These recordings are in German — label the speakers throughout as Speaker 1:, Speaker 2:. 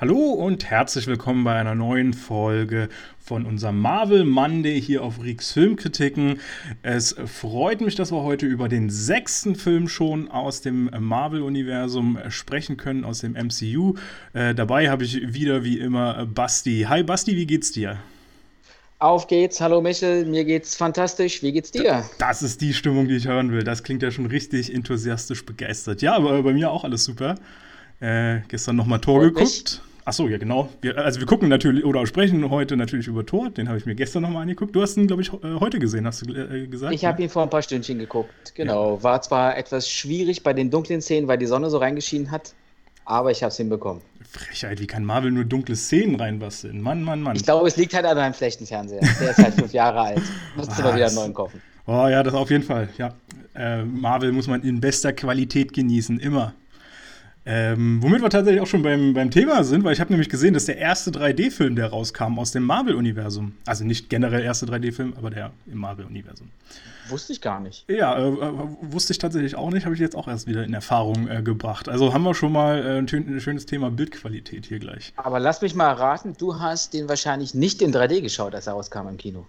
Speaker 1: Hallo und herzlich willkommen bei einer neuen Folge von unserem Marvel Monday hier auf Rix Filmkritiken. Es freut mich, dass wir heute über den sechsten Film schon aus dem Marvel-Universum sprechen können, aus dem MCU. Äh, dabei habe ich wieder wie immer Basti. Hi Basti, wie geht's dir?
Speaker 2: Auf geht's, hallo Michel, mir geht's fantastisch, wie geht's dir?
Speaker 1: Das ist die Stimmung, die ich hören will. Das klingt ja schon richtig enthusiastisch begeistert. Ja, aber bei mir auch alles super. Äh, gestern nochmal Tor Und geguckt. Achso, ja, genau. Wir, also wir gucken natürlich oder sprechen heute natürlich über Tor. Den habe ich mir gestern nochmal angeguckt. Du hast ihn, glaube ich, äh, heute gesehen, hast du äh, gesagt?
Speaker 2: Ich habe ne? ihn vor ein paar Stündchen geguckt, genau. Ja. War zwar etwas schwierig bei den dunklen Szenen, weil die Sonne so reingeschienen hat, aber ich habe es hinbekommen.
Speaker 1: Frechheit, wie kann Marvel nur dunkle Szenen reinbasteln? Mann, Mann, Mann.
Speaker 2: Ich glaube, es liegt halt an einem schlechten Fernseher. Der ist halt fünf Jahre alt. Musst du mal wieder einen neuen kaufen.
Speaker 1: Oh ja, das auf jeden Fall. Ja. Äh, Marvel muss man in bester Qualität genießen, immer. Ähm, womit wir tatsächlich auch schon beim, beim Thema sind, weil ich habe nämlich gesehen, dass der erste 3D-Film, der rauskam aus dem Marvel-Universum, also nicht generell erste 3D-Film, aber der im Marvel-Universum.
Speaker 2: Wusste ich gar nicht.
Speaker 1: Ja, äh, wusste ich tatsächlich auch nicht, habe ich jetzt auch erst wieder in Erfahrung äh, gebracht. Also haben wir schon mal äh, ein, schönes Thema Bildqualität hier gleich.
Speaker 2: Aber lass mich mal raten, du hast den wahrscheinlich nicht in 3D geschaut, als er rauskam im Kino.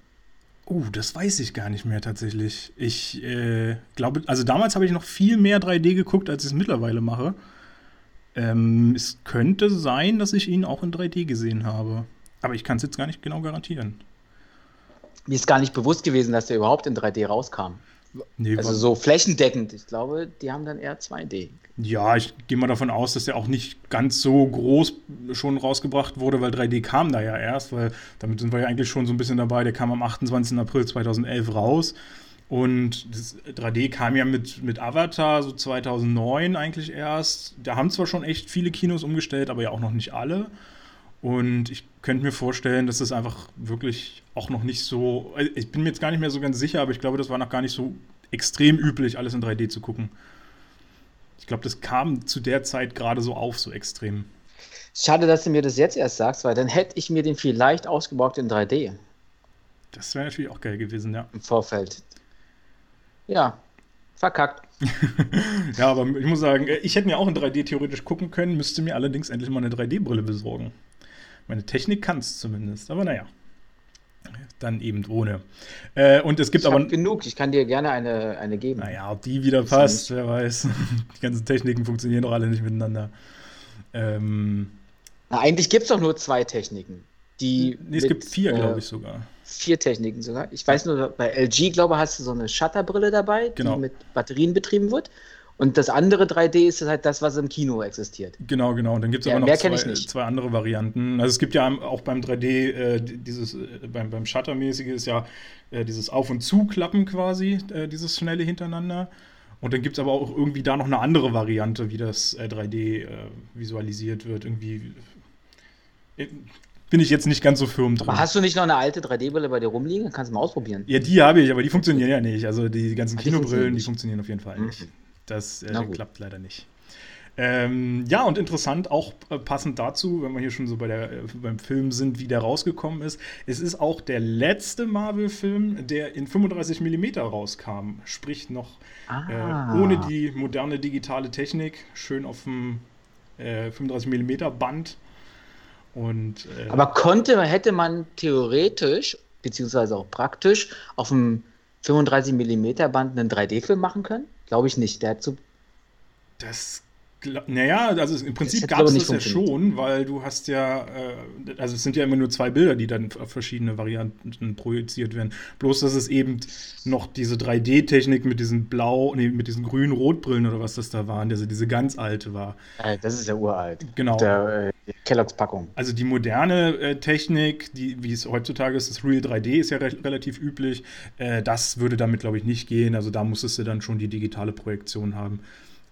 Speaker 1: Uh, das weiß ich gar nicht mehr tatsächlich. Ich äh, glaube, also damals habe ich noch viel mehr 3D geguckt, als ich es mittlerweile mache. Ähm, es könnte sein, dass ich ihn auch in 3D gesehen habe. Aber ich kann es jetzt gar nicht genau garantieren.
Speaker 2: Mir ist gar nicht bewusst gewesen, dass der überhaupt in 3D rauskam. Nee, also so flächendeckend. Ich glaube, die haben dann eher 2D.
Speaker 1: Ja, ich gehe mal davon aus, dass der auch nicht ganz so groß schon rausgebracht wurde, weil 3D kam da ja erst, weil damit sind wir ja eigentlich schon so ein bisschen dabei. Der kam am 28. April 2011 raus. Und das 3D kam ja mit, mit Avatar so 2009 eigentlich erst. Da haben zwar schon echt viele Kinos umgestellt, aber ja auch noch nicht alle. Und ich könnte mir vorstellen, dass das einfach wirklich auch noch nicht so. Also ich bin mir jetzt gar nicht mehr so ganz sicher, aber ich glaube, das war noch gar nicht so extrem üblich, alles in 3D zu gucken. Ich glaube, das kam zu der Zeit gerade so auf, so extrem.
Speaker 2: Schade, dass du mir das jetzt erst sagst, weil dann hätte ich mir den vielleicht ausgeborgt in 3D.
Speaker 1: Das wäre natürlich auch geil gewesen, ja.
Speaker 2: Im Vorfeld ja, verkackt.
Speaker 1: ja, aber ich muss sagen, ich hätte mir auch in 3D theoretisch gucken können, müsste mir allerdings endlich mal eine 3D-Brille besorgen. Meine Technik kann es zumindest, aber naja. Dann eben ohne. Äh, und es gibt ich aber.
Speaker 2: genug, ich kann dir gerne eine, eine geben.
Speaker 1: Naja, ob die wieder passt, wer weiß. Die ganzen Techniken funktionieren doch alle nicht miteinander. Ähm,
Speaker 2: Na, eigentlich gibt es doch nur zwei Techniken. Die
Speaker 1: nee, es mit, gibt vier, äh, glaube ich sogar
Speaker 2: vier Techniken sogar. Ich weiß nur, bei LG, glaube ich, hast du so eine Shutterbrille dabei, genau. die mit Batterien betrieben wird. Und das andere 3D ist halt das, was im Kino existiert.
Speaker 1: Genau, genau. Und dann gibt es ja, aber noch zwei, zwei, andere Varianten. Also es gibt ja auch beim 3D äh, dieses, äh, beim, beim Shutter-mäßige ist ja äh, dieses Auf- und Zuklappen quasi, äh, dieses schnelle hintereinander. Und dann gibt es aber auch irgendwie da noch eine andere Variante, wie das 3D äh, äh, visualisiert wird. Irgendwie bin ich jetzt nicht ganz so firm drin.
Speaker 2: Aber hast du nicht noch eine alte 3D-Brille bei dir rumliegen? Kannst du mal ausprobieren.
Speaker 1: Ja, die habe ich, aber die funktionieren ja nicht. Also die ganzen die Kinobrillen, funktionieren die funktionieren auf jeden Fall mhm. nicht. Das äh, klappt leider nicht. Ähm, ja, und interessant, auch äh, passend dazu, wenn wir hier schon so bei der, äh, beim Film sind, wie der rausgekommen ist. Es ist auch der letzte Marvel-Film, der in 35 mm rauskam. Sprich noch äh, ah. äh, ohne die moderne digitale Technik, schön auf dem 35 mm Band und,
Speaker 2: äh, Aber konnte, hätte man theoretisch, beziehungsweise auch praktisch, auf dem 35 mm Band einen 3D-Film machen können? Glaube ich nicht. Der hat so.
Speaker 1: Das naja, also im Prinzip gab es das ja schon, weil du hast ja, äh, also es sind ja immer nur zwei Bilder, die dann auf verschiedene Varianten projiziert werden. Bloß, dass es eben noch diese 3D-Technik mit diesen blau, nee, mit diesen grünen Rotbrillen oder was das da waren, also diese ganz alte war.
Speaker 2: Das ist ja uralt.
Speaker 1: Genau.
Speaker 2: Der äh, Kelloggs Packung.
Speaker 1: Also die moderne äh, Technik, die, wie es heutzutage ist, das Real 3D ist ja re relativ üblich. Äh, das würde damit, glaube ich, nicht gehen. Also da musstest du dann schon die digitale Projektion haben.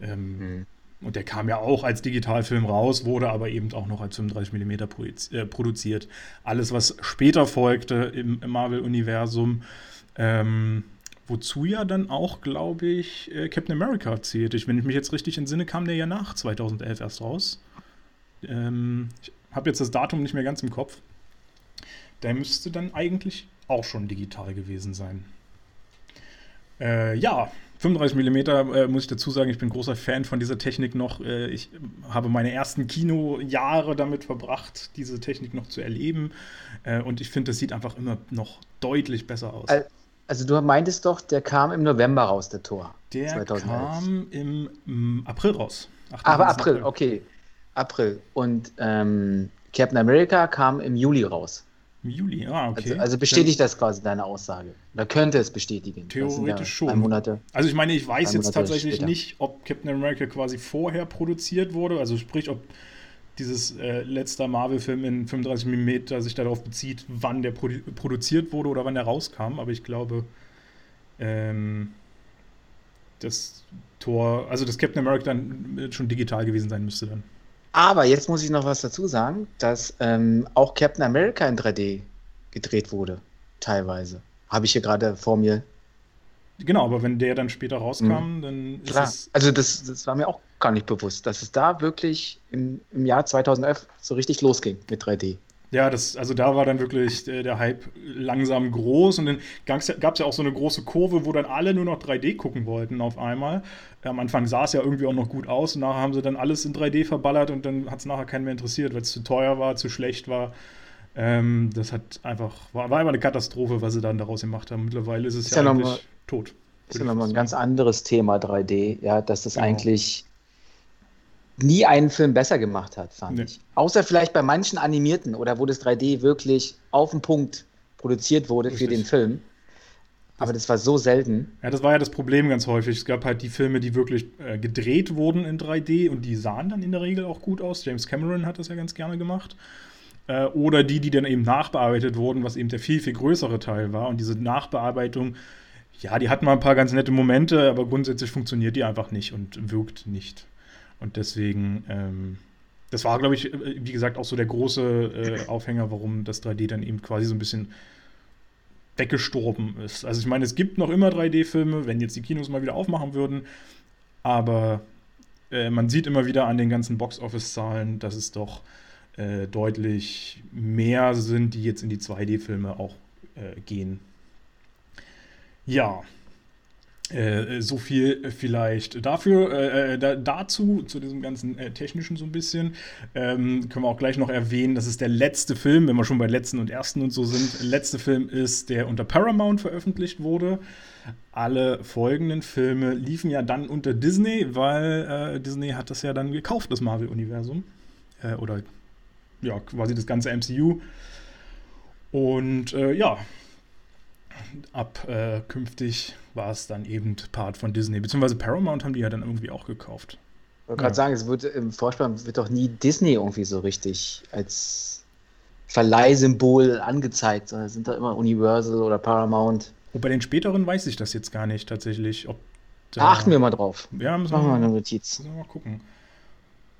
Speaker 1: Ähm, mhm. Und der kam ja auch als Digitalfilm raus, wurde aber eben auch noch als 35 mm äh, produziert. Alles, was später folgte im, Marvel-Universum, ähm, wozu ja dann auch, glaube ich, äh, Captain America zählte. wenn ich mich jetzt richtig entsinne, kam der ja nach 2011 erst raus. Ähm, ich habe jetzt das Datum nicht mehr ganz im Kopf. Der müsste dann eigentlich auch schon digital gewesen sein. Äh, ja, 35 mm äh, muss ich dazu sagen, ich bin großer Fan von dieser Technik noch. Äh, ich habe meine ersten Kinojahre damit verbracht, diese Technik noch zu erleben. Äh, und ich finde, das sieht einfach immer noch deutlich besser aus.
Speaker 2: Also du meintest doch, der kam im November raus, der Tor.
Speaker 1: Der 2011. kam im, im, April raus.
Speaker 2: Aber April, April, okay. April. Und ähm, Captain America kam im Juli raus.
Speaker 1: Im Juli, ah, okay.
Speaker 2: Also, also bestätigt das quasi deine Aussage. Oder könnte es bestätigen?
Speaker 1: Theoretisch schon.
Speaker 2: Monate,
Speaker 1: also ich meine, ich weiß jetzt tatsächlich später. nicht, ob Captain America quasi vorher produziert wurde, also sprich, ob dieses äh, letzte Marvel-Film in 35 mm sich darauf bezieht, wann der produ produziert wurde oder wann der rauskam. Aber ich glaube, ähm, das Tor, also das Captain America dann schon digital gewesen sein müsste dann.
Speaker 2: Aber jetzt muss ich noch was dazu sagen, dass ähm, auch Captain America in 3D gedreht wurde, teilweise. Habe ich hier gerade vor mir.
Speaker 1: Genau, aber wenn der dann später rauskam, mhm. dann
Speaker 2: ist Klar. es. Also, das, das war mir auch gar nicht bewusst, dass es da wirklich im, im Jahr 2011 so richtig losging mit 3D.
Speaker 1: Ja, das, also da war dann wirklich der, der Hype langsam groß und dann gab es ja auch so eine große Kurve, wo dann alle nur noch 3D gucken wollten auf einmal. Am Anfang sah es ja irgendwie auch noch gut aus und nachher haben sie dann alles in 3D verballert und dann hat es nachher keinen mehr interessiert, weil es zu teuer war, zu schlecht war. Ähm, das hat einfach, war, war einfach eine Katastrophe, was sie dann daraus gemacht haben. Mittlerweile ist es ist ja, ja eigentlich mal, tot.
Speaker 2: Ist ja nochmal ein ganz anderes Thema 3D, ja, dass das genau. eigentlich nie einen Film besser gemacht hat, fand nee. ich. Außer vielleicht bei manchen animierten oder wo das 3D wirklich auf den Punkt produziert wurde Richtig. für den Film. Aber das war so selten.
Speaker 1: Ja, das war ja das Problem ganz häufig. Es gab halt die Filme, die wirklich äh, gedreht wurden in 3D und die sahen dann in der Regel auch gut aus. James Cameron hat das ja ganz gerne gemacht. Äh, oder die, die dann eben nachbearbeitet wurden, was eben der viel, viel größere Teil war. Und diese Nachbearbeitung, ja, die hat mal ein paar ganz nette Momente, aber grundsätzlich funktioniert die einfach nicht und wirkt nicht. Und deswegen, ähm, das war, glaube ich, äh, wie gesagt, auch so der große äh, Aufhänger, warum das 3D dann eben quasi so ein bisschen weggestorben ist. Also ich meine, es gibt noch immer 3D-Filme, wenn jetzt die Kinos mal wieder aufmachen würden, aber äh, man sieht immer wieder an den ganzen Box-Office-Zahlen, dass es doch äh, deutlich mehr sind, die jetzt in die 2D-Filme auch äh, gehen. Ja, äh, so viel vielleicht dafür, äh, äh, da, dazu, zu diesem ganzen äh, Technischen so ein bisschen. Ähm, können wir auch gleich noch erwähnen, das ist der letzte Film, wenn wir schon bei letzten und ersten und so sind. Der letzte Film ist, der unter Paramount veröffentlicht wurde. Alle folgenden Filme liefen ja dann unter Disney, weil äh, Disney hat das ja dann gekauft, das Marvel-Universum. Oder ja, quasi das ganze MCU. Und ja, ab äh, künftig war es dann eben Part von Disney. Beziehungsweise Paramount haben die ja dann irgendwie auch gekauft.
Speaker 2: Ich wollte gerade ja. sagen, es wird im Vorspann wird doch nie Disney irgendwie so richtig als Verleihsymbol angezeigt, sondern sind da immer Universal oder Paramount.
Speaker 1: Und bei den späteren weiß ich das jetzt gar nicht tatsächlich. Ob
Speaker 2: da, Achten wir mal drauf.
Speaker 1: Ja, müssen Machen wir mal eine Notiz. Müssen wir mal gucken.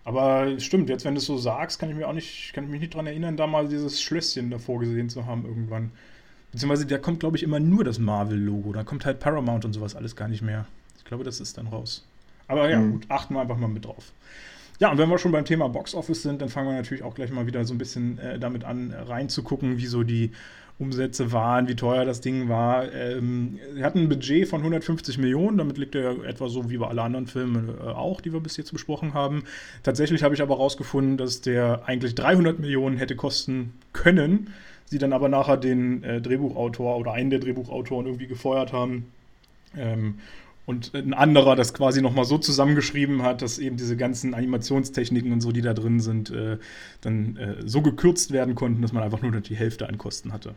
Speaker 1: Aber stimmt, jetzt wenn du es so sagst, kann ich mir auch nicht, kann ich mich nicht daran erinnern, da mal dieses Schlösschen davor gesehen zu haben irgendwann. Beziehungsweise da kommt, glaube ich, immer nur das Marvel-Logo. Da kommt halt Paramount und sowas alles gar nicht mehr. Ich glaube, das ist dann raus. Aber ja, mhm. gut, achten wir einfach mal mit drauf. Ja, und wenn wir schon beim Thema Box Office sind, dann fangen wir natürlich auch gleich mal wieder so ein bisschen äh, damit an, reinzugucken, wie so die Umsätze waren, wie teuer das Ding war. Ähm, er hat ein Budget von 150 Millionen, damit liegt er etwa so wie bei allen anderen Filmen äh, auch, die wir bis jetzt besprochen haben. Tatsächlich habe ich aber herausgefunden, dass der eigentlich 300 Millionen hätte kosten können sie dann aber nachher den äh, Drehbuchautor oder einen der Drehbuchautoren irgendwie gefeuert haben. Ähm, und ein anderer das quasi nochmal so zusammengeschrieben hat, dass eben diese ganzen Animationstechniken und so, die da drin sind, äh, dann äh, so gekürzt werden konnten, dass man einfach nur die Hälfte an Kosten hatte.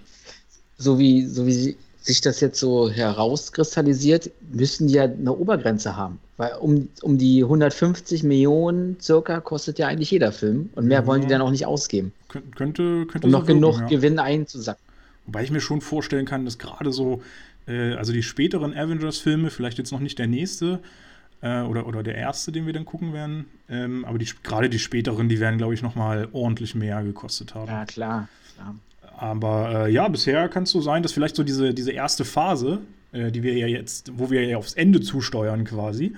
Speaker 2: So wie, so wie sich das jetzt so herauskristallisiert, müssen die ja eine Obergrenze haben. Weil um, um die 150 Millionen circa kostet ja eigentlich jeder Film. Und mehr ja. wollen die dann auch nicht ausgeben.
Speaker 1: Kön könnte, könnte
Speaker 2: um so noch wirken, genug ja. Gewinn einzusacken.
Speaker 1: Wobei ich mir schon vorstellen kann, dass gerade so, äh, also die späteren Avengers-Filme, vielleicht jetzt noch nicht der nächste äh, oder, oder der erste, den wir dann gucken werden, ähm, aber die, gerade die späteren, die werden, glaube ich, nochmal ordentlich mehr gekostet haben.
Speaker 2: Ja, klar. klar.
Speaker 1: Aber äh, ja, bisher kann es so sein, dass vielleicht so diese, diese erste Phase, äh, die wir ja jetzt, wo wir ja aufs Ende zusteuern quasi,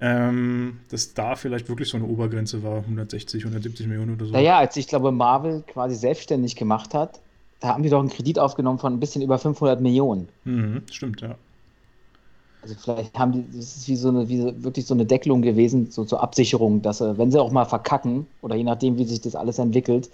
Speaker 1: ähm, dass da vielleicht wirklich so eine Obergrenze war, 160, 170 Millionen oder so.
Speaker 2: Naja, als ich glaube, Marvel quasi selbstständig gemacht hat, da haben die doch einen Kredit aufgenommen von ein bisschen über 500 Millionen.
Speaker 1: Mhm, stimmt, ja.
Speaker 2: Also vielleicht haben die, das ist wie so eine, wie wirklich so eine Deckelung gewesen, so zur Absicherung, dass äh, wenn sie auch mal verkacken oder je nachdem, wie sich das alles entwickelt,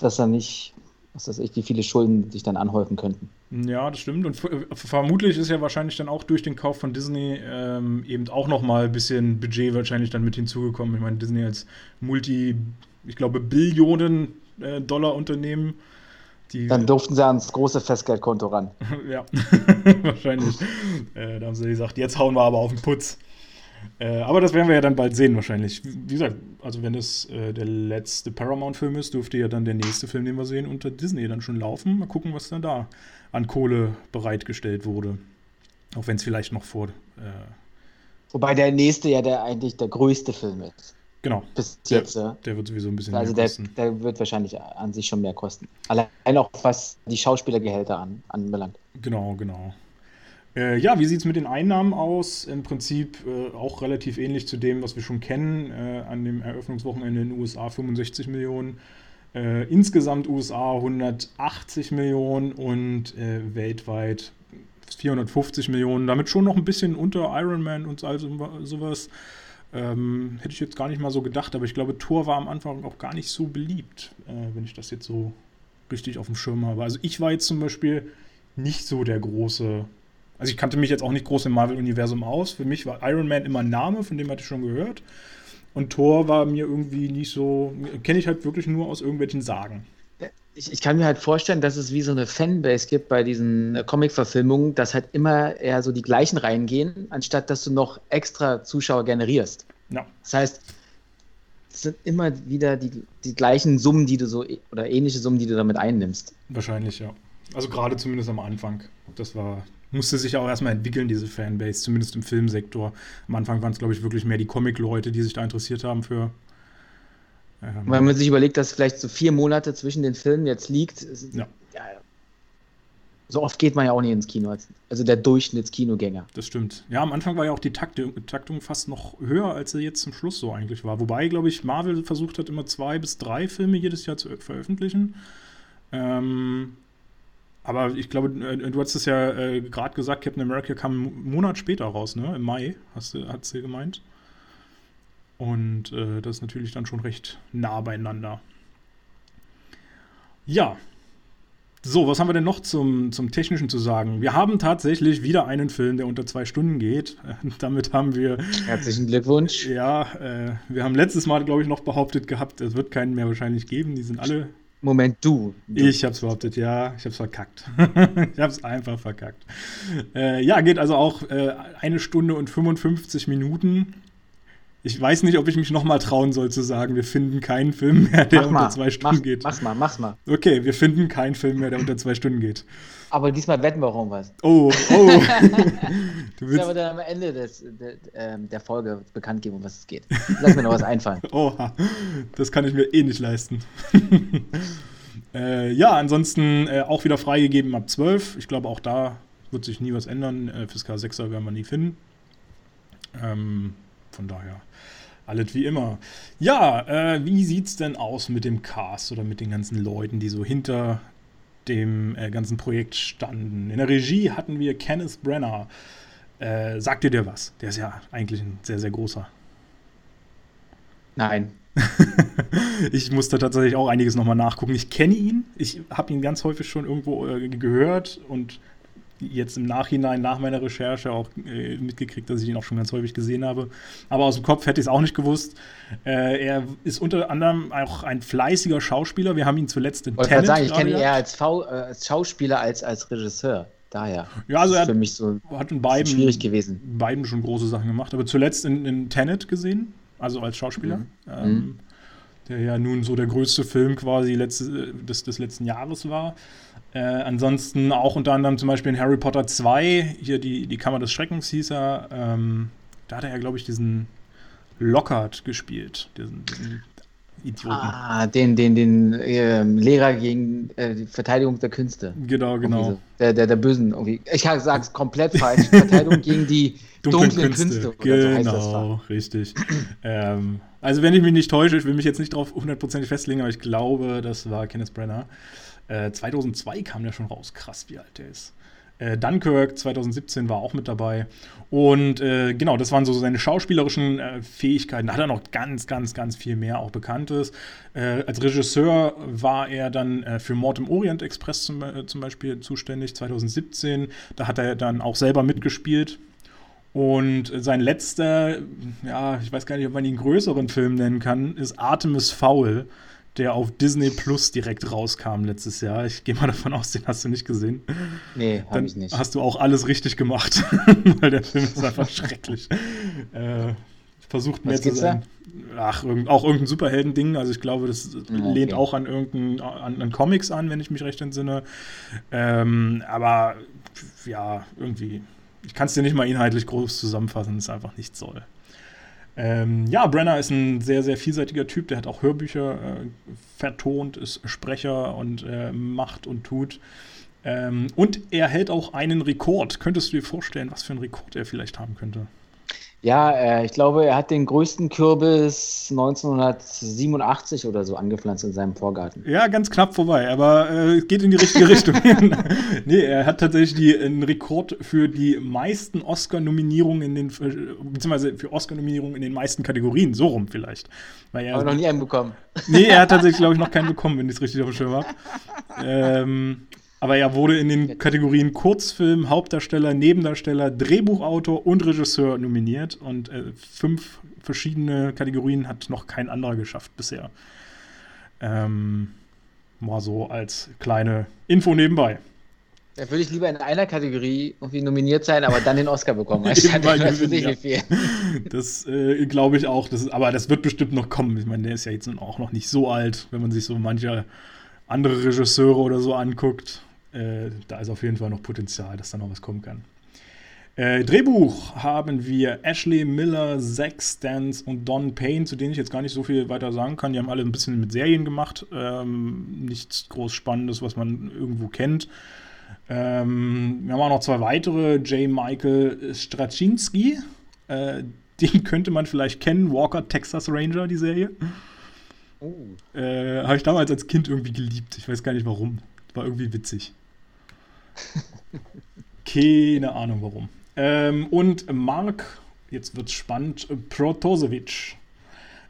Speaker 2: dass dann nicht, was weiß ich, wie viele Schulden sich dann anhäufen könnten.
Speaker 1: Ja, das stimmt. Und vermutlich ist ja wahrscheinlich dann auch durch den Kauf von Disney ähm, eben auch noch mal ein bisschen Budget wahrscheinlich dann mit hinzugekommen. Ich meine, Disney als Multi, ich glaube, Billionen äh, Dollar Unternehmen
Speaker 2: die Dann durften sie ans große Festgeldkonto ran.
Speaker 1: ja, wahrscheinlich. äh, da haben sie gesagt, jetzt hauen wir aber auf den Putz. Äh, aber das werden wir ja dann bald sehen, wahrscheinlich. Wie gesagt, also wenn das äh, der letzte Paramount-Film ist, dürfte ja dann der nächste Film, den wir sehen, unter Disney dann schon laufen. Mal gucken, was dann da an Kohle bereitgestellt wurde. Auch wenn es vielleicht noch vor. Äh,
Speaker 2: Wobei der nächste ja der eigentlich der größte Film ist.
Speaker 1: Genau.
Speaker 2: Bis der, jetzt, ja.
Speaker 1: Der wird sowieso ein bisschen
Speaker 2: also mehr kosten. Der, der wird wahrscheinlich an sich schon mehr kosten. Allein auch was die Schauspielergehälter an, anbelangt.
Speaker 1: Genau, genau. Äh, ja, wie sieht es mit den Einnahmen aus? Im Prinzip äh, auch relativ ähnlich zu dem, was wir schon kennen. Äh, an dem Eröffnungswochenende in den USA 65 Millionen. Äh, insgesamt USA 180 Millionen und äh, weltweit 450 Millionen. Damit schon noch ein bisschen unter Iron Man und all sowas. Ähm, hätte ich jetzt gar nicht mal so gedacht, aber ich glaube, Thor war am Anfang auch gar nicht so beliebt, äh, wenn ich das jetzt so richtig auf dem Schirm habe. Also ich war jetzt zum Beispiel nicht so der große. Also ich kannte mich jetzt auch nicht groß im Marvel-Universum aus. Für mich war Iron Man immer ein Name, von dem hatte ich schon gehört. Und Thor war mir irgendwie nicht so, kenne ich halt wirklich nur aus irgendwelchen Sagen
Speaker 2: ich, ich, kann mir halt vorstellen, dass es wie so eine Fanbase gibt bei diesen äh, Comic-Verfilmungen, dass halt immer eher so die gleichen reingehen, anstatt dass du noch extra Zuschauer generierst. Ja. Das heißt, es sind immer wieder die, die gleichen Summen, die du so, oder ähnliche Summen, die du damit einnimmst.
Speaker 1: Wahrscheinlich, ja. Also gerade zumindest am Anfang. Das war, musste sich auch erstmal entwickeln, diese Fanbase, zumindest im Filmsektor. Am Anfang waren es, glaube ich, wirklich mehr die Comic-Leute, die sich da interessiert haben für
Speaker 2: ähm, Wenn man sich überlegt, dass vielleicht so vier Monate zwischen den Filmen jetzt liegt, ja. Ja, so oft geht man ja auch nicht ins Kino, also der Durchschnittskinogänger.
Speaker 1: Das stimmt. Ja, am Anfang war ja auch die Taktung, Taktung fast noch höher, als sie jetzt zum Schluss so eigentlich war. Wobei, glaube ich, Marvel versucht hat, immer zwei bis drei Filme jedes Jahr zu veröffentlichen. Ähm, aber ich glaube, äh, du hast es ja äh, gerade gesagt, Captain America kam einen Monat später raus, ne? Im Mai, hast du, hat sie gemeint. Und äh, das ist natürlich dann schon recht nah beieinander. Ja. So, was haben wir denn noch zum, zum Technischen zu sagen? Wir haben tatsächlich wieder einen Film, der unter zwei Stunden geht. Damit haben wir.
Speaker 2: Herzlichen Glückwunsch.
Speaker 1: Ja, äh, wir haben letztes Mal, glaube ich, noch behauptet gehabt, es wird keinen mehr wahrscheinlich geben. Die sind alle.
Speaker 2: Moment, du.
Speaker 1: du. Ich habe es behauptet, ja. Ich habe es verkackt. ich habe es einfach verkackt. Äh, ja, geht also auch äh, eine Stunde und 55 Minuten ich weiß nicht, ob ich mich nochmal trauen soll zu sagen, wir finden keinen Film mehr, der mach unter mal, zwei Stunden
Speaker 2: mach,
Speaker 1: geht.
Speaker 2: Mach's mal, mach's mal.
Speaker 1: Okay, wir finden keinen Film mehr, der unter zwei Stunden geht.
Speaker 2: Aber diesmal wetten wir auch um was.
Speaker 1: Oh, oh.
Speaker 2: du willst... Ich dann am Ende des, der, ähm, der Folge bekannt geben, um was es geht. Lass mir noch was einfallen.
Speaker 1: Oha, das kann ich mir eh nicht leisten. äh, ja, ansonsten äh, auch wieder freigegeben ab 12. Ich glaube, auch da wird sich nie was ändern. Äh, Fiscal 6er werden wir nie finden. Ähm, von daher alles wie immer. Ja, äh, wie sieht's denn aus mit dem Cast oder mit den ganzen Leuten, die so hinter dem äh, ganzen Projekt standen? In der Regie hatten wir Kenneth Brenner. Äh, sagt ihr dir was? Der ist ja eigentlich ein sehr, sehr großer.
Speaker 2: Nein.
Speaker 1: ich musste tatsächlich auch einiges nochmal nachgucken. Ich kenne ihn. Ich habe ihn ganz häufig schon irgendwo äh, gehört und jetzt im Nachhinein, nach meiner Recherche, auch äh, mitgekriegt, dass ich ihn auch schon ganz häufig gesehen habe. Aber aus dem Kopf hätte ich es auch nicht gewusst. Äh, er ist unter anderem auch ein fleißiger Schauspieler. Wir haben ihn zuletzt in
Speaker 2: Tenet sagen, ich kenne ihn eher als, v äh, als, Schauspieler als als Regisseur. Daher.
Speaker 1: Ja, also er
Speaker 2: für mich so
Speaker 1: hat in beiden,
Speaker 2: schwierig gewesen.
Speaker 1: beiden schon große Sachen gemacht. Aber zuletzt in, in Tenet gesehen, also als Schauspieler. Mhm. Ähm, mhm. Der ja nun so der größte Film quasi letzte, des, des letzten Jahres war. Äh, ansonsten auch unter anderem zum Beispiel in Harry Potter 2, hier die, die Kammer des Schreckens hieß er. Ähm, da hat er ja, glaube ich, diesen Lockhart gespielt, diesen, diesen
Speaker 2: Idioten. Ah, den, den, den äh, Lehrer gegen äh, die Verteidigung der Künste.
Speaker 1: Genau, genau. So.
Speaker 2: Der, der, der Bösen irgendwie. Ich sage es komplett falsch. Verteidigung gegen die dunklen, dunklen Künste.
Speaker 1: Künste genau, so richtig. ähm, also wenn ich mich nicht täusche, ich will mich jetzt nicht darauf hundertprozentig festlegen, aber ich glaube, das war Kenneth Brenner. 2002 äh, kam der schon raus. Krass, wie alt der ist. Äh, Dunkirk 2017 war auch mit dabei. Und äh, genau, das waren so seine schauspielerischen äh, Fähigkeiten. Da hat er noch ganz, ganz, ganz viel mehr auch Bekanntes. Äh, als Regisseur war er dann äh, für Mord im Orient Express zum, zum, Beispiel zuständig, 2017. Da hat er dann auch selber mitgespielt. Und sein letzter, ja, ich weiß gar nicht, ob man ihn größeren Film nennen kann, ist Artemis Fowl der auf Disney Plus direkt rauskam letztes Jahr. Ich gehe mal davon aus, den hast du nicht gesehen.
Speaker 2: Nee, habe ich nicht.
Speaker 1: Hast du auch alles richtig gemacht, weil der Film ist einfach schrecklich. Äh, versucht mehr zu sein. Ach, irgend, auch irgendein Superhelden-Ding. Also ich glaube, das ah, okay. lehnt auch an irgendeinen an, an, Comics an, wenn ich mich recht entsinne. Ähm, aber ja, irgendwie. Ich kann es dir nicht mal inhaltlich groß zusammenfassen, es ist einfach nicht soll. Ähm, ja, Brenner ist ein sehr, sehr vielseitiger Typ. Der hat auch Hörbücher äh, vertont, ist Sprecher und äh, macht und tut. Ähm, und er hält auch einen Rekord. Könntest du dir vorstellen, was für einen Rekord er vielleicht haben könnte?
Speaker 2: Ja, äh, ich glaube, er hat den größten Kürbis 1987 oder so angepflanzt in seinem Vorgarten.
Speaker 1: Ja, ganz knapp vorbei, aber äh, geht in die richtige Richtung. nee, er hat tatsächlich die, einen Rekord für die meisten Oscar-Nominierungen in den, beziehungsweise für Oscar-Nominierungen in den meisten Kategorien, so rum vielleicht.
Speaker 2: Weil er, aber noch nie einen bekommen.
Speaker 1: Nee, er hat tatsächlich, glaube ich, noch keinen bekommen, wenn ich es richtig auf dem Schirm habe. Ähm, aber er wurde in den Kategorien Kurzfilm, Hauptdarsteller, Nebendarsteller, Drehbuchautor und Regisseur nominiert. Und äh, fünf verschiedene Kategorien hat noch kein anderer geschafft bisher. Ähm, mal so als kleine Info nebenbei.
Speaker 2: Da würde ich lieber in einer Kategorie irgendwie nominiert sein, aber dann den Oscar bekommen. Anstatt das
Speaker 1: nicht ja. Das äh, glaube ich auch. Das ist, aber das wird bestimmt noch kommen. Ich meine, der ist ja jetzt auch noch nicht so alt, wenn man sich so manche andere Regisseure oder so anguckt. Äh, da ist auf jeden Fall noch Potenzial, dass da noch was kommen kann. Äh, Drehbuch haben wir Ashley Miller, Zack Stans und Don Payne, zu denen ich jetzt gar nicht so viel weiter sagen kann. Die haben alle ein bisschen mit Serien gemacht. Ähm, nichts groß Spannendes, was man irgendwo kennt. Ähm, wir haben auch noch zwei weitere. J. Michael Straczynski. Äh, den könnte man vielleicht kennen. Walker Texas Ranger, die Serie. Oh. Äh, Habe ich damals als Kind irgendwie geliebt. Ich weiß gar nicht warum. War irgendwie witzig. Keine Ahnung warum. Ähm, und Mark, jetzt wird's spannend, Protosevic.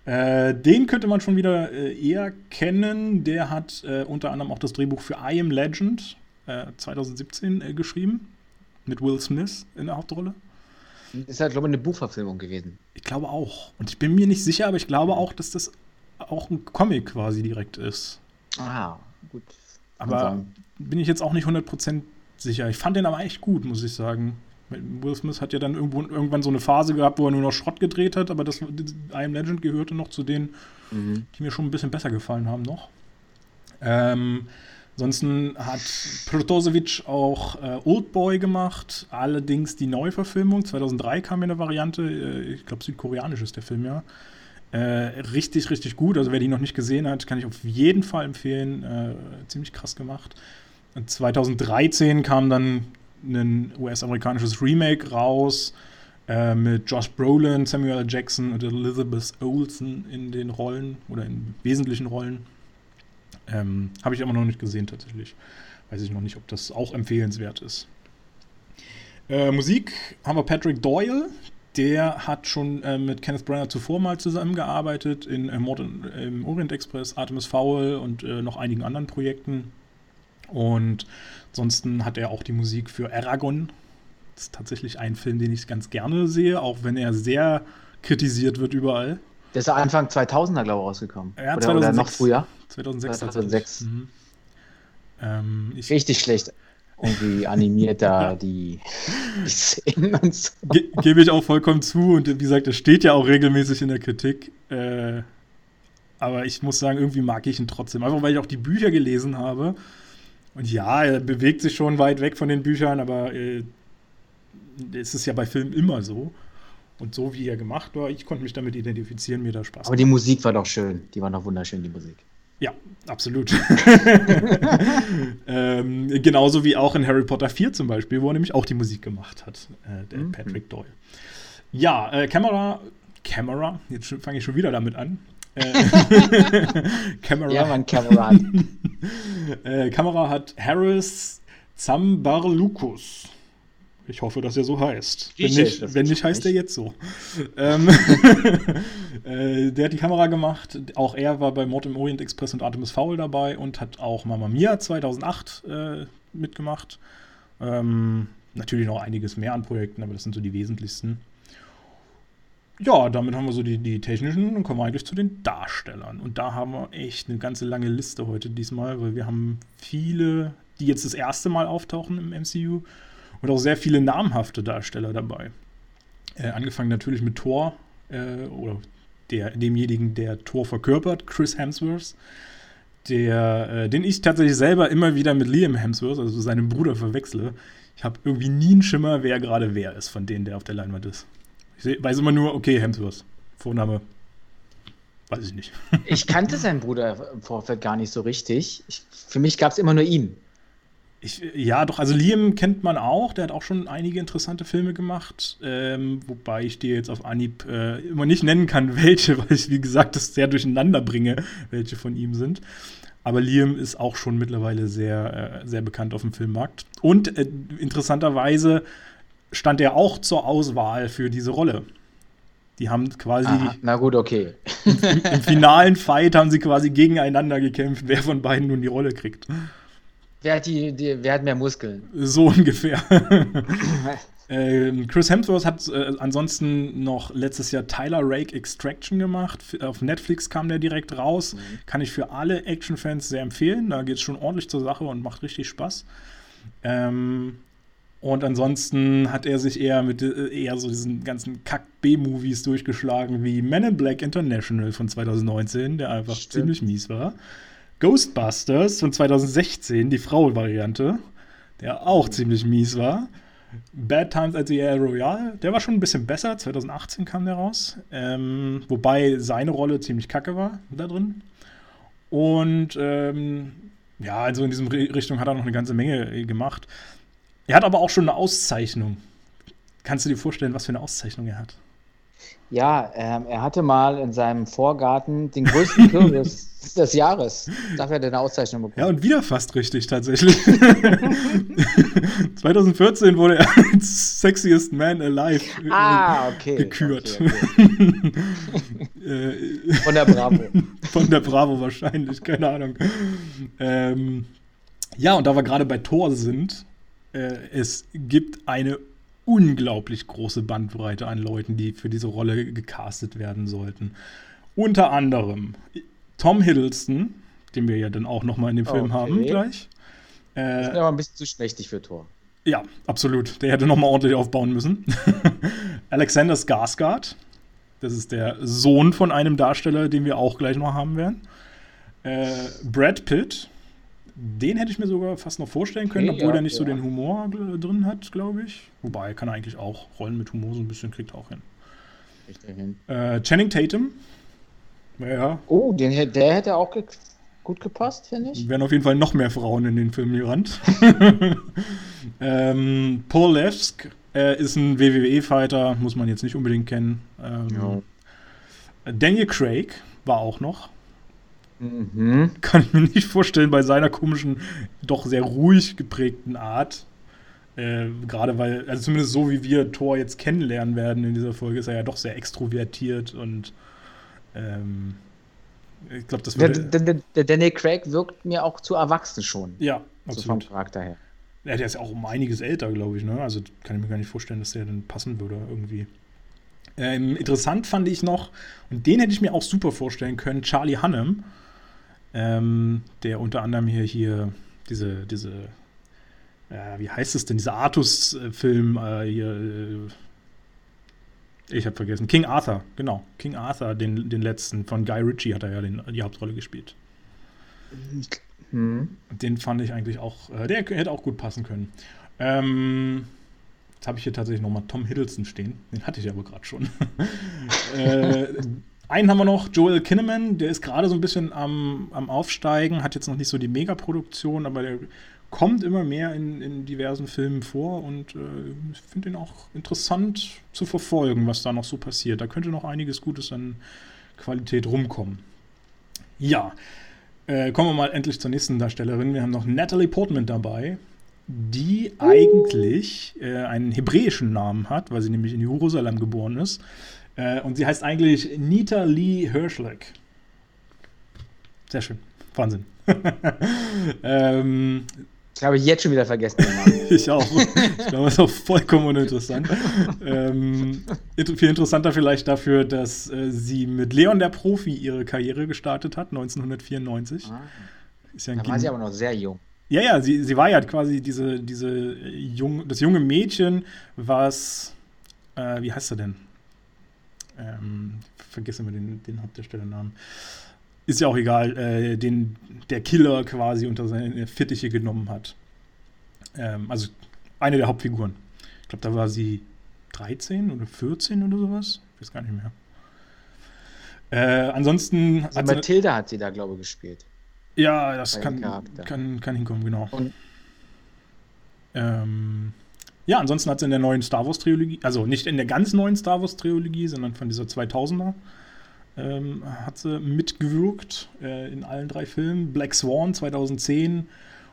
Speaker 1: Äh, den könnte man schon wieder äh, eher kennen. Der hat äh, unter anderem auch das Drehbuch für I Am Legend 2017 äh, äh, geschrieben. Mit Will Smith in der Hauptrolle.
Speaker 2: Ist halt, glaube ich, eine Buchverfilmung gewesen.
Speaker 1: Ich glaube auch. Und ich bin mir nicht sicher, aber ich glaube auch, dass das auch ein Comic quasi direkt ist.
Speaker 2: Ah, gut.
Speaker 1: Aber bin ich jetzt auch nicht 100% sicher. Ich fand den aber echt gut, muss ich sagen. Will Smith hat ja dann irgendwo, irgendwann so eine Phase gehabt, wo er nur noch Schrott gedreht hat, aber das I Am Legend gehörte noch zu denen, mhm. die mir schon ein bisschen besser gefallen haben noch. Ähm, ansonsten hat Protosevic auch äh, Oldboy gemacht, allerdings die Neuverfilmung. 2003 kam mir eine Variante, äh, ich glaube südkoreanisch ist der Film ja. Äh, richtig, richtig gut. Also wer die noch nicht gesehen hat, kann ich auf jeden Fall empfehlen. Äh, ziemlich krass gemacht. 2013 kam dann ein US-amerikanisches Remake raus äh, mit Josh Brolin, Samuel. Jackson und Elizabeth Olsen in den Rollen oder in wesentlichen Rollen. Ähm, Habe ich aber noch nicht gesehen tatsächlich. Weiß ich noch nicht, ob das auch empfehlenswert ist. Äh, Musik haben wir Patrick Doyle, der hat schon äh, mit Kenneth Branagh zuvor mal zusammengearbeitet in äh, Mord im Orient Express, Artemis Fowl und äh, noch einigen anderen Projekten. Und ansonsten hat er auch die Musik für Aragon. Das ist tatsächlich ein Film, den ich ganz gerne sehe, auch wenn er sehr kritisiert wird überall.
Speaker 2: Der ist Anfang 2000er, glaube ich, rausgekommen.
Speaker 1: Ja, oder, 2006, oder
Speaker 2: noch früher?
Speaker 1: 2006.
Speaker 2: 2006. Mhm. Ähm, Richtig schlecht irgendwie animiert da die, die Szenen und so.
Speaker 1: Ge Gebe ich auch vollkommen zu und wie gesagt, das steht ja auch regelmäßig in der Kritik. Äh, aber ich muss sagen, irgendwie mag ich ihn trotzdem. Einfach weil ich auch die Bücher gelesen habe. Und ja, er bewegt sich schon weit weg von den Büchern, aber äh, es ist ja bei Filmen immer so. Und so wie er gemacht war, ich konnte mich damit identifizieren, mir da Spaß.
Speaker 2: Aber die Musik war doch schön. Die war doch wunderschön, die Musik.
Speaker 1: Ja, absolut. ähm, genauso wie auch in Harry Potter 4 zum Beispiel, wo er nämlich auch die Musik gemacht hat, äh, der mhm. Patrick Doyle. Ja, äh, Camera, Camera, jetzt fange ich schon wieder damit an. Äh,
Speaker 2: Camera. Ja, man, Camera.
Speaker 1: äh, Kamera hat Harris Zambarlukus. Ich hoffe, dass er so heißt. Wenn nicht, wenn nicht heißt er jetzt so. ähm, äh, der hat die Kamera gemacht. Auch er war bei Mord im Orient Express und Artemis Fowl dabei und hat auch Mamma Mia 2008 äh, mitgemacht. Ähm, natürlich noch einiges mehr an Projekten, aber das sind so die wesentlichsten. Ja, damit haben wir so die, die technischen und kommen wir eigentlich zu den Darstellern. Und da haben wir echt eine ganze lange Liste heute diesmal, weil wir haben viele, die jetzt das erste Mal auftauchen im MCU und auch sehr viele namhafte Darsteller dabei. Äh, angefangen natürlich mit Thor äh, oder der, demjenigen, der Thor verkörpert, Chris Hemsworth, der, äh, den ich tatsächlich selber immer wieder mit Liam Hemsworth, also seinem Bruder, verwechsle. Ich habe irgendwie nie einen Schimmer, wer gerade wer ist von denen, der auf der Leinwand ist. Ich seh, weiß immer nur, okay, Hemsworth. Vorname, weiß ich nicht.
Speaker 2: ich kannte seinen Bruder im Vorfeld gar nicht so richtig. Ich, für mich gab es immer nur ihn.
Speaker 1: Ich, ja, doch, also Liam kennt man auch, der hat auch schon einige interessante Filme gemacht, ähm, wobei ich dir jetzt auf Anhieb äh, immer nicht nennen kann, welche, weil ich, wie gesagt, das sehr durcheinander bringe, welche von ihm sind. Aber Liam ist auch schon mittlerweile sehr, äh, sehr bekannt auf dem Filmmarkt. Und äh, interessanterweise stand er auch zur Auswahl für diese Rolle. Die haben quasi. Aha,
Speaker 2: na gut, okay.
Speaker 1: Im, Im, finalen Fight haben sie quasi gegeneinander gekämpft, wer von beiden nun die Rolle kriegt.
Speaker 2: Wer hat, die, die, wer hat mehr Muskeln?
Speaker 1: So ungefähr. ähm, Chris Hemsworth hat äh, ansonsten noch letztes Jahr Tyler Rake Extraction gemacht. Auf Netflix kam der direkt raus. Mhm. Kann ich für alle Action-Fans sehr empfehlen. Da geht es schon ordentlich zur Sache und macht richtig Spaß. Ähm, und ansonsten hat er sich eher mit äh, eher so diesen ganzen Kack-B-Movies durchgeschlagen wie Men in Black International von 2019, der einfach Stimmt. ziemlich mies war. Ghostbusters von 2016, die Frau-Variante, der auch ziemlich mies war. Bad Times at the Air Royale, der war schon ein bisschen besser. 2018 kam der raus. Ähm, wobei seine Rolle ziemlich kacke war da drin. Und ähm, ja, also in diesem Richtung hat er noch eine ganze Menge äh, gemacht. Er hat aber auch schon eine Auszeichnung. Kannst du dir vorstellen, was für eine Auszeichnung er hat?
Speaker 2: Ja, ähm, er hatte mal in seinem Vorgarten den größten Kürbis des Jahres. Dafür hat er eine Auszeichnung bekommen.
Speaker 1: Ja, und wieder fast richtig tatsächlich. 2014 wurde er als Sexiest Man Alive
Speaker 2: äh, ah, okay.
Speaker 1: gekürt.
Speaker 2: Okay, okay. Von der Bravo.
Speaker 1: Von der Bravo wahrscheinlich, keine Ahnung. Ähm, ja, und da wir gerade bei Thor sind, äh, es gibt eine unglaublich große Bandbreite an Leuten, die für diese Rolle gecastet werden sollten. Unter anderem Tom Hiddleston, den wir ja dann auch noch mal in dem Film okay. haben gleich.
Speaker 2: Äh, ist aber ein bisschen zu schlechtig für Thor.
Speaker 1: Ja, absolut. Der hätte noch mal ordentlich aufbauen müssen. Alexander Skarsgård, das ist der Sohn von einem Darsteller, den wir auch gleich noch haben werden. Äh, Brad Pitt, den hätte ich mir sogar fast noch vorstellen können, okay, obwohl ja, er nicht ja. so den Humor drin hat, glaube ich. Wobei, kann er eigentlich auch Rollen mit Humor so ein bisschen kriegt auch hin. hin. Äh, Channing Tatum.
Speaker 2: Ja. Oh, den, der hätte auch ge gut gepasst, finde ich.
Speaker 1: Wären auf jeden Fall noch mehr Frauen in den Film gerannt. ähm, Paul Levsk äh, ist ein WWE-Fighter, muss man jetzt nicht unbedingt kennen. Ähm, ja. Daniel Craig war auch noch. Mhm. Kann ich mir nicht vorstellen bei seiner komischen, doch sehr ruhig geprägten Art. Äh, Gerade weil, also zumindest so wie wir Thor jetzt kennenlernen werden in dieser Folge, ist er ja doch sehr extrovertiert und ähm, ich glaube, das
Speaker 2: würde. Der, der, der, Daniel Craig wirkt mir auch zu erwachsen schon.
Speaker 1: Ja, absolut.
Speaker 2: So vom Charakter her.
Speaker 1: Ja, der ist ja auch um einiges älter, glaube ich, ne? Also kann ich mir gar nicht vorstellen, dass der dann passen würde irgendwie. Ähm, interessant fand ich noch, und den hätte ich mir auch super vorstellen können, Charlie Hunnam ähm, der unter anderem hier, hier diese, diese, äh, wie heißt es denn, dieser Artus-Film äh, hier, äh, ich habe vergessen, King Arthur, genau, King Arthur, den, den letzten, von Guy Ritchie hat er ja den, die Hauptrolle gespielt. Hm. Den fand ich eigentlich auch, äh, der hätte auch gut passen können. Ähm, Jetzt habe ich hier tatsächlich nochmal Tom Hiddleston stehen. Den hatte ich aber gerade schon. äh, einen haben wir noch, Joel Kinnaman, der ist gerade so ein bisschen am, am Aufsteigen, hat jetzt noch nicht so die Megaproduktion, aber der kommt immer mehr in, in diversen Filmen vor und äh, ich finde ihn auch interessant zu verfolgen, was da noch so passiert. Da könnte noch einiges Gutes an Qualität rumkommen. Ja, äh, kommen wir mal endlich zur nächsten Darstellerin. Wir haben noch Natalie Portman dabei. die eigentlich äh, einen hebräischen Namen hat, weil sie nämlich in Jerusalem geboren ist. Äh, und sie heißt eigentlich Nita Lee Hirschleck. Sehr schön. Wahnsinn.
Speaker 2: ähm, ich habe jetzt schon wieder vergessen.
Speaker 1: ich auch. Ich glaube, das ist auch vollkommen uninteressant. ähm, viel interessanter vielleicht dafür, dass äh, sie mit Leon der Profi ihre Karriere gestartet hat, 1994. Ah.
Speaker 2: Ist ja da war sie aber noch sehr jung.
Speaker 1: Ja, ja, sie, sie war ja quasi diese, diese jung, das junge Mädchen, was, äh, wie heißt er denn? Ähm, vergesse immer den, den Hauptdarstellernamen. Ist ja auch egal, äh, den der Killer quasi unter seine Fittiche genommen hat. Ähm, also eine der Hauptfiguren. Ich glaube, da war sie 13 oder 14 oder sowas. Ich weiß gar nicht mehr. Äh, ansonsten.
Speaker 2: Also Mathilda hat sie da, glaube ich, gespielt.
Speaker 1: Ja, das kann, kann, kann hinkommen, genau. Und ähm, ja, ansonsten hat sie in der neuen Star Wars Trilogie, also nicht in der ganz neuen Star Wars Trilogie, sondern von dieser 2000er, ähm, hat sie mitgewirkt äh, in allen drei Filmen. Black Swan 2010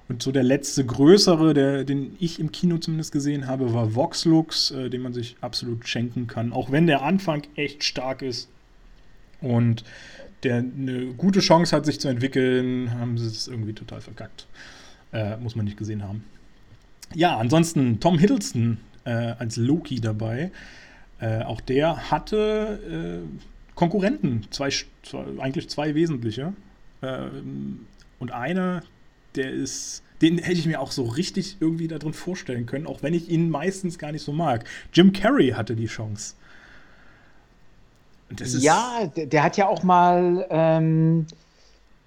Speaker 1: und so der letzte größere, der, den ich im Kino zumindest gesehen habe, war Vox Lux, äh, den man sich absolut schenken kann. Auch wenn der Anfang echt stark ist. Und der eine gute Chance hat, sich zu entwickeln, haben sie es irgendwie total verkackt. Äh, muss man nicht gesehen haben. Ja, ansonsten Tom Hiddleston äh, als Loki dabei. Äh, auch der hatte äh, Konkurrenten, zwei, zwei, eigentlich zwei wesentliche. Ähm, und einer, der ist, den hätte ich mir auch so richtig irgendwie da drin vorstellen können, auch wenn ich ihn meistens gar nicht so mag. Jim Carrey hatte die Chance
Speaker 2: ja, der, der, hat ja auch mal ähm,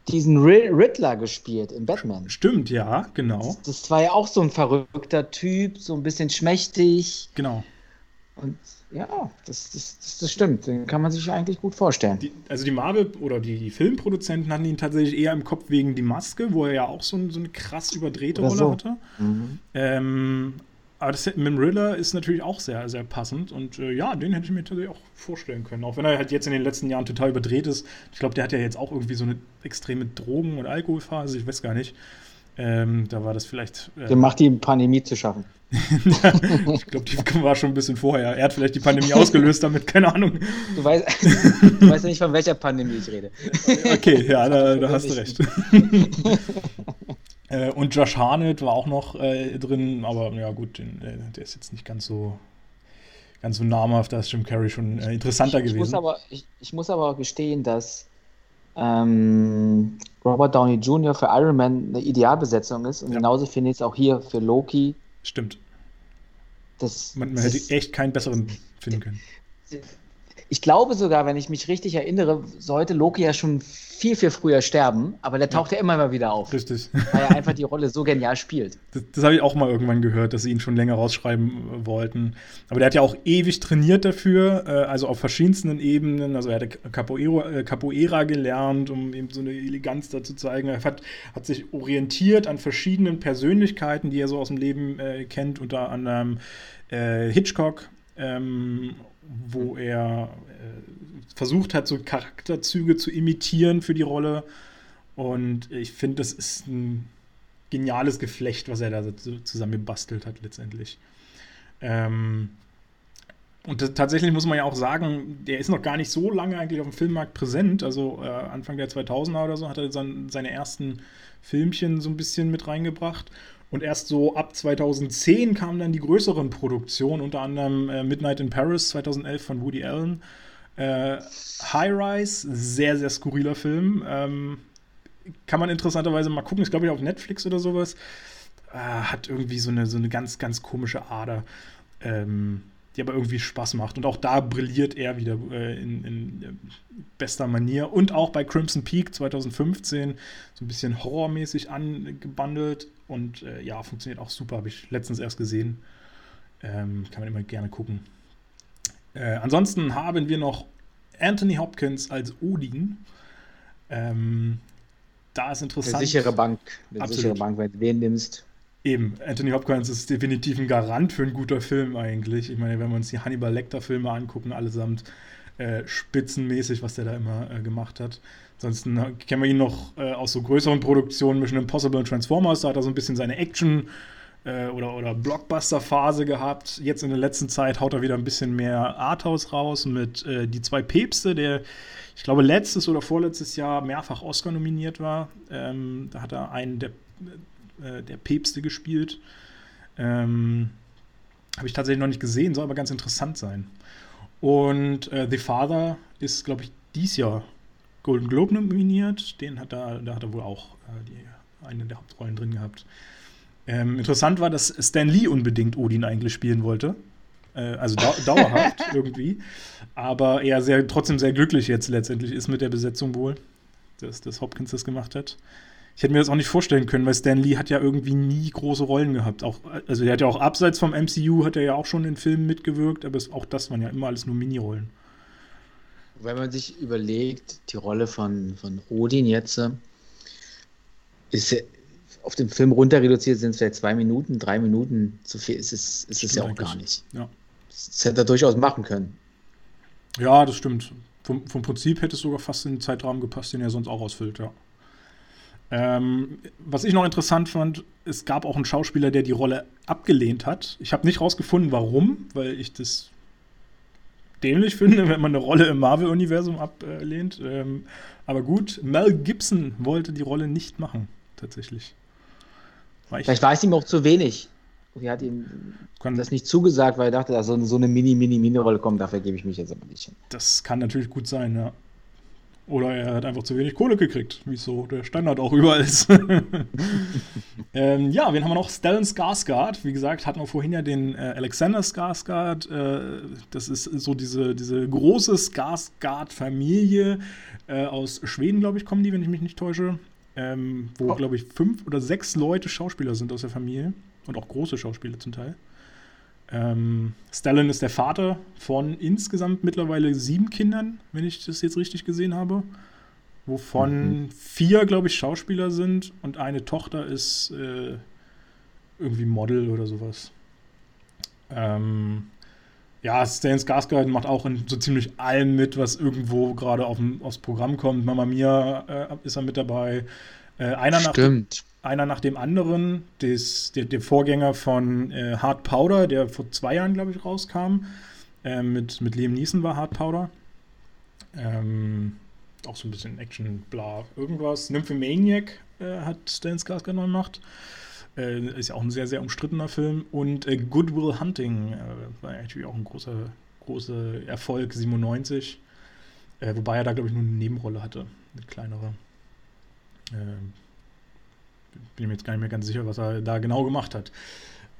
Speaker 2: diesen Riddler gespielt in Batman.
Speaker 1: Stimmt, ja, genau.
Speaker 2: Das, das, war ja auch so ein verrückter Typ, so ein bisschen schmächtig.
Speaker 1: Genau.
Speaker 2: Und ja, das, das, das stimmt. Den kann man sich eigentlich gut vorstellen.
Speaker 1: Die, also die Marvel oder die Filmproduzenten hatten ihn tatsächlich eher im Kopf wegen die Maske, wo er ja auch so, so eine krass überdrehte Rolle so. hatte. Mhm. Ähm, aber das mit dem Riddler ist natürlich auch sehr, sehr passend. Und äh, ja, den hätte ich mir tatsächlich auch vorstellen können. Auch wenn er halt jetzt in den letzten Jahren total überdreht ist. Ich glaube, der hat ja jetzt auch irgendwie so eine extreme Drogen- und Alkoholphase. Ich weiß gar nicht. Ähm, da war das vielleicht.
Speaker 2: Äh, der macht die Pandemie zu schaffen.
Speaker 1: ich glaube, die war schon ein bisschen vorher. Er hat vielleicht die Pandemie ausgelöst damit, keine Ahnung.
Speaker 2: Du weißt, du weißt ja nicht, von welcher Pandemie ich rede.
Speaker 1: okay, ja, da, da hast du recht. Äh, und Josh Harnett war auch noch äh, drin, aber ja gut, den, äh, der ist jetzt nicht ganz so ganz so namhaft, da ist Jim Carrey schon äh, interessanter
Speaker 2: ich, ich
Speaker 1: gewesen.
Speaker 2: Muss aber, ich, ich muss aber gestehen, dass ähm, Robert Downey Jr. für Iron Man eine Idealbesetzung ist und ja. genauso finde ich es auch hier für Loki.
Speaker 1: Stimmt. Das, man, man das, hätte echt keinen besseren finden können.
Speaker 2: Ich glaube sogar, wenn ich mich richtig erinnere, sollte Loki ja schon viel, viel früher sterben, aber der taucht ja, ja immer mal wieder auf.
Speaker 1: Richtig.
Speaker 2: Weil er einfach die Rolle so genial spielt.
Speaker 1: Das, das habe ich auch mal irgendwann gehört, dass sie ihn schon länger rausschreiben äh, wollten. Aber der hat ja auch ewig trainiert dafür, äh, also auf verschiedensten Ebenen. Also er hatte Capoeira, äh, Capoeira gelernt, um eben so eine Eleganz da zu zeigen. Er hat, hat sich orientiert an verschiedenen Persönlichkeiten, die er so aus dem Leben äh, kennt, unter anderem Hitchcock. Ähm, wo er äh, versucht hat, so Charakterzüge zu imitieren für die Rolle. Und ich finde, das ist ein geniales Geflecht, was er da so zusammen gebastelt hat letztendlich. Ähm, und tatsächlich muss man ja auch sagen, der ist noch gar nicht so lange eigentlich auf dem Filmmarkt präsent. Also äh, Anfang der 2000er oder so hat er sein, seine ersten Filmchen so ein bisschen mit reingebracht. Und erst so ab 2010 kamen dann die größeren Produktionen, unter anderem äh, Midnight in Paris 2011 von Woody Allen. Äh, High Rise, sehr, sehr skurriler Film. Ähm, kann man interessanterweise mal gucken, ist glaube ich auf Netflix oder sowas. Äh, hat irgendwie so eine, so eine ganz, ganz komische Ader. Ähm, die aber irgendwie Spaß macht. Und auch da brilliert er wieder äh, in, in äh, bester Manier. Und auch bei Crimson Peak 2015 so ein bisschen horrormäßig angebandelt. Und äh, ja, funktioniert auch super. Habe ich letztens erst gesehen. Ähm, kann man immer gerne gucken. Äh, ansonsten haben wir noch Anthony Hopkins als Odin. Ähm, da ist interessant.
Speaker 2: Eine sichere Bank. Eine Absolut. sichere Bank, wenn du wen nimmst.
Speaker 1: Eben, Anthony Hopkins ist definitiv ein Garant für einen guten Film eigentlich. Ich meine, wenn wir uns die Hannibal Lecter-Filme angucken, allesamt äh, spitzenmäßig, was der da immer äh, gemacht hat. Ansonsten äh, kennen wir ihn noch äh, aus so größeren Produktionen, Mission Impossible und Transformers. Da hat er so ein bisschen seine Action äh, oder, oder Blockbuster-Phase gehabt. Jetzt in der letzten Zeit haut er wieder ein bisschen mehr Arthouse raus mit äh, Die zwei Päpste, der, ich glaube, letztes oder vorletztes Jahr mehrfach Oscar nominiert war. Ähm, da hat er einen der, äh, der Päpste gespielt. Ähm, Habe ich tatsächlich noch nicht gesehen, soll aber ganz interessant sein. Und äh, The Father ist, glaube ich, dies Jahr Golden Globe nominiert. Den hat er, da hat er wohl auch äh, die, eine der Hauptrollen drin gehabt. Ähm, interessant war, dass Stan Lee unbedingt Odin eigentlich spielen wollte. Äh, also dau dauerhaft irgendwie. Aber er sehr, trotzdem sehr glücklich jetzt letztendlich ist mit der Besetzung wohl, dass, dass Hopkins das gemacht hat. Ich hätte mir das auch nicht vorstellen können, weil Stan Lee hat ja irgendwie nie große Rollen gehabt. Auch, also er hat ja auch abseits vom MCU hat er ja auch schon in Filmen mitgewirkt, aber es, auch das waren ja immer alles nur Minirollen.
Speaker 2: Wenn man sich überlegt, die Rolle von, von Odin jetzt äh, ist auf dem Film runter reduziert, sind es vielleicht zwei Minuten, drei Minuten zu viel. Ist es, ist es ja auch gar nicht. Ja. Das hätte er durchaus machen können.
Speaker 1: Ja, das stimmt. Vom, vom Prinzip hätte es sogar fast in den Zeitrahmen gepasst, den er sonst auch ausfüllt, ja. Ähm, was ich noch interessant fand, es gab auch einen Schauspieler, der die Rolle abgelehnt hat. Ich habe nicht rausgefunden, warum, weil ich das dämlich finde, wenn man eine Rolle im Marvel-Universum ablehnt. Ähm, aber gut, Mel Gibson wollte die Rolle nicht machen, tatsächlich.
Speaker 2: War Vielleicht weiß ihm auch zu wenig. Sie hat ihm kann, das nicht zugesagt, weil er dachte, also so eine Mini, Mini, Mini-Rolle kommt, dafür gebe ich mich jetzt aber nicht hin.
Speaker 1: Das kann natürlich gut sein, ja. Oder er hat einfach zu wenig Kohle gekriegt, wie so der Standard auch überall ist. ähm, ja, wen haben wir noch? Stellan Skarsgård. Wie gesagt, hatten wir vorhin ja den äh, Alexander Skarsgård. Äh, das ist so diese, diese große Skarsgård-Familie äh, aus Schweden, glaube ich, kommen die, wenn ich mich nicht täusche. Ähm, wo, oh. glaube ich, fünf oder sechs Leute Schauspieler sind aus der Familie. Und auch große Schauspieler zum Teil. Ähm, Stalin ist der Vater von insgesamt mittlerweile sieben Kindern, wenn ich das jetzt richtig gesehen habe. Wovon mhm. vier, glaube ich, Schauspieler sind und eine Tochter ist äh, irgendwie Model oder sowas. Ähm, ja, Stan Skarsgård macht auch in so ziemlich allem mit, was irgendwo gerade auf aufs Programm kommt. Mama Mia äh, ist er mit dabei. Äh, einer Stimmt. Einer nach dem anderen. Des, der, der Vorgänger von äh, Hard Powder, der vor zwei Jahren, glaube ich, rauskam. Äh, mit, mit Liam Neeson war Hard Powder. Ähm, auch so ein bisschen Action, bla, irgendwas. Nymphomaniac äh, hat Stan Skarsgård noch gemacht. Äh, ist ja auch ein sehr, sehr umstrittener Film. Und äh, Good Will Hunting äh, war natürlich auch ein großer, großer Erfolg, 97. Äh, wobei er da, glaube ich, nur eine Nebenrolle hatte, eine kleinere. Bin mir jetzt gar nicht mehr ganz sicher, was er da genau gemacht hat.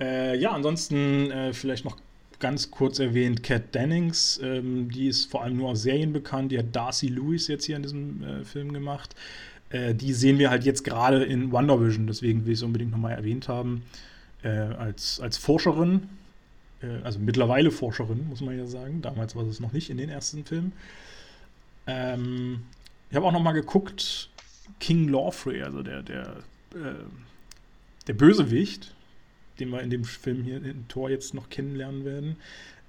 Speaker 1: Äh, ja, ansonsten äh, vielleicht noch ganz kurz erwähnt, Kat Dennings, ähm, die ist vor allem nur aus Serien bekannt, die hat Darcy Lewis jetzt hier in diesem äh, Film gemacht. Äh, die sehen wir halt jetzt gerade in Wonder Vision, deswegen will ich es unbedingt nochmal erwähnt haben, äh, als, als Forscherin, äh, also mittlerweile Forscherin, muss man ja sagen. Damals war es noch nicht in den ersten Filmen. Ähm, ich habe auch nochmal geguckt, King Lawfrey, also der, der äh, der Bösewicht, den wir in dem Film hier in Tor jetzt noch kennenlernen werden.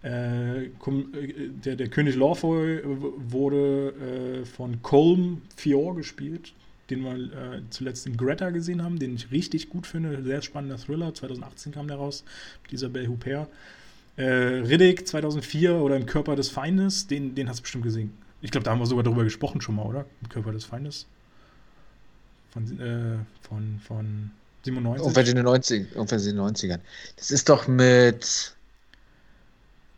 Speaker 1: Äh, äh, der, der König Lawfoy wurde äh, von Colm Fior gespielt, den wir äh, zuletzt in Greta gesehen haben, den ich richtig gut finde. Sehr spannender Thriller. 2018 kam der raus mit Isabelle Huppert. Äh, Riddick 2004 oder Im Körper des Feindes, den, den hast du bestimmt gesehen. Ich glaube, da haben wir sogar drüber gesprochen schon mal, oder? Im Körper des Feindes. Von, äh, von, von 97.
Speaker 2: Ungefähr in den 90, ungefähr in den 90ern. Das ist doch mit.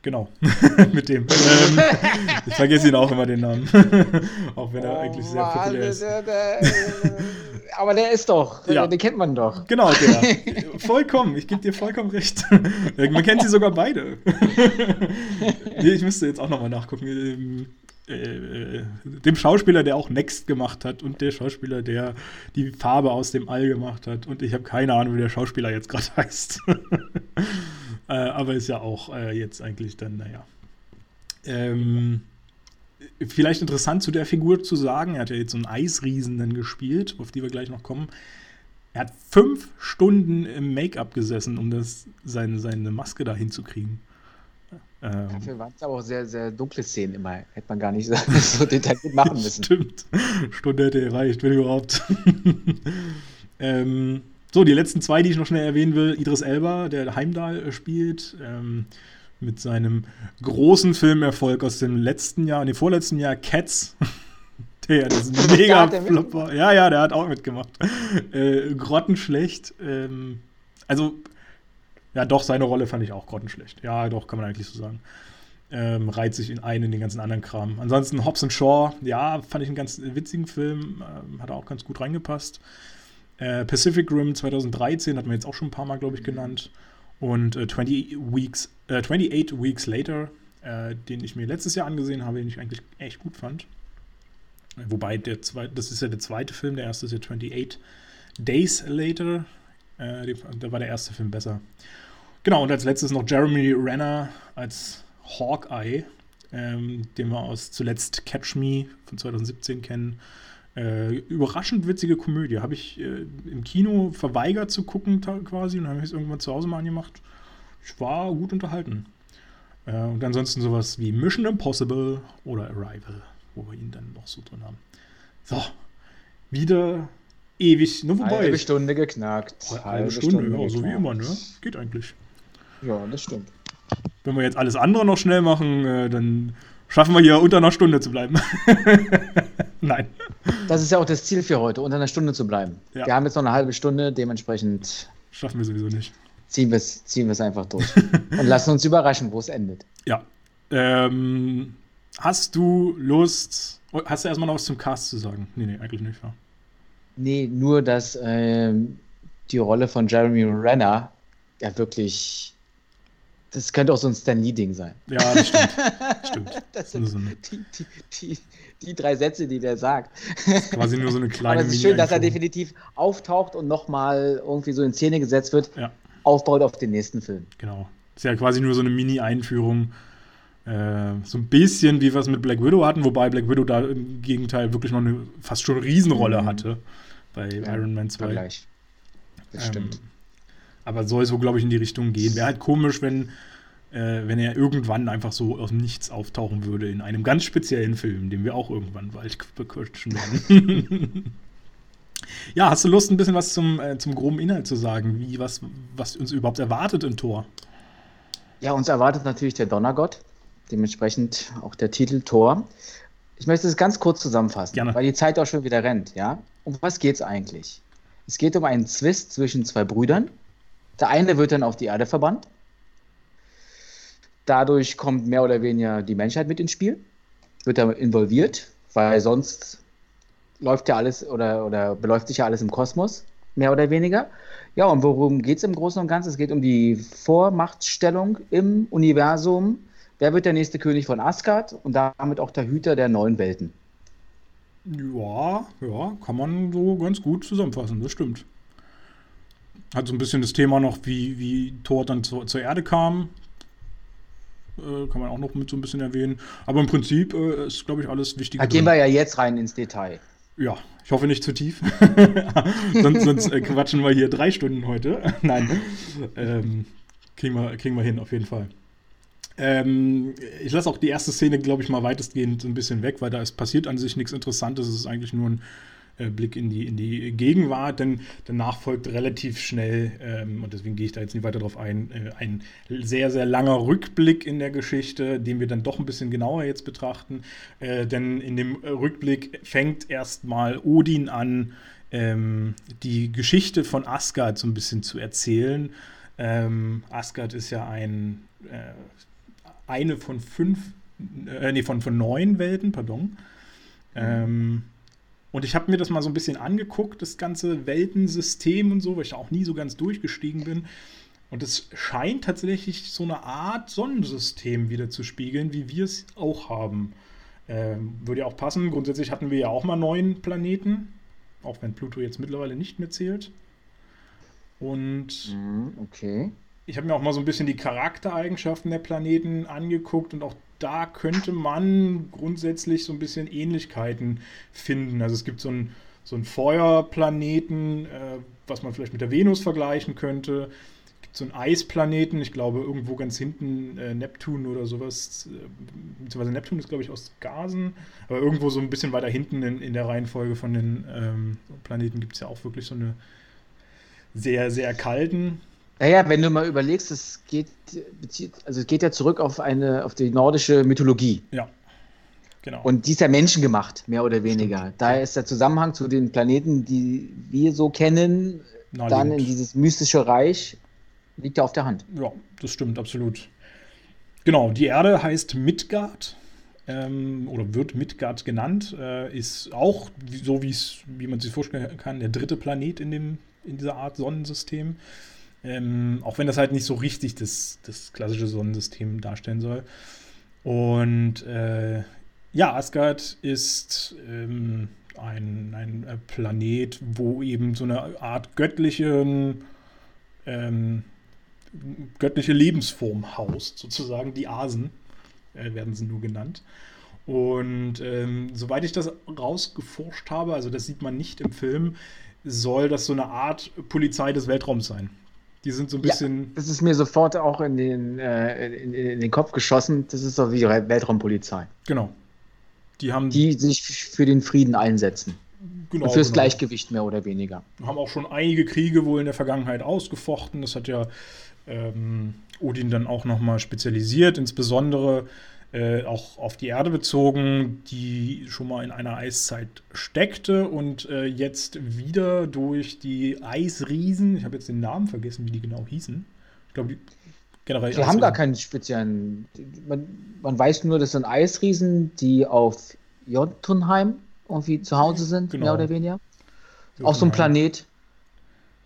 Speaker 1: Genau, mit dem. ähm, ich vergesse ihn auch immer den Namen. auch wenn er oh, eigentlich sehr populär ist. Der, der,
Speaker 2: aber der ist doch, ja. den kennt man doch.
Speaker 1: Genau, der. Vollkommen, ich gebe dir vollkommen recht. man kennt sie sogar beide. ich müsste jetzt auch nochmal nachgucken. Ähm, äh, dem Schauspieler, der auch Next gemacht hat und der Schauspieler, der die Farbe aus dem All gemacht hat. Und ich habe keine Ahnung, wie der Schauspieler jetzt gerade heißt. äh, aber ist ja auch äh, jetzt eigentlich dann, naja. Ähm, vielleicht interessant zu der Figur zu sagen, er hat ja jetzt so einen Eisriesen dann gespielt, auf die wir gleich noch kommen. Er hat fünf Stunden im Make-up gesessen, um das, seine, seine Maske da hinzukriegen.
Speaker 2: Ähm, Dafür waren es aber auch sehr, sehr dunkle Szenen immer. Hätte man gar nicht so, so detailliert machen müssen.
Speaker 1: Stimmt. Stunde hätte gereicht, wenn überhaupt. ähm, so, die letzten zwei, die ich noch schnell erwähnen will. Idris Elba, der Heimdall spielt, ähm, mit seinem großen Filmerfolg aus dem letzten Jahr, nee, vorletzten Jahr, Cats. der das ist ein mega Flopper. Ja, ja, der hat auch mitgemacht. Äh, grottenschlecht. Ähm, also, ja, doch, seine Rolle fand ich auch grottenschlecht. Ja, doch, kann man eigentlich so sagen. Ähm, reiht sich in einen in den ganzen anderen Kram. Ansonsten Hobbs Shaw, ja, fand ich einen ganz witzigen Film, ähm, hat auch ganz gut reingepasst. Äh, Pacific Rim 2013 hat man jetzt auch schon ein paar Mal, glaube ich, genannt. Und äh, 20 Weeks, äh, 28 Weeks Later, äh, den ich mir letztes Jahr angesehen habe, den ich eigentlich echt gut fand. Wobei, der zweite, das ist ja der zweite Film, der erste ist ja 28 Days Later. Äh, da war der erste Film besser. Genau, und als letztes noch Jeremy Renner als Hawkeye, ähm, den wir aus zuletzt Catch Me von 2017 kennen. Äh, überraschend witzige Komödie. Habe ich äh, im Kino verweigert zu gucken quasi und habe ich es irgendwann zu Hause mal angemacht. Ich war gut unterhalten. Äh, und ansonsten sowas wie Mission Impossible oder Arrival, wo wir ihn dann noch so drin haben. So, wieder ewig.
Speaker 2: Ne, wobei, halbe Stunde geknackt.
Speaker 1: Halbe, halbe Stunde, Stunde ja, so wie immer, ne? Geht eigentlich.
Speaker 2: Ja, das stimmt.
Speaker 1: Wenn wir jetzt alles andere noch schnell machen, äh, dann schaffen wir hier unter einer Stunde zu bleiben. Nein.
Speaker 2: Das ist ja auch das Ziel für heute, unter einer Stunde zu bleiben. Ja. Wir haben jetzt noch eine halbe Stunde, dementsprechend.
Speaker 1: Schaffen wir sowieso nicht.
Speaker 2: Ziehen wir es ziehen einfach durch. Und lassen uns überraschen, wo es endet.
Speaker 1: Ja. Ähm, hast du Lust. Oh, hast du erstmal noch was zum Cast zu sagen? Nee, nee, eigentlich nicht, ja.
Speaker 2: Nee, nur, dass ähm, die Rolle von Jeremy Renner ja wirklich das könnte auch so ein Stan Lee-Ding sein.
Speaker 1: Ja, das stimmt. stimmt.
Speaker 2: Das sind so die, die, die, die, drei Sätze, die der sagt.
Speaker 1: quasi nur so eine kleine
Speaker 2: Aber es ist schön, dass er definitiv auftaucht und nochmal irgendwie so in Szene gesetzt wird, ja. aufbaut auf den nächsten Film.
Speaker 1: Genau. Das ist ja quasi nur so eine Mini-Einführung. Äh, so ein bisschen wie wir es mit Black Widow hatten, wobei Black Widow da im Gegenteil wirklich noch eine fast schon Riesenrolle mhm. hatte bei ja, Iron Man 2. Gleich.
Speaker 2: Das ähm, stimmt.
Speaker 1: Aber soll so, glaube ich, in die Richtung gehen. Wäre halt komisch, wenn, äh, wenn er irgendwann einfach so aus dem Nichts auftauchen würde in einem ganz speziellen Film, den wir auch irgendwann bald bequatschen werden. ja, hast du Lust, ein bisschen was zum, äh, zum groben Inhalt zu sagen, wie was, was uns überhaupt erwartet im Tor?
Speaker 2: Ja, uns erwartet natürlich der Donnergott, dementsprechend auch der Titel Tor. Ich möchte es ganz kurz zusammenfassen, Gerne. weil die Zeit auch schon wieder rennt. Ja? Um was geht es eigentlich? Es geht um einen Zwist zwischen zwei Brüdern, der eine wird dann auf die Erde verbannt. Dadurch kommt mehr oder weniger die Menschheit mit ins Spiel, wird da involviert, weil sonst läuft ja alles oder, oder beläuft sich ja alles im Kosmos, mehr oder weniger. Ja, und worum geht es im Großen und Ganzen? Es geht um die Vormachtstellung im Universum. Wer wird der nächste König von Asgard und damit auch der Hüter der neuen Welten?
Speaker 1: Ja, ja, kann man so ganz gut zusammenfassen, das stimmt hat so ein bisschen das Thema noch, wie, wie Thor dann zur, zur Erde kam. Äh, kann man auch noch mit so ein bisschen erwähnen. Aber im Prinzip äh, ist, glaube ich, alles wichtig.
Speaker 2: Da gehen wir ja jetzt rein ins Detail.
Speaker 1: Ja, ich hoffe nicht zu tief. sonst, sonst äh, quatschen wir hier drei Stunden heute. Nein. Ähm, kriegen, wir, kriegen wir hin, auf jeden Fall. Ähm, ich lasse auch die erste Szene, glaube ich, mal weitestgehend ein bisschen weg, weil da ist passiert an sich nichts Interessantes. Es ist eigentlich nur ein äh, Blick in die, in die Gegenwart, denn danach folgt relativ schnell, ähm, und deswegen gehe ich da jetzt nicht weiter drauf ein, äh, ein sehr, sehr langer Rückblick in der Geschichte, den wir dann doch ein bisschen genauer jetzt betrachten. Äh, denn in dem Rückblick fängt erstmal Odin an, ähm, die Geschichte von Asgard so ein bisschen zu erzählen. Ähm, Asgard ist ja ein, äh, eine von fünf, äh, nee, von, von neun Welten, pardon. Ähm, und ich habe mir das mal so ein bisschen angeguckt, das ganze Weltensystem und so, weil ich da auch nie so ganz durchgestiegen bin. Und es scheint tatsächlich so eine Art Sonnensystem wieder zu spiegeln, wie wir es auch haben. Ähm, würde ja auch passen. Grundsätzlich hatten wir ja auch mal neun Planeten, auch wenn Pluto jetzt mittlerweile nicht mehr zählt. Und
Speaker 2: mhm, okay.
Speaker 1: Ich habe mir auch mal so ein bisschen die Charaktereigenschaften der Planeten angeguckt und auch da könnte man grundsätzlich so ein bisschen Ähnlichkeiten finden. Also es gibt so einen, so Feuerplaneten, äh, was man vielleicht mit der Venus vergleichen könnte. Es gibt so einen Eisplaneten, ich glaube irgendwo ganz hinten äh, Neptun oder sowas. Äh, beziehungsweise Neptun ist, glaube ich, aus Gasen. Aber irgendwo so ein bisschen weiter hinten in, in der Reihenfolge von den ähm, Planeten gibt es ja auch wirklich so eine sehr, sehr kalten.
Speaker 2: Naja, wenn du mal überlegst, es geht, also es geht ja zurück auf eine, auf die nordische Mythologie.
Speaker 1: Ja. Genau.
Speaker 2: Und die ist ja menschengemacht, mehr oder weniger. Stimmt. Daher ist der Zusammenhang zu den Planeten, die wir so kennen, Na, dann in dieses mystische Reich, liegt ja auf der Hand.
Speaker 1: Ja, das stimmt, absolut. Genau, die Erde heißt Midgard ähm, oder wird Midgard genannt, äh, ist auch, so wie man sich vorstellen kann, der dritte Planet in, dem, in dieser Art Sonnensystem. Ähm, auch wenn das halt nicht so richtig das, das klassische Sonnensystem darstellen soll. Und äh, ja, Asgard ist ähm, ein, ein äh, Planet, wo eben so eine Art göttlichen, ähm, göttliche Lebensform haust, sozusagen die Asen äh, werden sie nur genannt. Und ähm, soweit ich das rausgeforscht habe, also das sieht man nicht im Film, soll das so eine Art Polizei des Weltraums sein. Die sind so ein bisschen. Ja,
Speaker 2: das ist mir sofort auch in den, äh, in, in, den Kopf geschossen. Das ist doch wie die Weltraumpolizei.
Speaker 1: Genau.
Speaker 2: Die haben. Die sich für den Frieden einsetzen. Genau, und fürs genau. Gleichgewicht mehr oder weniger.
Speaker 1: Haben auch schon einige Kriege wohl in der Vergangenheit ausgefochten. Das hat ja ähm, Odin dann auch nochmal spezialisiert, insbesondere äh, auch auf die Erde bezogen, die schon mal in einer Eiszeit steckte und äh, jetzt wieder durch die Eisriesen, ich habe jetzt den Namen vergessen, wie die genau hießen. Ich glaube,
Speaker 2: generell. Die haben gar keinen speziellen. Man, man, weiß nur, das sind Eisriesen, die auf Jotunheim irgendwie zu Hause sind, genau. mehr oder weniger. Jotunheim. Auf so einem Planet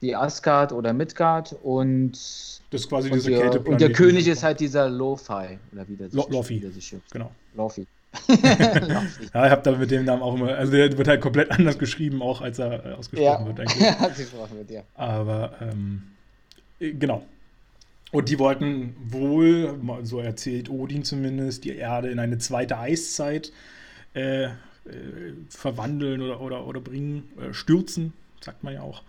Speaker 2: wie Asgard oder Midgard und
Speaker 1: das ist quasi
Speaker 2: diese Kälte. Und der König ist halt dieser Lo-Fi.
Speaker 1: Oder wie der sich, Lofi. Der sich genau.
Speaker 2: Lofi.
Speaker 1: ja, ich habe da mit dem Namen auch immer, also der wird halt komplett anders geschrieben, auch als er äh, ausgesprochen ja. wird eigentlich. ausgesprochen wird, ja. Aber ähm, äh, genau. Und die wollten wohl, so erzählt Odin zumindest, die Erde in eine zweite Eiszeit äh, äh, verwandeln oder, oder, oder bringen, äh, stürzen, sagt man ja auch.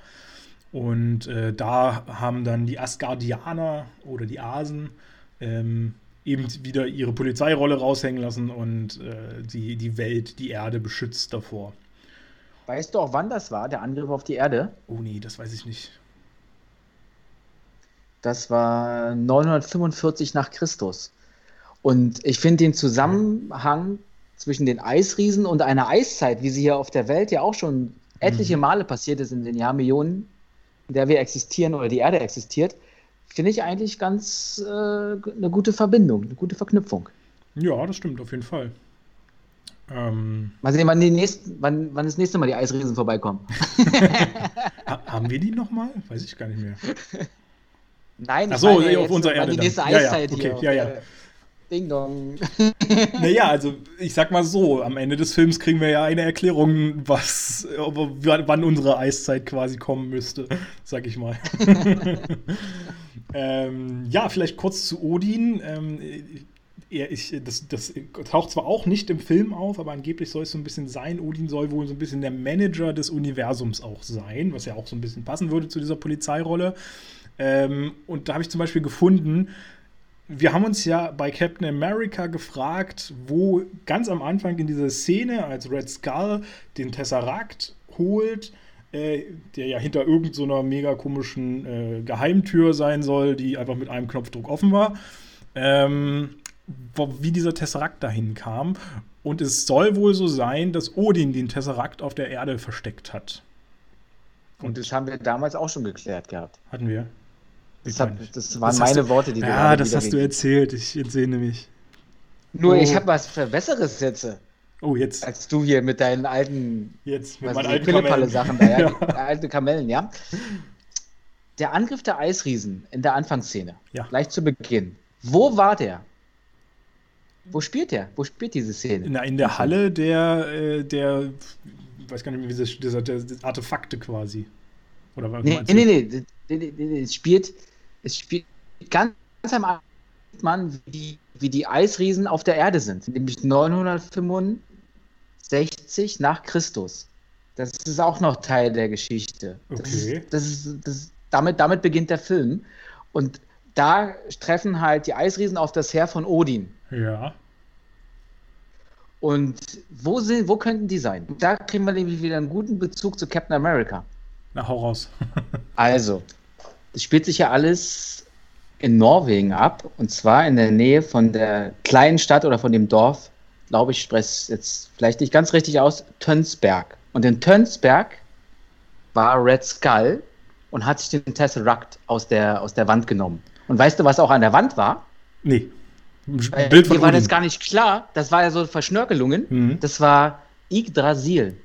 Speaker 1: Und äh, da haben dann die Asgardianer oder die Asen ähm, eben wieder ihre Polizeirolle raushängen lassen und äh, die, die Welt, die Erde beschützt davor.
Speaker 2: Weißt du auch, wann das war, der Angriff auf die Erde?
Speaker 1: Oh nee, das weiß ich nicht.
Speaker 2: Das war 945 nach Christus. Und ich finde den Zusammenhang zwischen den Eisriesen und einer Eiszeit, wie sie hier auf der Welt ja auch schon etliche mhm. Male passiert ist in den Jahrmillionen, in der wir existieren oder die Erde existiert, finde ich eigentlich ganz äh, eine gute Verbindung, eine gute Verknüpfung.
Speaker 1: Ja, das stimmt auf jeden Fall.
Speaker 2: Ähm, Mal sehen, wann, die nächsten, wann, wann das nächste Mal die Eisriesen vorbeikommen.
Speaker 1: haben wir die nochmal? Weiß ich gar nicht mehr.
Speaker 2: Nein,
Speaker 1: Achso, auf unserer Erde.
Speaker 2: Die nächste Eiszeit
Speaker 1: ja, ja. Okay, hier. Ja, ja.
Speaker 2: Ding dong.
Speaker 1: naja, also ich sag mal so, am Ende des Films kriegen wir ja eine Erklärung, was, wann unsere Eiszeit quasi kommen müsste, sag ich mal. ähm, ja, vielleicht kurz zu Odin. Ähm, er, ich, das, das taucht zwar auch nicht im Film auf, aber angeblich soll es so ein bisschen sein. Odin soll wohl so ein bisschen der Manager des Universums auch sein, was ja auch so ein bisschen passen würde zu dieser Polizeirolle. Ähm, und da habe ich zum Beispiel gefunden, wir haben uns ja bei Captain America gefragt, wo ganz am Anfang in dieser Szene, als Red Skull den Tesseract holt, äh, der ja hinter irgendeiner so mega komischen äh, Geheimtür sein soll, die einfach mit einem Knopfdruck offen war, ähm, wie dieser Tesseract dahin kam. Und es soll wohl so sein, dass Odin den Tesseract auf der Erde versteckt hat.
Speaker 2: Und, Und das haben wir damals auch schon geklärt gehabt.
Speaker 1: Hatten wir.
Speaker 2: Das, hat, das waren das meine du, Worte, die
Speaker 1: du Ja, das hast du erzählt. Ich entsehne mich.
Speaker 2: Nur, oh. ich habe was für Besseres jetzt.
Speaker 1: Oh, jetzt.
Speaker 2: Als du hier mit deinen alten.
Speaker 1: Jetzt,
Speaker 2: mit meinen alten Kamellen. Sachen da, ja, ja. alte Kamellen, ja. Der Angriff der Eisriesen in der Anfangsszene, ja. gleich zu Beginn. Wo war der? Wo spielt der? Wo spielt diese Szene?
Speaker 1: In, in der Halle der, äh, der, ich weiß gar nicht mehr, wie das, dieser, der, Artefakte quasi.
Speaker 2: Oder was nee, nee, nee, nee, nee, es spielt es spielt ganz am Anfang, wie, wie die Eisriesen auf der Erde sind, nämlich 965 nach Christus. Das ist auch noch Teil der Geschichte.
Speaker 1: Okay.
Speaker 2: Das ist, das ist, das, damit, damit beginnt der Film. Und da treffen halt die Eisriesen auf das Heer von Odin.
Speaker 1: Ja.
Speaker 2: Und wo, sind, wo könnten die sein? Da kriegen wir nämlich wieder einen guten Bezug zu Captain America.
Speaker 1: Na, hau raus.
Speaker 2: also, es spielt sich ja alles in Norwegen ab. Und zwar in der Nähe von der kleinen Stadt oder von dem Dorf, glaube ich, spreche es jetzt vielleicht nicht ganz richtig aus, Tönsberg. Und in Tönsberg war Red Skull und hat sich den Tesseract aus der, aus der Wand genommen. Und weißt du, was auch an der Wand war?
Speaker 1: Nee.
Speaker 2: Bild von Mir war das gar nicht klar. Das war ja so Verschnörkelungen. Mhm. Das war Yggdrasil.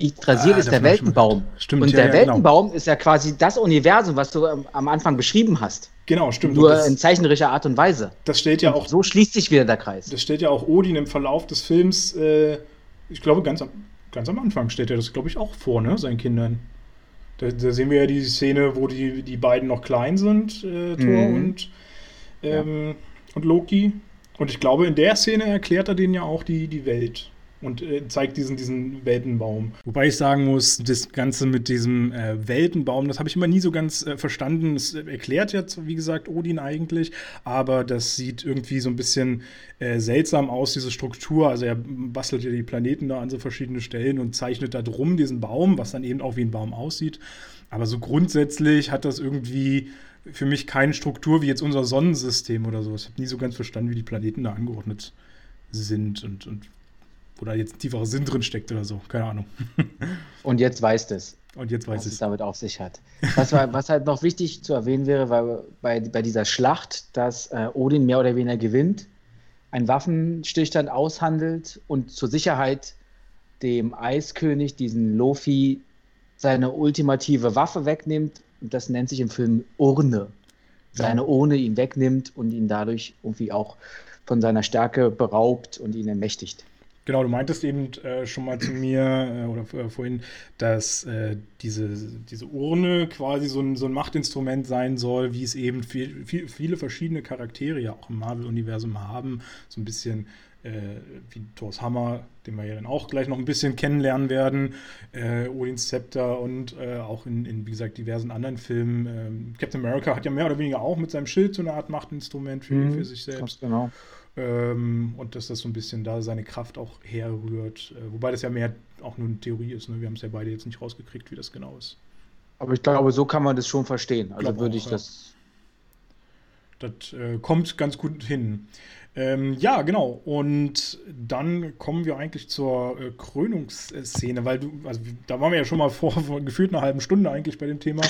Speaker 2: Yggdrasil ah, ist der Weltenbaum. Stimmt, und ja, der ja. Weltenbaum genau. ist ja quasi das Universum, was du am Anfang beschrieben hast.
Speaker 1: Genau, stimmt.
Speaker 2: Nur das, in zeichnerischer Art und Weise.
Speaker 1: Das stellt ja
Speaker 2: und
Speaker 1: auch.
Speaker 2: So schließt sich wieder der Kreis.
Speaker 1: Das stellt ja auch Odin im Verlauf des Films, äh, ich glaube, ganz am, ganz am Anfang stellt er das, glaube ich, auch vor, ne, seinen Kindern. Da, da, sehen wir ja die Szene, wo die, die beiden noch klein sind, äh, Thor mhm. und, ähm, ja. und Loki. Und ich glaube, in der Szene erklärt er denen ja auch die, die Welt und äh, zeigt diesen, diesen Weltenbaum. Wobei ich sagen muss, das Ganze mit diesem äh, Weltenbaum, das habe ich immer nie so ganz äh, verstanden. Das erklärt jetzt, wie gesagt, Odin eigentlich, aber das sieht irgendwie so ein bisschen äh, seltsam aus, diese Struktur. Also er bastelt ja die Planeten da an so verschiedene Stellen und zeichnet da drum diesen Baum, was dann eben auch wie ein Baum aussieht. Aber so grundsätzlich hat das irgendwie für mich keine Struktur wie jetzt unser Sonnensystem oder so. Ich habe nie so ganz verstanden, wie die Planeten da angeordnet sind und, und wo da jetzt ein tieferer Sinn drin steckt oder so. Keine Ahnung.
Speaker 2: Und jetzt weißt es.
Speaker 1: Und jetzt weiß
Speaker 2: was es. damit auf sich hat. Was, war, was halt noch wichtig zu erwähnen wäre, weil bei, bei dieser Schlacht, dass äh, Odin mehr oder weniger gewinnt, einen Waffenstillstand aushandelt und zur Sicherheit dem Eiskönig, diesen Lofi, seine ultimative Waffe wegnimmt. Und das nennt sich im Film Urne. Seine ja. Urne ihn wegnimmt und ihn dadurch irgendwie auch von seiner Stärke beraubt und ihn ermächtigt.
Speaker 1: Genau, du meintest eben äh, schon mal zu mir äh, oder äh, vorhin, dass äh, diese, diese Urne quasi so ein, so ein Machtinstrument sein soll, wie es eben viel, viel, viele verschiedene Charaktere ja auch im Marvel-Universum haben. So ein bisschen äh, wie Thors Hammer, den wir ja dann auch gleich noch ein bisschen kennenlernen werden, äh, Odins Zepter und auch in, in, wie gesagt, diversen anderen Filmen. Ähm, Captain America hat ja mehr oder weniger auch mit seinem Schild so eine Art Machtinstrument für, mhm, für sich selbst. Genau. Ähm, und dass das so ein bisschen da seine Kraft auch herrührt. Äh, wobei das ja mehr auch nur eine Theorie ist. Ne? Wir haben es ja beide jetzt nicht rausgekriegt, wie das genau ist.
Speaker 2: Aber ich glaube, so kann man das schon verstehen. Also würde ich das.
Speaker 1: Das äh, kommt ganz gut hin. Ähm, ja, genau. Und dann kommen wir eigentlich zur äh, Krönungsszene, weil du, also da waren wir ja schon mal vor, vor gefühlt einer halben Stunde eigentlich bei dem Thema,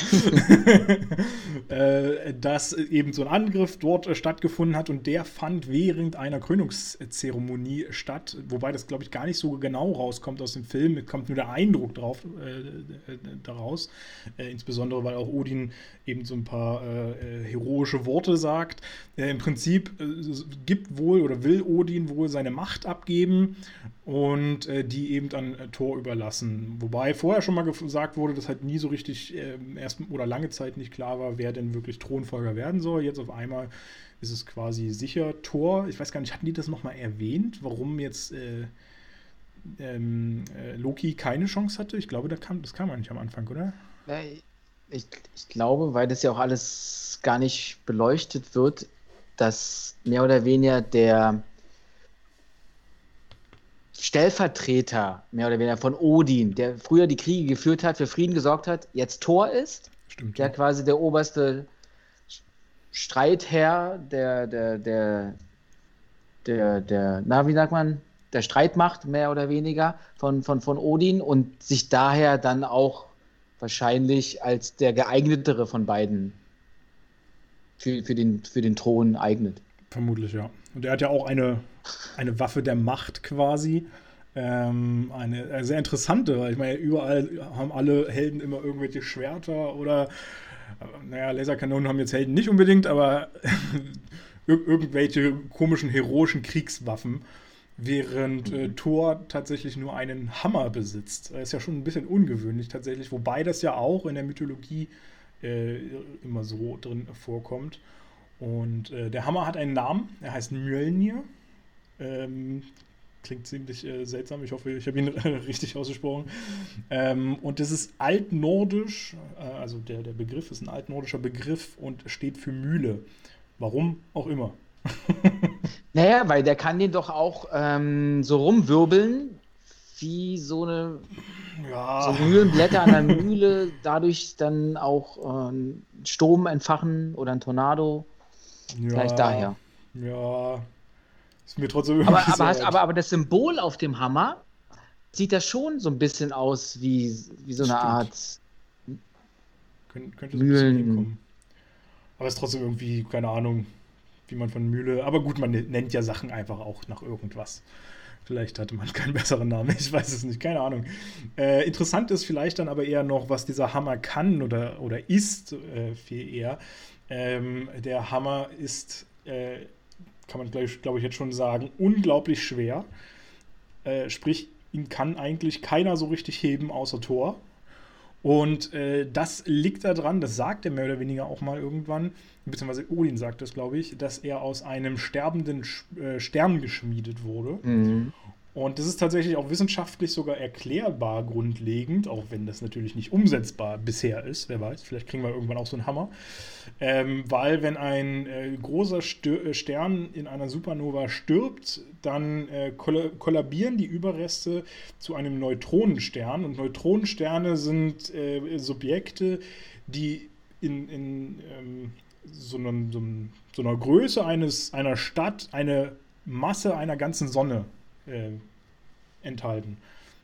Speaker 1: äh, dass eben so ein Angriff dort äh, stattgefunden hat und der fand während einer Krönungszeremonie statt, wobei das, glaube ich, gar nicht so genau rauskommt aus dem Film. Es kommt nur der Eindruck drauf, äh, äh, daraus, äh, insbesondere weil auch Odin eben so ein paar heroische Worte sagt. Im Prinzip gibt wohl oder will Odin wohl seine Macht abgeben und äh, die eben an äh, Thor überlassen. Wobei vorher schon mal gesagt wurde, dass halt nie so richtig äh, erst oder lange Zeit nicht klar war, wer denn wirklich Thronfolger werden soll. Jetzt auf einmal ist es quasi sicher Thor. Ich weiß gar nicht, hatten die das nochmal erwähnt, warum jetzt äh, ähm, äh, Loki keine Chance hatte? Ich glaube, das kam, das kam eigentlich am Anfang, oder?
Speaker 2: Ich, ich glaube, weil das ja auch alles gar nicht beleuchtet wird, dass mehr oder weniger der Stellvertreter, mehr oder weniger von Odin, der früher die Kriege geführt hat, für Frieden gesorgt hat, jetzt Thor ist. Stimmt. Der quasi der oberste Streitherr, der, der, der, der, der, na, wie sagt man, der Streitmacht, mehr oder weniger, von, von, von Odin und sich daher dann auch wahrscheinlich als der geeignetere von beiden für, für, den, für den Thron eignet.
Speaker 1: Vermutlich, ja. Und er hat ja auch eine, eine Waffe der Macht quasi. Ähm, eine, sehr interessante, weil ich meine, überall haben alle Helden immer irgendwelche Schwerter oder, naja, Laserkanonen haben jetzt Helden nicht unbedingt, aber ir irgendwelche komischen heroischen Kriegswaffen, während äh, Thor tatsächlich nur einen Hammer besitzt. Ist ja schon ein bisschen ungewöhnlich tatsächlich, wobei das ja auch in der Mythologie äh, immer so drin vorkommt. Und äh, der Hammer hat einen Namen, er heißt Mjölnir. Ähm, klingt ziemlich äh, seltsam, ich hoffe, ich habe ihn richtig ausgesprochen. Ähm, und das ist altnordisch, äh, also der, der Begriff ist ein altnordischer Begriff und steht für Mühle. Warum auch immer.
Speaker 2: naja, weil der kann den doch auch ähm, so rumwirbeln, wie so eine Ja. So Mühlenblätter an der Mühle, dadurch dann auch äh, Sturm entfachen oder ein Tornado. Ja, Vielleicht daher.
Speaker 1: Ja. Ist mir trotzdem
Speaker 2: aber, aber, hast, aber, aber das Symbol auf dem Hammer sieht das schon so ein bisschen aus wie, wie so eine Stimmt. Art
Speaker 1: Kön könnte so Mühlen. ein bisschen Aber es ist trotzdem irgendwie, keine Ahnung, wie man von Mühle. Aber gut, man nennt ja Sachen einfach auch nach irgendwas. Vielleicht hatte man keinen besseren Namen, ich weiß es nicht, keine Ahnung. Äh, interessant ist vielleicht dann aber eher noch, was dieser Hammer kann oder, oder ist, äh, viel eher. Ähm, der Hammer ist, äh, kann man glaube glaub ich jetzt schon sagen, unglaublich schwer. Äh, sprich, ihn kann eigentlich keiner so richtig heben außer Thor. Und äh, das liegt daran, das sagt er mehr oder weniger auch mal irgendwann, beziehungsweise Odin sagt das, glaube ich, dass er aus einem sterbenden äh, Stern geschmiedet wurde. Mhm. Und das ist tatsächlich auch wissenschaftlich sogar erklärbar grundlegend, auch wenn das natürlich nicht umsetzbar bisher ist, wer weiß, vielleicht kriegen wir irgendwann auch so einen Hammer. Ähm, weil wenn ein äh, großer Stör äh, Stern in einer Supernova stirbt, dann äh, kollabieren die Überreste zu einem Neutronenstern. Und Neutronensterne sind äh, Subjekte, die in, in ähm, so, einem, so, einem, so einer Größe eines, einer Stadt eine Masse einer ganzen Sonne äh, enthalten.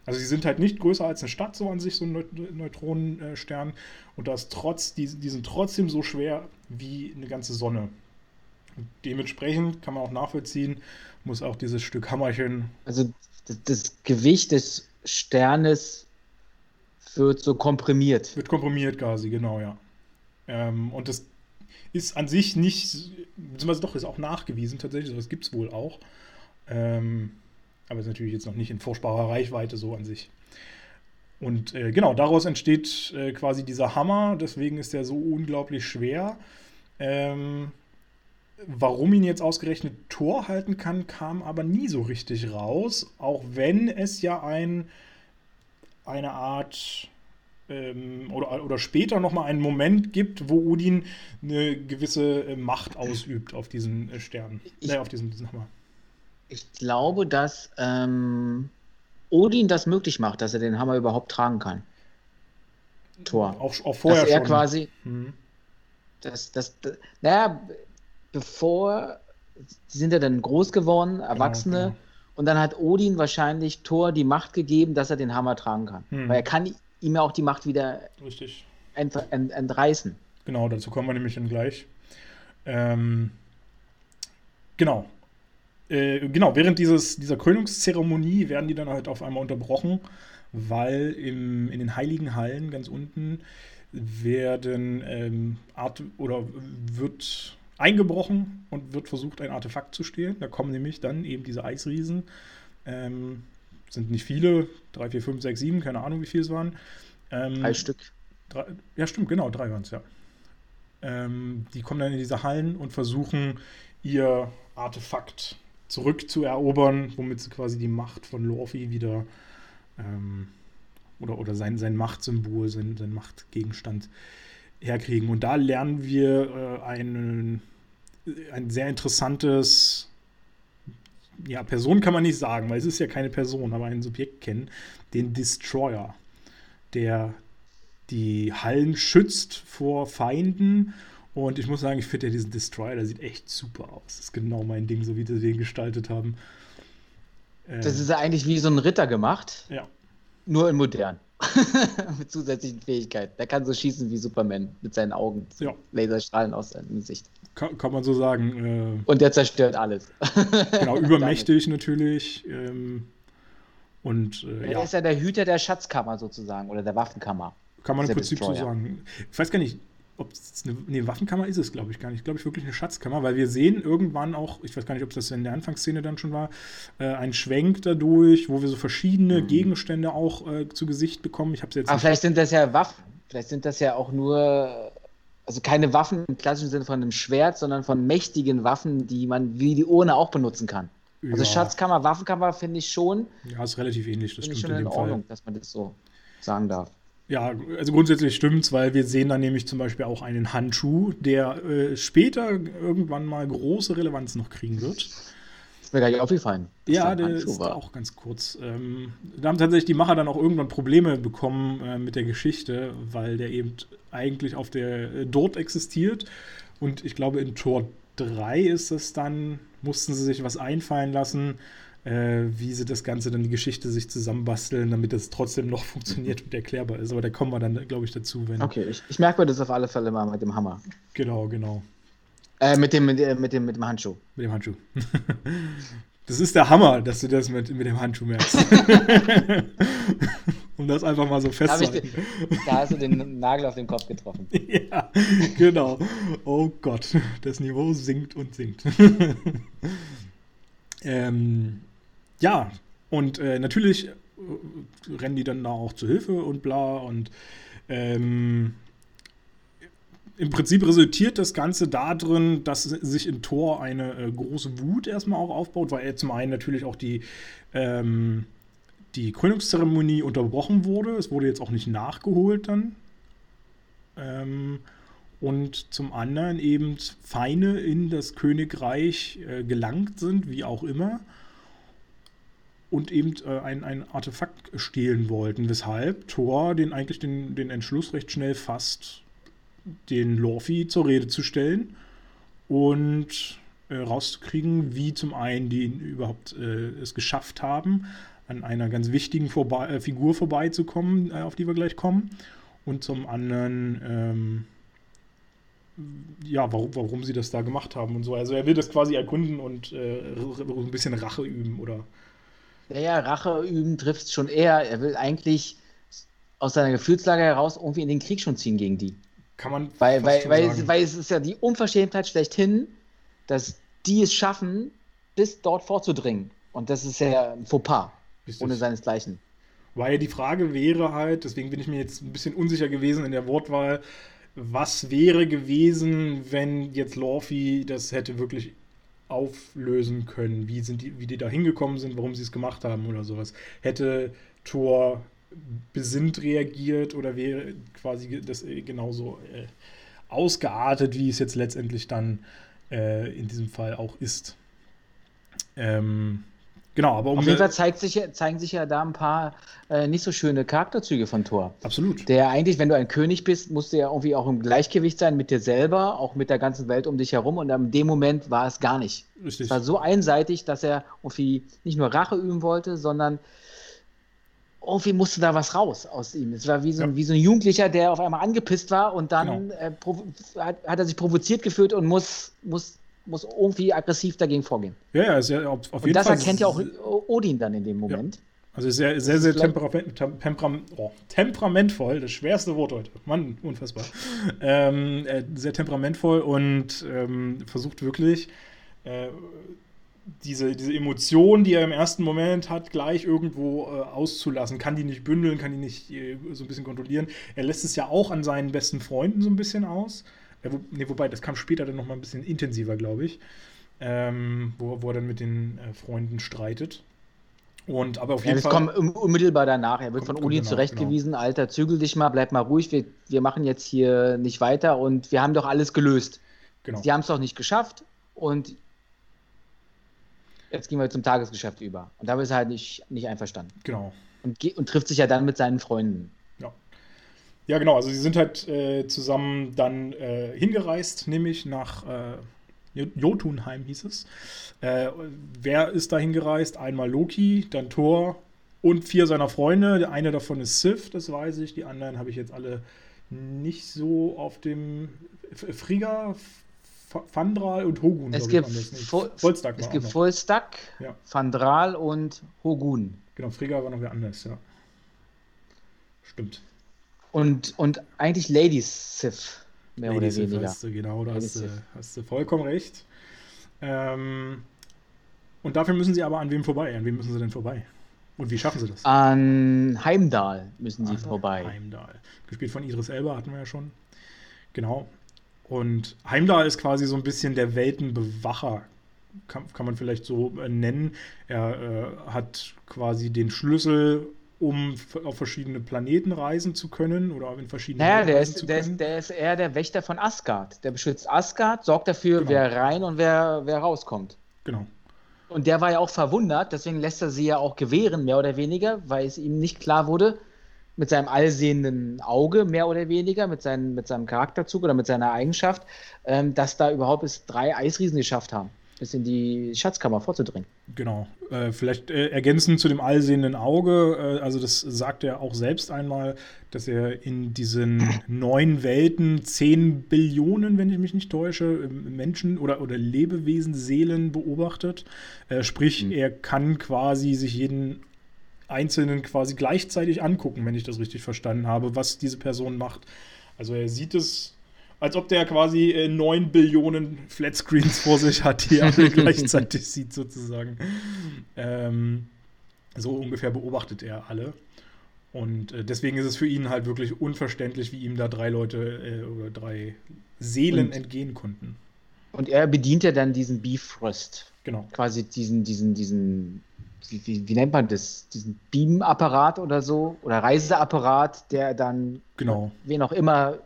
Speaker 1: Also sie sind halt nicht größer als eine Stadt so an sich, so ein Neutronenstern. Und das trotz, die, die sind trotzdem so schwer wie eine ganze Sonne. Und dementsprechend kann man auch nachvollziehen, muss auch dieses Stück Hammerchen.
Speaker 2: Also das, das Gewicht des Sternes wird so komprimiert.
Speaker 1: Wird komprimiert quasi, genau, ja. Ähm, und das ist an sich nicht, beziehungsweise doch, ist auch nachgewiesen tatsächlich, das gibt es wohl auch. Ähm, aber ist natürlich jetzt noch nicht in furchtbarer Reichweite so an sich. Und äh, genau, daraus entsteht äh, quasi dieser Hammer, deswegen ist der so unglaublich schwer. Ähm, warum ihn jetzt ausgerechnet Tor halten kann, kam aber nie so richtig raus, auch wenn es ja ein, eine Art ähm, oder, oder später nochmal einen Moment gibt, wo Odin eine gewisse äh, Macht ausübt auf diesen äh, Stern,
Speaker 2: ich, äh, auf diesen, diesen Hammer. Ich glaube, dass ähm, Odin das möglich macht, dass er den Hammer überhaupt tragen kann. Tor.
Speaker 1: Auch, auch vorher
Speaker 2: dass er schon. quasi. Mhm. Das, das, das, naja, bevor. Sie sind ja dann groß geworden, genau, Erwachsene. Genau, genau. Und dann hat Odin wahrscheinlich Thor die Macht gegeben, dass er den Hammer tragen kann. Mhm. Weil er kann ihm ja auch die Macht wieder
Speaker 1: Richtig.
Speaker 2: Ent, ent, entreißen.
Speaker 1: Genau, dazu kommen wir nämlich dann gleich. Ähm, genau. Äh, genau, während dieses, dieser Krönungszeremonie werden die dann halt auf einmal unterbrochen, weil im, in den heiligen Hallen ganz unten werden ähm, Art oder wird eingebrochen und wird versucht, ein Artefakt zu stehlen. Da kommen nämlich dann eben diese Eisriesen. Ähm, sind nicht viele, drei, vier, fünf, sechs, sieben, keine Ahnung, wie viele es waren.
Speaker 2: Ähm, drei Stück.
Speaker 1: Drei, ja, stimmt, genau, drei waren es, ja. Ähm, die kommen dann in diese Hallen und versuchen, ihr Artefakt zurückzuerobern, womit sie quasi die Macht von Lorfi wieder ähm, oder, oder sein, sein Machtsymbol, sein, sein Machtgegenstand herkriegen. Und da lernen wir äh, ein, ein sehr interessantes, ja, Person kann man nicht sagen, weil es ist ja keine Person, aber ein Subjekt kennen, den Destroyer, der die Hallen schützt vor Feinden und ich muss sagen, ich finde ja diesen Destroyer, der sieht echt super aus. Das ist genau mein Ding, so wie sie den gestaltet haben.
Speaker 2: Äh, das ist ja eigentlich wie so ein Ritter gemacht.
Speaker 1: Ja.
Speaker 2: Nur in modern. mit zusätzlichen Fähigkeiten. Der kann so schießen wie Superman mit seinen Augen.
Speaker 1: Ja.
Speaker 2: Laserstrahlen aus seinem Gesicht.
Speaker 1: Kann, kann man so sagen.
Speaker 2: Äh, und der zerstört alles.
Speaker 1: genau, übermächtig natürlich. Ähm, und äh,
Speaker 2: ja. Er ist ja der Hüter der Schatzkammer sozusagen oder der Waffenkammer.
Speaker 1: Kann man im Prinzip Destroyer. so sagen. Ich weiß gar nicht, ob es eine, nee, Waffenkammer ist es, glaube ich, gar nicht. Glaube ich wirklich eine Schatzkammer, weil wir sehen irgendwann auch, ich weiß gar nicht, ob das in der Anfangsszene dann schon war, äh, ein Schwenk dadurch, wo wir so verschiedene mhm. Gegenstände auch äh, zu Gesicht bekommen. Ich habe jetzt.
Speaker 2: Aber vielleicht sind das ja Waffen. Vielleicht sind das ja auch nur, also keine Waffen im klassischen Sinne von einem Schwert, sondern von mächtigen Waffen, die man wie die Urne auch benutzen kann. Also ja. Also Schatzkammer, Waffenkammer finde ich schon.
Speaker 1: Ja, ist relativ ähnlich.
Speaker 2: Das stimmt schon in, in Ordnung, Fall. dass man das so sagen darf.
Speaker 1: Ja, also grundsätzlich stimmt's, weil wir sehen dann nämlich zum Beispiel auch einen Handschuh, der äh, später irgendwann mal große Relevanz noch kriegen wird.
Speaker 2: ist mir gar nicht aufgefallen.
Speaker 1: Ja, der ist war. auch ganz kurz. Ähm, da haben tatsächlich die Macher dann auch irgendwann Probleme bekommen äh, mit der Geschichte, weil der eben eigentlich auf der äh, dort existiert. Und ich glaube, in Tor 3 ist es dann, mussten sie sich was einfallen lassen, äh, wie sie das Ganze dann die Geschichte sich zusammenbasteln, damit es trotzdem noch funktioniert und erklärbar ist. Aber da kommen wir dann, glaube ich, dazu.
Speaker 2: Wenn okay, ich, ich merke mir das auf alle Fälle mal mit dem Hammer.
Speaker 1: Genau, genau.
Speaker 2: Äh, mit, dem, mit, dem, mit, dem, mit dem Handschuh.
Speaker 1: Mit dem Handschuh. Das ist der Hammer, dass du das mit, mit dem Handschuh merkst. um das einfach mal so festzuhalten.
Speaker 2: Da hast du den Nagel auf den Kopf getroffen.
Speaker 1: ja, genau. Oh Gott, das Niveau sinkt und sinkt. ähm, ja, und äh, natürlich äh, rennen die dann da auch zu Hilfe und bla und ähm, im Prinzip resultiert das Ganze darin, dass sich in Thor eine äh, große Wut erstmal auch aufbaut, weil er zum einen natürlich auch die, ähm, die Krönungszeremonie unterbrochen wurde. Es wurde jetzt auch nicht nachgeholt dann. Ähm, und zum anderen eben Feinde in das Königreich äh, gelangt sind, wie auch immer. Und eben äh, ein, ein Artefakt stehlen wollten, weshalb Thor den eigentlich den, den Entschluss recht schnell fasst, den Lorfi zur Rede zu stellen und äh, rauszukriegen, wie zum einen die überhaupt äh, es geschafft haben, an einer ganz wichtigen vorbei, äh, Figur vorbeizukommen, äh, auf die wir gleich kommen, und zum anderen ähm, ja, warum, warum sie das da gemacht haben und so. Also er will das quasi erkunden und äh, ein bisschen Rache üben, oder?
Speaker 2: Naja, Rache üben trifft schon eher. Er will eigentlich aus seiner Gefühlslage heraus irgendwie in den Krieg schon ziehen gegen die.
Speaker 1: Kann man.
Speaker 2: Weil, weil, weil, es, weil es ist ja die Unverschämtheit schlechthin, dass die es schaffen, bis dort vorzudringen. Und das ist ja ein Fauxpas, ohne seinesgleichen.
Speaker 1: Weil die Frage wäre halt, deswegen bin ich mir jetzt ein bisschen unsicher gewesen in der Wortwahl, was wäre gewesen, wenn jetzt Lorfi das hätte wirklich auflösen können? Wie, sind die, wie die da hingekommen sind, warum sie es gemacht haben oder sowas? Hätte Thor besinnt reagiert oder wäre quasi das äh, genauso äh, ausgeartet, wie es jetzt letztendlich dann äh, in diesem Fall auch ist. Ähm, genau, aber
Speaker 2: um Auf jeden Fall zeigt sich, zeigen sich ja da ein paar äh, nicht so schöne Charakterzüge von Thor.
Speaker 1: Absolut.
Speaker 2: Der eigentlich, wenn du ein König bist, musst du ja irgendwie auch im Gleichgewicht sein mit dir selber, auch mit der ganzen Welt um dich herum. Und in dem Moment war es gar nicht. Richtig. Es war so einseitig, dass er irgendwie nicht nur Rache üben wollte, sondern irgendwie musste da was raus aus ihm. Es war wie so, ja. wie so ein Jugendlicher, der auf einmal angepisst war und dann genau. äh, hat, hat, er sich provoziert gefühlt und muss, muss, muss irgendwie aggressiv dagegen vorgehen.
Speaker 1: Ja, ja, ist ja auf,
Speaker 2: auf jeden das Fall. Das erkennt ja auch Odin dann in dem Moment. Ja.
Speaker 1: Also sehr, sehr, sehr temperament, temperam, oh, temperamentvoll, das schwerste Wort heute. Mann, unfassbar. ähm, äh, sehr temperamentvoll und ähm, versucht wirklich äh, diese, diese Emotion, die er im ersten Moment hat, gleich irgendwo äh, auszulassen. Kann die nicht bündeln, kann die nicht äh, so ein bisschen kontrollieren. Er lässt es ja auch an seinen besten Freunden so ein bisschen aus. Äh, wo, nee, wobei, das kam später dann nochmal ein bisschen intensiver, glaube ich. Ähm, wo, wo er dann mit den äh, Freunden streitet. Und aber auf jeden
Speaker 2: ja, das Fall. kommt unmittelbar danach. Er wird von Uli zurechtgewiesen: genau. Alter, zügel dich mal, bleib mal ruhig. Wir, wir machen jetzt hier nicht weiter und wir haben doch alles gelöst. Genau. Sie haben es doch nicht geschafft und jetzt gehen wir zum Tagesgeschäft über. Und da ist er halt nicht, nicht einverstanden.
Speaker 1: Genau.
Speaker 2: Und, und trifft sich ja dann mit seinen Freunden.
Speaker 1: Ja. Genau. Also sie sind halt äh, zusammen dann äh, hingereist, nämlich nach äh, Jotunheim hieß es. Äh, wer ist da hingereist? Einmal Loki, dann Thor und vier seiner Freunde. Der eine davon ist Sif, das weiß ich. Die anderen habe ich jetzt alle nicht so auf dem Frigga, Fandral und Hogun.
Speaker 2: Es gibt, Vollstack es gibt Vollstack, ja. Fandral und Hogun.
Speaker 1: Genau, Frigga war noch wer anders, ja. Stimmt.
Speaker 2: Und, und eigentlich Ladies Sith, mehr Lady oder weniger.
Speaker 1: Hast du, genau, da hast du, hast du vollkommen recht. Ähm, und dafür müssen sie aber an wem vorbei? An wem müssen sie denn vorbei? Und wie schaffen sie das?
Speaker 2: An Heimdall müssen sie vorbei.
Speaker 1: Heimdall. Gespielt von Idris Elba hatten wir ja schon. Genau. Und Heimdall ist quasi so ein bisschen der Weltenbewacher, kann, kann man vielleicht so äh, nennen. Er äh, hat quasi den Schlüssel, um auf verschiedene Planeten reisen zu können oder in verschiedene
Speaker 2: Naja, der ist, der, ist, der ist eher der Wächter von Asgard. Der beschützt Asgard, sorgt dafür, genau. wer rein und wer, wer rauskommt.
Speaker 1: Genau.
Speaker 2: Und der war ja auch verwundert, deswegen lässt er sie ja auch gewähren, mehr oder weniger, weil es ihm nicht klar wurde, mit seinem allsehenden Auge, mehr oder weniger, mit, seinen, mit seinem Charakterzug oder mit seiner Eigenschaft, ähm, dass da überhaupt es drei Eisriesen geschafft haben bis in die Schatzkammer vorzudringen.
Speaker 1: Genau. Äh, vielleicht äh, ergänzend zu dem allsehenden Auge, äh, also das sagt er auch selbst einmal, dass er in diesen neun Welten zehn Billionen, wenn ich mich nicht täusche, Menschen oder, oder Lebewesen, Seelen beobachtet. Äh, sprich, mhm. er kann quasi sich jeden Einzelnen quasi gleichzeitig angucken, wenn ich das richtig verstanden habe, was diese Person macht. Also er sieht es als ob der quasi äh, 9 Billionen Flatscreens vor sich hat, die er alle gleichzeitig sieht, sozusagen. Ähm, so ungefähr beobachtet er alle. Und äh, deswegen ist es für ihn halt wirklich unverständlich, wie ihm da drei Leute äh, oder drei Seelen und, entgehen konnten.
Speaker 2: Und er bedient ja dann diesen Bifrost.
Speaker 1: Genau.
Speaker 2: Quasi diesen, diesen, diesen, wie, wie, wie nennt man das? Diesen Beam-Apparat oder so? Oder Reiseapparat, der dann
Speaker 1: genau.
Speaker 2: wen auch immer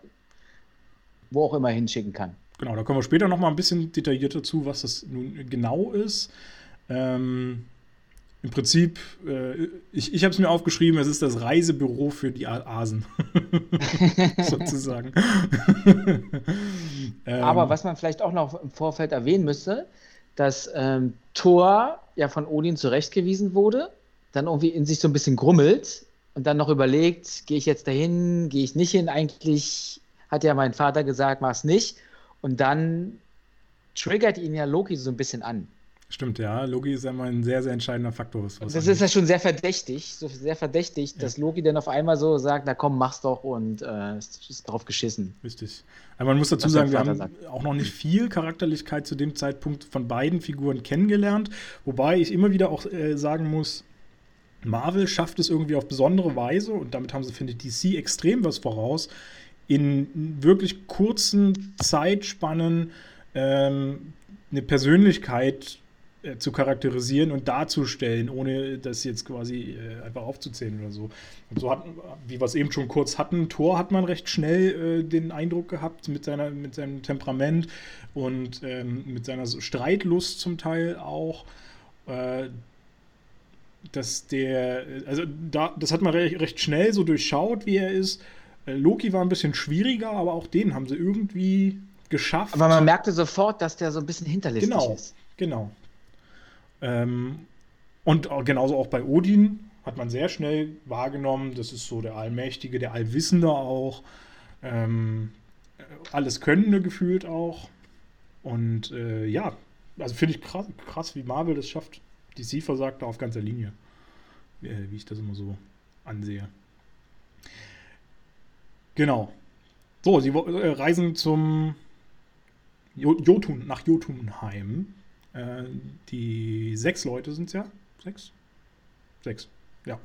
Speaker 2: wo auch immer hinschicken kann.
Speaker 1: Genau, da kommen wir später noch mal ein bisschen detaillierter zu, was das nun genau ist. Ähm, Im Prinzip, äh, ich, ich habe es mir aufgeschrieben, es ist das Reisebüro für die Asen, sozusagen.
Speaker 2: ähm, Aber was man vielleicht auch noch im Vorfeld erwähnen müsste, dass ähm, Thor ja von Odin zurechtgewiesen wurde, dann irgendwie in sich so ein bisschen grummelt und dann noch überlegt, gehe ich jetzt dahin, gehe ich nicht hin, eigentlich hat ja mein Vater gesagt, mach's nicht. Und dann triggert ihn ja Loki so ein bisschen an.
Speaker 1: Stimmt, ja. Loki ist ja mal ein sehr, sehr entscheidender Faktor.
Speaker 2: Das ist ja schon sehr verdächtig, so sehr verdächtig, ja. dass Loki dann auf einmal so sagt, na komm, mach's doch und äh, ist drauf geschissen.
Speaker 1: Richtig. Aber man muss dazu sagen, wir haben sagt. auch noch nicht viel Charakterlichkeit zu dem Zeitpunkt von beiden Figuren kennengelernt, wobei ich immer wieder auch äh, sagen muss, Marvel schafft es irgendwie auf besondere Weise und damit haben sie, finde ich, DC extrem was voraus, in wirklich kurzen Zeitspannen ähm, eine Persönlichkeit äh, zu charakterisieren und darzustellen, ohne das jetzt quasi äh, einfach aufzuzählen oder so. Und so hat, wie wir es eben schon kurz hatten, Thor hat man recht schnell äh, den Eindruck gehabt mit, seiner, mit seinem Temperament und ähm, mit seiner Streitlust zum Teil auch. Äh, dass der, also da, das hat man recht, recht schnell so durchschaut, wie er ist. Loki war ein bisschen schwieriger, aber auch den haben sie irgendwie geschafft.
Speaker 2: Aber man merkte sofort, dass der so ein bisschen hinterlistig
Speaker 1: genau,
Speaker 2: ist.
Speaker 1: Genau. Ähm, und genauso auch bei Odin hat man sehr schnell wahrgenommen, das ist so der Allmächtige, der Allwissende auch. Ähm, alles Könnende gefühlt auch. Und äh, ja, also finde ich krass, krass, wie Marvel das schafft. DC versagt da auf ganzer Linie, wie, äh, wie ich das immer so ansehe. Genau. So, sie äh, reisen zum Jotun, nach Jotunheim. Äh, die sechs Leute sind es ja. Sechs? Sechs, ja.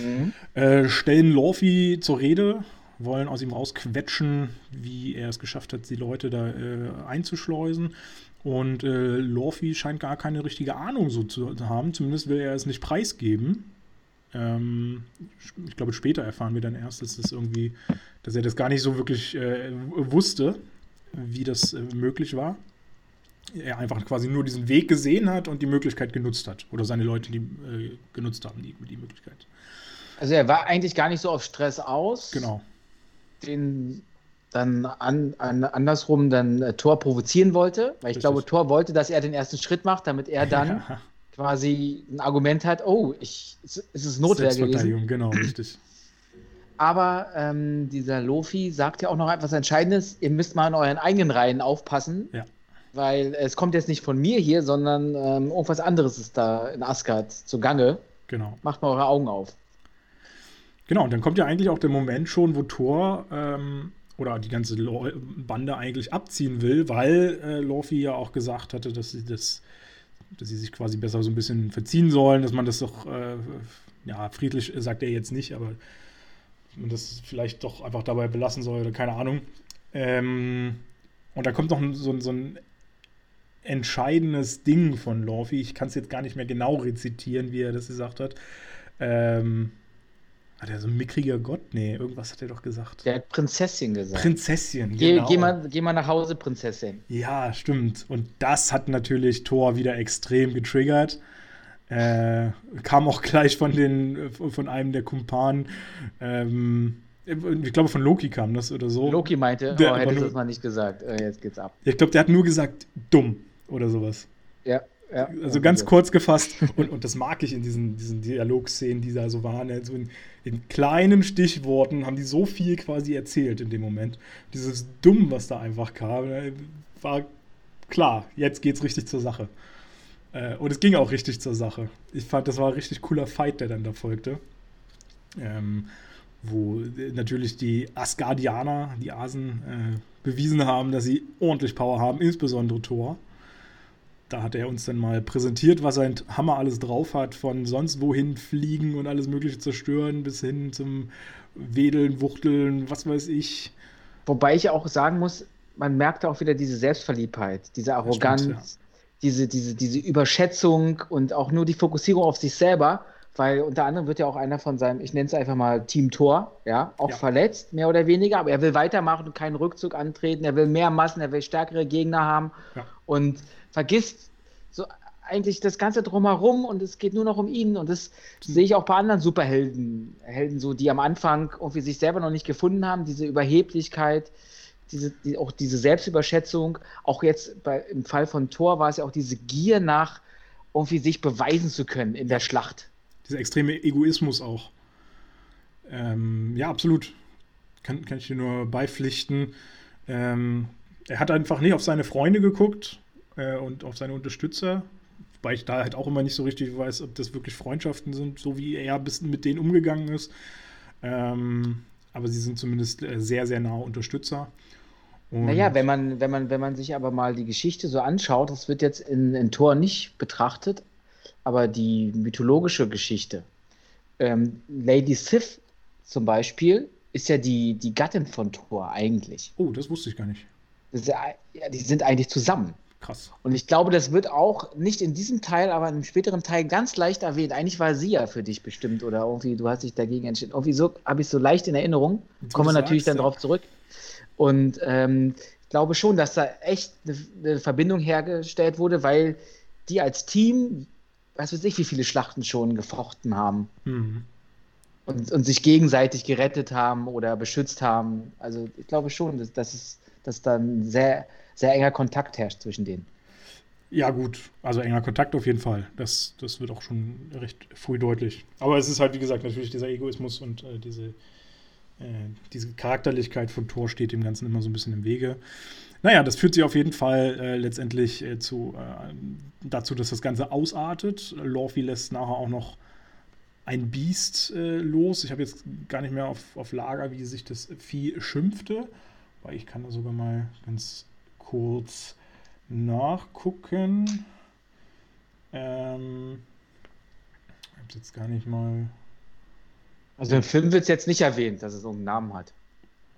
Speaker 1: Mhm. Äh, stellen Lorfi zur Rede, wollen aus ihm rausquetschen, wie er es geschafft hat, die Leute da äh, einzuschleusen. Und äh, Lorfi scheint gar keine richtige Ahnung so zu haben. Zumindest will er es nicht preisgeben. Ähm, ich glaube, später erfahren wir dann erst, dass das irgendwie, dass er das gar nicht so wirklich äh, wusste, wie das äh, möglich war. Er einfach quasi nur diesen Weg gesehen hat und die Möglichkeit genutzt hat. Oder seine Leute, die äh, genutzt haben, die, die Möglichkeit.
Speaker 2: Also er war eigentlich gar nicht so auf Stress aus.
Speaker 1: Genau.
Speaker 2: Den dann an, an, andersrum dann äh, Tor provozieren wollte, weil ich Richtig. glaube, Tor wollte, dass er den ersten Schritt macht, damit er dann ja quasi ein Argument hat, oh, ich, es ist Notwehr gewesen.
Speaker 1: Genau, richtig.
Speaker 2: Aber ähm, dieser Lofi sagt ja auch noch etwas Entscheidendes, ihr müsst mal in euren eigenen Reihen aufpassen,
Speaker 1: ja.
Speaker 2: weil es kommt jetzt nicht von mir hier, sondern ähm, irgendwas anderes ist da in Asgard zugange.
Speaker 1: Genau.
Speaker 2: Macht mal eure Augen auf.
Speaker 1: Genau, und dann kommt ja eigentlich auch der Moment schon, wo Thor ähm, oder die ganze Bande eigentlich abziehen will, weil äh, Lofi ja auch gesagt hatte, dass sie das dass sie sich quasi besser so ein bisschen verziehen sollen, dass man das doch, äh, ja, friedlich sagt er jetzt nicht, aber man das vielleicht doch einfach dabei belassen soll oder keine Ahnung. Ähm, und da kommt noch so, so ein entscheidendes Ding von Lorfi. Ich kann es jetzt gar nicht mehr genau rezitieren, wie er das gesagt hat. Ähm, Hat er so ein mickriger Gott? Nee, irgendwas hat er doch gesagt.
Speaker 2: Der hat Prinzessin gesagt.
Speaker 1: Prinzessin,
Speaker 2: geh, genau. Geh mal, geh mal nach Hause, Prinzessin.
Speaker 1: Ja, stimmt. Und das hat natürlich Thor wieder extrem getriggert. Äh, kam auch gleich von, den, von einem der Kumpanen. Ähm, ich glaube, von Loki kam das oder so.
Speaker 2: Loki meinte, der, oh, hättest du das mal nicht gesagt. Äh, jetzt geht's ab.
Speaker 1: Ich glaube, der hat nur gesagt, dumm oder sowas.
Speaker 2: Ja.
Speaker 1: Also ganz ja. kurz gefasst, und, und das mag ich in diesen, diesen Dialogszenen, die da so waren. Also in, in, kleinen Stichworten haben die so viel quasi erzählt in dem Moment. Dieses Dumm, was da einfach kam, äh, war klar, jetzt geht's richtig zur Sache. Äh, und es ging auch richtig zur Sache. Ich fand, das war ein richtig cooler Fight, der dann da folgte. Ähm, wo natürlich die Asgardianer, die Asen, äh, bewiesen haben, dass sie ordentlich Power haben, insbesondere Thor. Da hat er uns dann mal präsentiert, was sein Hammer alles drauf hat, von sonst wohin fliegen und alles Mögliche zerstören, bis hin zum Wedeln, Wuchteln, was weiß ich.
Speaker 2: Wobei ich auch sagen muss, man merkt auch wieder diese Selbstverliebtheit, diese Arroganz, stimmt, ja. diese, diese, diese Überschätzung und auch nur die Fokussierung auf sich selber weil unter anderem wird ja auch einer von seinem, ich nenne es einfach mal Team Tor, ja, auch ja. verletzt, mehr oder weniger, aber er will weitermachen und keinen Rückzug antreten, er will mehr Massen, er will stärkere Gegner haben ja. und vergisst so eigentlich das Ganze drumherum und es geht nur noch um ihn und das mhm. sehe ich auch bei anderen Superhelden, Helden so, die am Anfang irgendwie sich selber noch nicht gefunden haben, diese Überheblichkeit, diese, die, auch diese Selbstüberschätzung, auch jetzt bei, im Fall von Thor war es ja auch diese Gier nach irgendwie sich beweisen zu können in der Schlacht
Speaker 1: dieser extreme Egoismus auch. Ähm, ja, absolut. Kann, kann ich dir nur beipflichten. Ähm, er hat einfach nicht auf seine Freunde geguckt äh, und auf seine Unterstützer, weil ich da halt auch immer nicht so richtig weiß, ob das wirklich Freundschaften sind, so wie er bis mit denen umgegangen ist. Ähm, aber sie sind zumindest äh, sehr, sehr nahe Unterstützer.
Speaker 2: Und naja, wenn man, wenn, man, wenn man sich aber mal die Geschichte so anschaut, das wird jetzt in, in Tor nicht betrachtet, aber die mythologische Geschichte. Ähm, Lady Sif zum Beispiel ist ja die, die Gattin von Thor eigentlich.
Speaker 1: Oh, das wusste ich gar nicht.
Speaker 2: Ja, die sind eigentlich zusammen.
Speaker 1: Krass.
Speaker 2: Und ich glaube, das wird auch nicht in diesem Teil, aber in einem späteren Teil ganz leicht erwähnt. Eigentlich war sie ja für dich bestimmt oder irgendwie, du hast dich dagegen entschieden. Irgendwie so habe ich so leicht in Erinnerung. Kommen wir natürlich dann ja. darauf zurück. Und ähm, ich glaube schon, dass da echt eine, eine Verbindung hergestellt wurde, weil die als Team was weiß ich, wie viele Schlachten schon gefochten haben. Mhm. Und, und sich gegenseitig gerettet haben oder beschützt haben. Also ich glaube schon, dass, dass, es, dass da ein sehr, sehr enger Kontakt herrscht zwischen denen.
Speaker 1: Ja, gut. Also enger Kontakt auf jeden Fall. Das, das wird auch schon recht früh deutlich. Aber es ist halt, wie gesagt, natürlich dieser Egoismus und äh, diese, äh, diese Charakterlichkeit von Thor steht dem Ganzen immer so ein bisschen im Wege. Naja, das führt sich auf jeden Fall äh, letztendlich äh, zu, äh, dazu, dass das Ganze ausartet. Lorfi lässt nachher auch noch ein Biest äh, los. Ich habe jetzt gar nicht mehr auf, auf Lager, wie sich das Vieh schimpfte, weil ich kann da sogar mal ganz kurz nachgucken. Ähm, ich habe es jetzt gar nicht mal.
Speaker 2: Also im Film wird es jetzt nicht erwähnt, dass es irgendeinen Namen hat.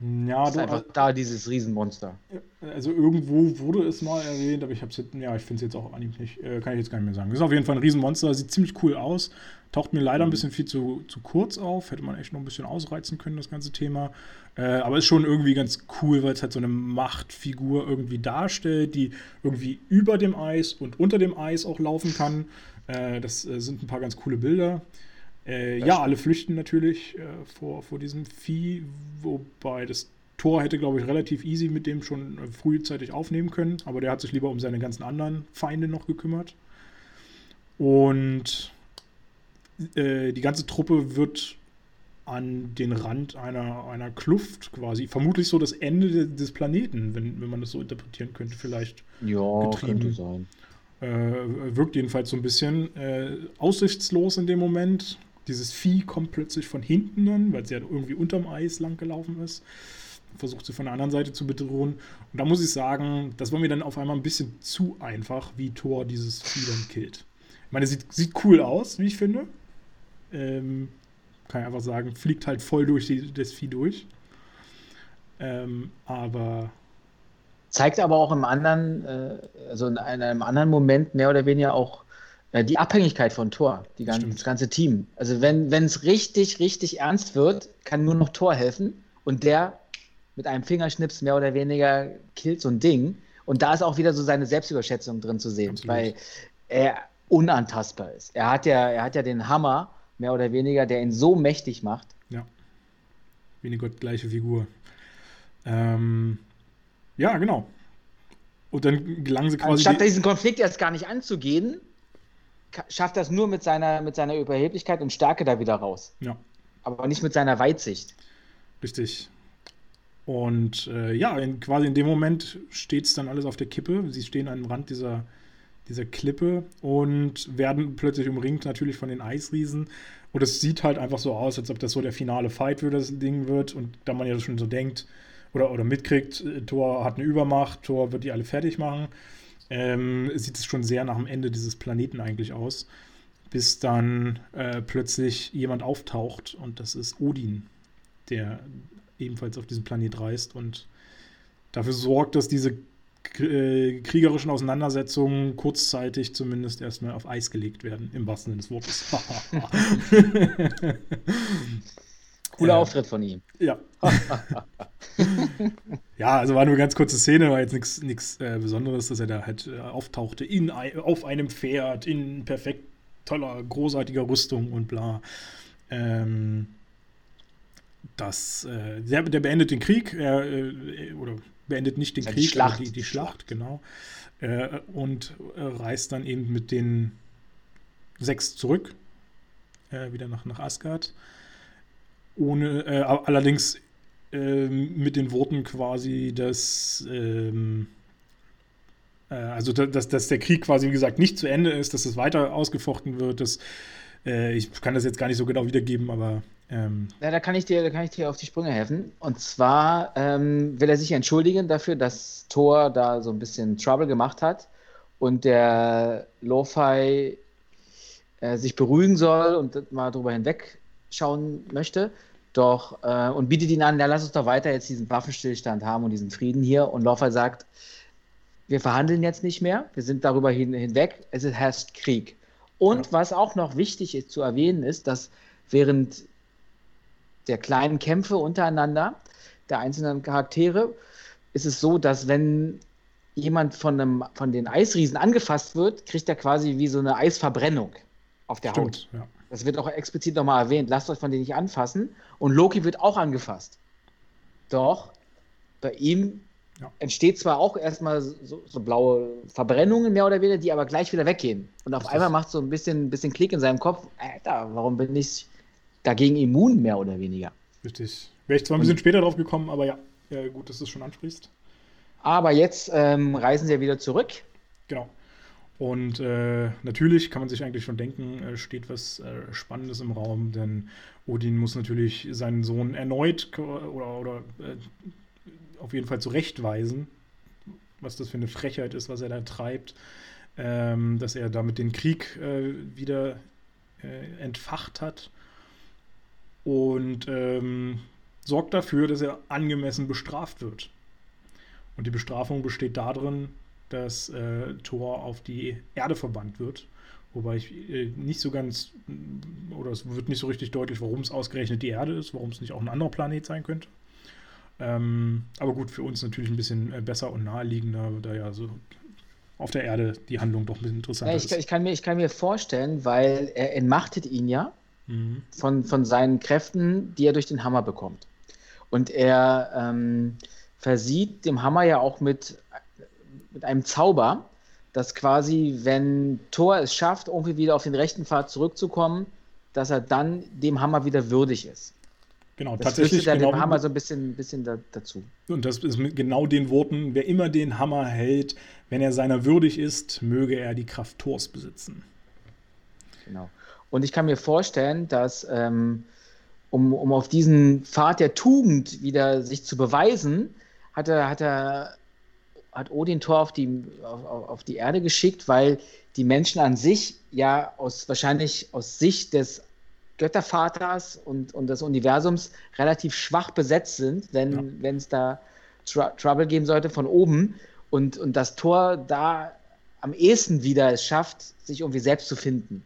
Speaker 1: Ja,
Speaker 2: ist einfach da dieses Riesenmonster.
Speaker 1: Also irgendwo wurde es mal erwähnt, aber ich habe es ja, ich finde es jetzt auch an nicht, äh, kann ich jetzt gar nicht mehr sagen. Das ist auf jeden Fall ein Riesenmonster, sieht ziemlich cool aus, taucht mir leider ein mhm. bisschen viel zu, zu kurz auf, hätte man echt noch ein bisschen ausreizen können, das ganze Thema. Äh, aber ist schon irgendwie ganz cool, weil es halt so eine Machtfigur irgendwie darstellt, die irgendwie über dem Eis und unter dem Eis auch laufen kann. Äh, das äh, sind ein paar ganz coole Bilder. Äh, ja, alle flüchten natürlich äh, vor, vor diesem Vieh, wobei das Tor hätte, glaube ich, relativ easy mit dem schon äh, frühzeitig aufnehmen können, aber der hat sich lieber um seine ganzen anderen Feinde noch gekümmert. Und äh, die ganze Truppe wird an den Rand einer, einer Kluft quasi, vermutlich so das Ende de, des Planeten, wenn, wenn man das so interpretieren könnte, vielleicht.
Speaker 2: Ja, getrieben. könnte sein.
Speaker 1: Äh, wirkt jedenfalls so ein bisschen äh, aussichtslos in dem Moment. Dieses Vieh kommt plötzlich von hinten dann, weil sie ja irgendwie unterm Eis lang gelaufen ist. Versucht sie von der anderen Seite zu bedrohen. Und da muss ich sagen, das war mir dann auf einmal ein bisschen zu einfach, wie Thor dieses Vieh dann killt. Ich meine, sieht, sieht cool aus, wie ich finde. Ähm, kann ich einfach sagen, fliegt halt voll durch die, das Vieh durch. Ähm, aber.
Speaker 2: Zeigt aber auch im anderen, äh, also in einem anderen Moment mehr oder weniger auch die Abhängigkeit von Thor, die ganze, das ganze Team. Also wenn es richtig, richtig ernst wird, kann nur noch Thor helfen und der mit einem Fingerschnips mehr oder weniger killt so ein Ding. Und da ist auch wieder so seine Selbstüberschätzung drin zu sehen, Absolut. weil er unantastbar ist. Er hat ja, er hat ja den Hammer, mehr oder weniger, der ihn so mächtig macht.
Speaker 1: Ja. Wie eine gottgleiche Figur. Ähm, ja, genau. Und dann gelangen sie quasi.
Speaker 2: Statt diesen Konflikt erst gar nicht anzugehen, schafft das nur mit seiner, mit seiner Überheblichkeit und Stärke da wieder raus.
Speaker 1: Ja.
Speaker 2: Aber nicht mit seiner Weitsicht.
Speaker 1: Richtig. Und äh, ja, in, quasi in dem Moment steht es dann alles auf der Kippe. Sie stehen am Rand dieser, dieser Klippe und werden plötzlich umringt natürlich von den Eisriesen. Und es sieht halt einfach so aus, als ob das so der finale Fight für das Ding wird. Und da man ja schon so denkt oder, oder mitkriegt, äh, Thor hat eine Übermacht, Thor wird die alle fertig machen ähm, sieht es schon sehr nach dem Ende dieses Planeten eigentlich aus, bis dann äh, plötzlich jemand auftaucht und das ist Odin, der ebenfalls auf diesem Planet reist und dafür sorgt, dass diese äh, kriegerischen Auseinandersetzungen kurzzeitig zumindest erstmal auf Eis gelegt werden, im wahrsten Sinne des Wortes.
Speaker 2: Cooler äh, Auftritt von ihm.
Speaker 1: Ja. ja, also war nur eine ganz kurze Szene, war jetzt nichts äh, Besonderes, dass er da halt äh, auftauchte in, auf einem Pferd, in perfekt toller, großartiger Rüstung und bla. Ähm, das, äh, der, der, beendet den Krieg, er, äh, oder beendet nicht den Krieg, die
Speaker 2: Schlacht,
Speaker 1: die, die Schlacht, genau. Äh, und reist dann eben mit den sechs zurück, wieder nach, nach Asgard ohne, äh, allerdings äh, mit den Worten quasi, dass, ähm, äh, also dass, dass der Krieg quasi, wie gesagt, nicht zu Ende ist, dass es weiter ausgefochten wird. Dass, äh, ich kann das jetzt gar nicht so genau wiedergeben, aber. Ähm,
Speaker 2: ja, da kann ich dir, da kann ich dir auf die Sprünge helfen. Und zwar ähm, will er sich entschuldigen dafür, dass Thor da so ein bisschen Trouble gemacht hat und der Lo-Fi äh, sich beruhigen soll und mal drüber hinwegschauen möchte. Doch, äh, und bietet ihn an, ja, lass uns doch weiter jetzt diesen Waffenstillstand haben und diesen Frieden hier. Und Loffer sagt, wir verhandeln jetzt nicht mehr, wir sind darüber hin, hinweg, es herrscht Krieg. Und ja. was auch noch wichtig ist zu erwähnen, ist, dass während der kleinen Kämpfe untereinander der einzelnen Charaktere ist es so, dass wenn jemand von, einem, von den Eisriesen angefasst wird, kriegt er quasi wie so eine Eisverbrennung auf der Stimmt, Haut. Ja. Das wird auch explizit nochmal erwähnt. Lasst euch von denen nicht anfassen. Und Loki wird auch angefasst. Doch bei ihm ja. entsteht zwar auch erstmal so, so, blaue Verbrennungen mehr oder weniger, die aber gleich wieder weggehen. Und auf einmal macht so ein bisschen, bisschen Klick in seinem Kopf. Alter, warum bin ich dagegen immun, mehr oder weniger?
Speaker 1: Richtig. Wäre ich zwar ein bisschen Und, später drauf gekommen, aber ja, ja, gut, dass du es schon ansprichst.
Speaker 2: Aber jetzt ähm, reisen sie ja wieder zurück.
Speaker 1: Genau. Und äh, natürlich kann man sich eigentlich schon denken, äh, steht was äh, Spannendes im Raum, denn Odin muss natürlich seinen Sohn erneut oder, oder äh, auf jeden Fall zurechtweisen, was das für eine Frechheit ist, was er da treibt, ähm, dass er damit den Krieg äh, wieder äh, entfacht hat und ähm, sorgt dafür, dass er angemessen bestraft wird. Und die Bestrafung besteht darin, dass äh, Thor auf die Erde verbannt wird. Wobei ich äh, nicht so ganz, oder es wird nicht so richtig deutlich, warum es ausgerechnet die Erde ist, warum es nicht auch ein anderer Planet sein könnte. Ähm, aber gut, für uns natürlich ein bisschen äh, besser und naheliegender, da ja so auf der Erde die Handlung doch ein bisschen interessanter
Speaker 2: ja, ich, ist. Ich kann, mir, ich kann mir vorstellen, weil er entmachtet ihn ja mhm. von, von seinen Kräften, die er durch den Hammer bekommt. Und er ähm, versieht dem Hammer ja auch mit mit einem Zauber, dass quasi, wenn Thor es schafft, irgendwie wieder auf den rechten Pfad zurückzukommen, dass er dann dem Hammer wieder würdig ist.
Speaker 1: Genau, das tatsächlich.
Speaker 2: Er genau, dem Hammer so ein bisschen, bisschen da, dazu.
Speaker 1: Und das ist mit genau den Worten: Wer immer den Hammer hält, wenn er seiner würdig ist, möge er die Kraft Thors besitzen.
Speaker 2: Genau. Und ich kann mir vorstellen, dass, ähm, um, um auf diesen Pfad der Tugend wieder sich zu beweisen, hat er, hat er hat Odin Thor auf die, auf, auf die Erde geschickt, weil die Menschen an sich ja aus wahrscheinlich aus Sicht des Göttervaters und, und des Universums relativ schwach besetzt sind, wenn ja. es da Tr Trouble geben sollte von oben und, und das Tor da am ehesten wieder es schafft, sich irgendwie selbst zu finden.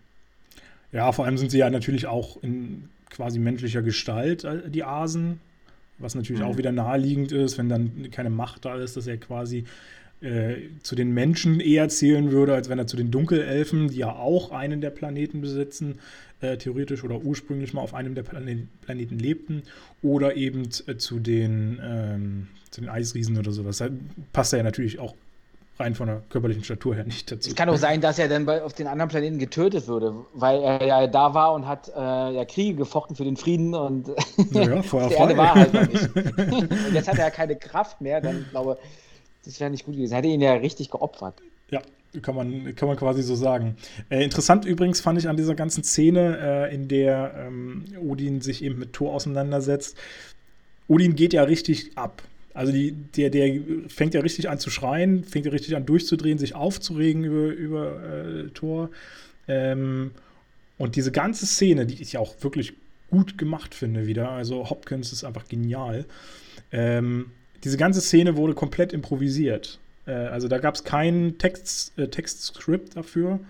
Speaker 1: Ja, vor allem sind sie ja natürlich auch in quasi menschlicher Gestalt, äh, die Asen, was natürlich mhm. auch wieder naheliegend ist, wenn dann keine Macht da ist, dass er quasi äh, zu den Menschen eher zählen würde, als wenn er zu den Dunkelelfen, die ja auch einen der Planeten besitzen, äh, theoretisch oder ursprünglich mal auf einem der Plan Planeten lebten, oder eben äh, zu den, ähm, zu den Eisriesen oder sowas. Da passt er ja natürlich auch rein von der körperlichen Statur her nicht dazu.
Speaker 2: Es kann auch sein, dass er dann bei, auf den anderen Planeten getötet würde, weil er ja da war und hat äh, ja Kriege gefochten für den Frieden und
Speaker 1: ja, Feuer
Speaker 2: die Erde war halt noch nicht. und jetzt hat er ja keine Kraft mehr, dann glaube ich, das wäre nicht gut gewesen. Hätte ihn ja richtig geopfert.
Speaker 1: Ja, kann man, kann man quasi so sagen. Äh, interessant übrigens fand ich an dieser ganzen Szene, äh, in der ähm, Odin sich eben mit Thor auseinandersetzt. Odin geht ja richtig ab. Also die, der, der fängt ja richtig an zu schreien, fängt ja richtig an durchzudrehen, sich aufzuregen über, über äh, Thor. Ähm, und diese ganze Szene, die ich auch wirklich gut gemacht finde wieder, also Hopkins ist einfach genial. Ähm, diese ganze Szene wurde komplett improvisiert. Äh, also da gab es kein Text, äh, Textskript dafür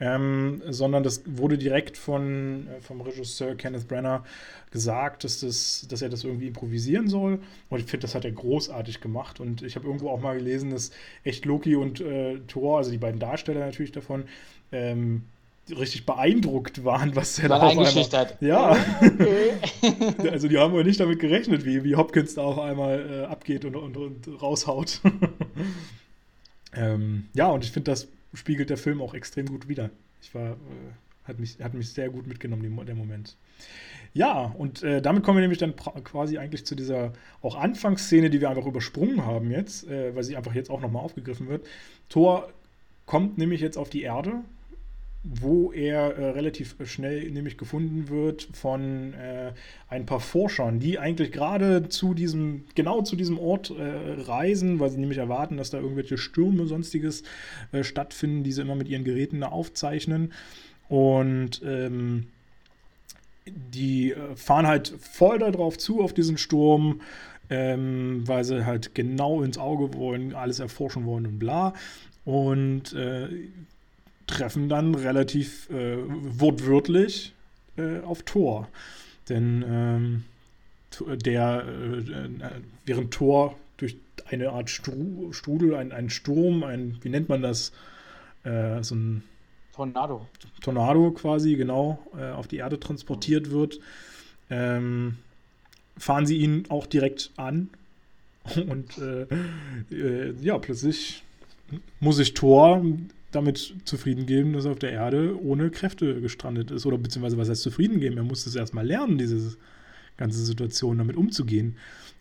Speaker 1: ähm, sondern das wurde direkt von, äh, vom Regisseur Kenneth Brenner gesagt, dass, das, dass er das irgendwie improvisieren soll. Und ich finde, das hat er großartig gemacht. Und ich habe irgendwo auch mal gelesen, dass echt Loki und äh, Thor, also die beiden Darsteller natürlich davon, ähm, richtig beeindruckt waren, was er
Speaker 2: da auf einmal,
Speaker 1: Ja. also die haben wohl nicht damit gerechnet, wie, wie Hopkins da auf einmal äh, abgeht und, und, und raushaut. ähm, ja, und ich finde, das spiegelt der Film auch extrem gut wider. Ich war, äh, hat, mich, hat mich sehr gut mitgenommen, der Moment. Ja, und äh, damit kommen wir nämlich dann quasi eigentlich zu dieser auch Anfangsszene, die wir einfach übersprungen haben jetzt, äh, weil sie einfach jetzt auch nochmal aufgegriffen wird. Thor kommt nämlich jetzt auf die Erde wo er äh, relativ schnell nämlich gefunden wird von äh, ein paar Forschern, die eigentlich gerade zu diesem, genau zu diesem Ort äh, reisen, weil sie nämlich erwarten, dass da irgendwelche Stürme, sonstiges äh, stattfinden, die sie immer mit ihren Geräten da aufzeichnen. Und ähm, die äh, fahren halt voll darauf zu, auf diesen Sturm, ähm, weil sie halt genau ins Auge wollen, alles erforschen wollen und bla. Und äh, treffen dann relativ äh, wortwörtlich äh, auf Thor. Denn ähm, der, äh, während Thor durch eine Art Stru Strudel, ein, ein Sturm, ein, wie nennt man das? Äh, so ein
Speaker 2: Tornado.
Speaker 1: Tornado quasi, genau, äh, auf die Erde transportiert wird, ähm, fahren sie ihn auch direkt an. Und äh, ja, plötzlich muss sich Thor damit zufrieden geben, dass er auf der Erde ohne Kräfte gestrandet ist. Oder beziehungsweise was heißt zufrieden geben? Er muss es erstmal lernen, diese ganze Situation damit umzugehen.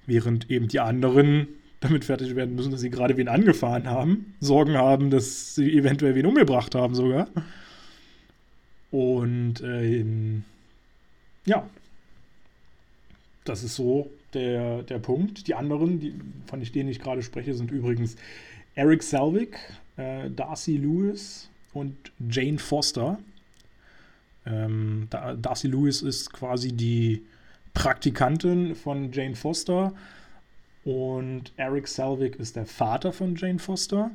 Speaker 1: Während eben die anderen damit fertig werden müssen, dass sie gerade wen angefahren haben, Sorgen haben, dass sie eventuell wen umgebracht haben sogar. Und ähm, ja, das ist so der, der Punkt. Die anderen, die, von denen ich gerade spreche, sind übrigens Eric Selvig, äh, Darcy Lewis und Jane Foster. Ähm, da, Darcy Lewis ist quasi die Praktikantin von Jane Foster und Eric Selvig ist der Vater von Jane Foster.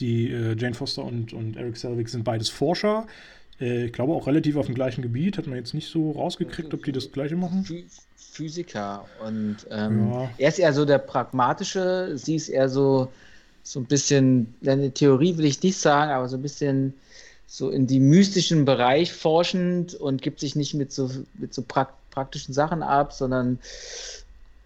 Speaker 1: Die äh, Jane Foster und, und Eric Selvig sind beides Forscher. Äh, ich glaube auch relativ auf dem gleichen Gebiet. Hat man jetzt nicht so rausgekriegt, ob die das gleiche machen.
Speaker 2: Physiker und ähm, ja. er ist eher so der pragmatische, sie ist eher so so ein bisschen, eine Theorie will ich nicht sagen, aber so ein bisschen so in die mystischen Bereich forschend und gibt sich nicht mit so, mit so pra praktischen Sachen ab, sondern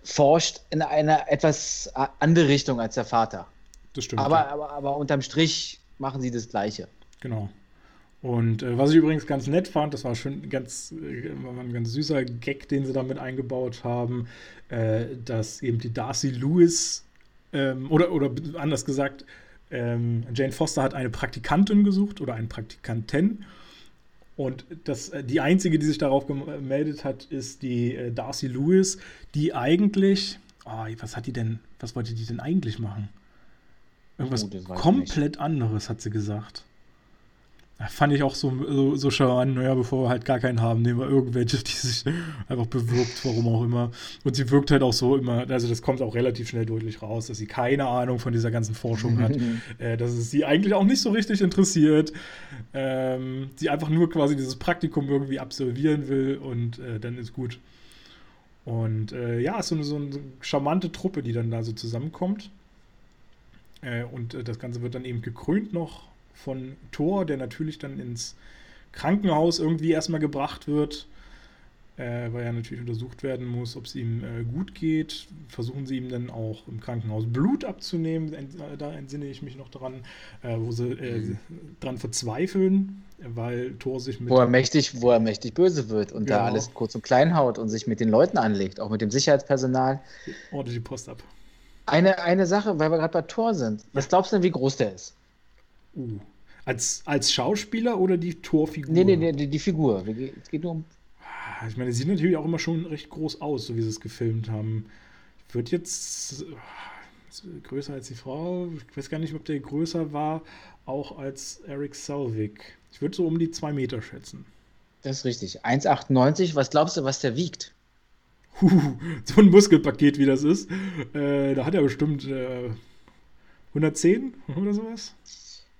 Speaker 2: forscht in eine etwas andere Richtung als der Vater.
Speaker 1: Das stimmt.
Speaker 2: Aber, ja. aber, aber unterm Strich machen sie das Gleiche.
Speaker 1: Genau. Und äh, was ich übrigens ganz nett fand, das war schon ganz, äh, ein ganz süßer Gag, den sie damit eingebaut haben, äh, dass eben die Darcy Lewis ähm, oder, oder anders gesagt, ähm, Jane Foster hat eine Praktikantin gesucht oder einen Praktikanten. Und das, äh, die einzige, die sich darauf gemeldet hat, ist die äh, Darcy Lewis, die eigentlich, oh, was hat die denn, was wollte die denn eigentlich machen? Irgendwas oh, komplett anderes, hat sie gesagt. Fand ich auch so, so, so charmant, naja, bevor wir halt gar keinen haben, nehmen wir irgendwelche, die sich einfach bewirkt, warum auch immer. Und sie wirkt halt auch so immer, also das kommt auch relativ schnell deutlich raus, dass sie keine Ahnung von dieser ganzen Forschung hat, äh, dass es sie eigentlich auch nicht so richtig interessiert, ähm, sie einfach nur quasi dieses Praktikum irgendwie absolvieren will und äh, dann ist gut. Und äh, ja, ist so eine, so eine charmante Truppe, die dann da so zusammenkommt. Äh, und äh, das Ganze wird dann eben gekrönt noch von Thor, der natürlich dann ins Krankenhaus irgendwie erstmal gebracht wird, äh, weil er natürlich untersucht werden muss, ob es ihm äh, gut geht. Versuchen sie ihm dann auch im Krankenhaus Blut abzunehmen, äh, da entsinne ich mich noch dran, äh, wo sie äh, mhm. dran verzweifeln, weil Thor sich
Speaker 2: mit. Wo er mächtig, wo er mächtig böse wird und genau. da alles kurz und klein haut und sich mit den Leuten anlegt, auch mit dem Sicherheitspersonal.
Speaker 1: Ordentlich die Post ab.
Speaker 2: Eine, eine Sache, weil wir gerade bei Thor sind. Was glaubst du denn, wie groß der ist?
Speaker 1: Uh. Als, als Schauspieler oder die Torfigur?
Speaker 2: Nee, nee, nee, die, die Figur. Es geht nur um.
Speaker 1: Ah, ich meine, sie sieht natürlich auch immer schon recht groß aus, so wie sie es gefilmt haben. Wird jetzt ah, größer als die Frau. Ich weiß gar nicht, ob der größer war, auch als Eric Selvig. Ich würde so um die zwei Meter schätzen.
Speaker 2: Das ist richtig. 1,98. Was glaubst du, was der wiegt?
Speaker 1: Huh, so ein Muskelpaket, wie das ist. Äh, da hat er bestimmt äh, 110 oder sowas.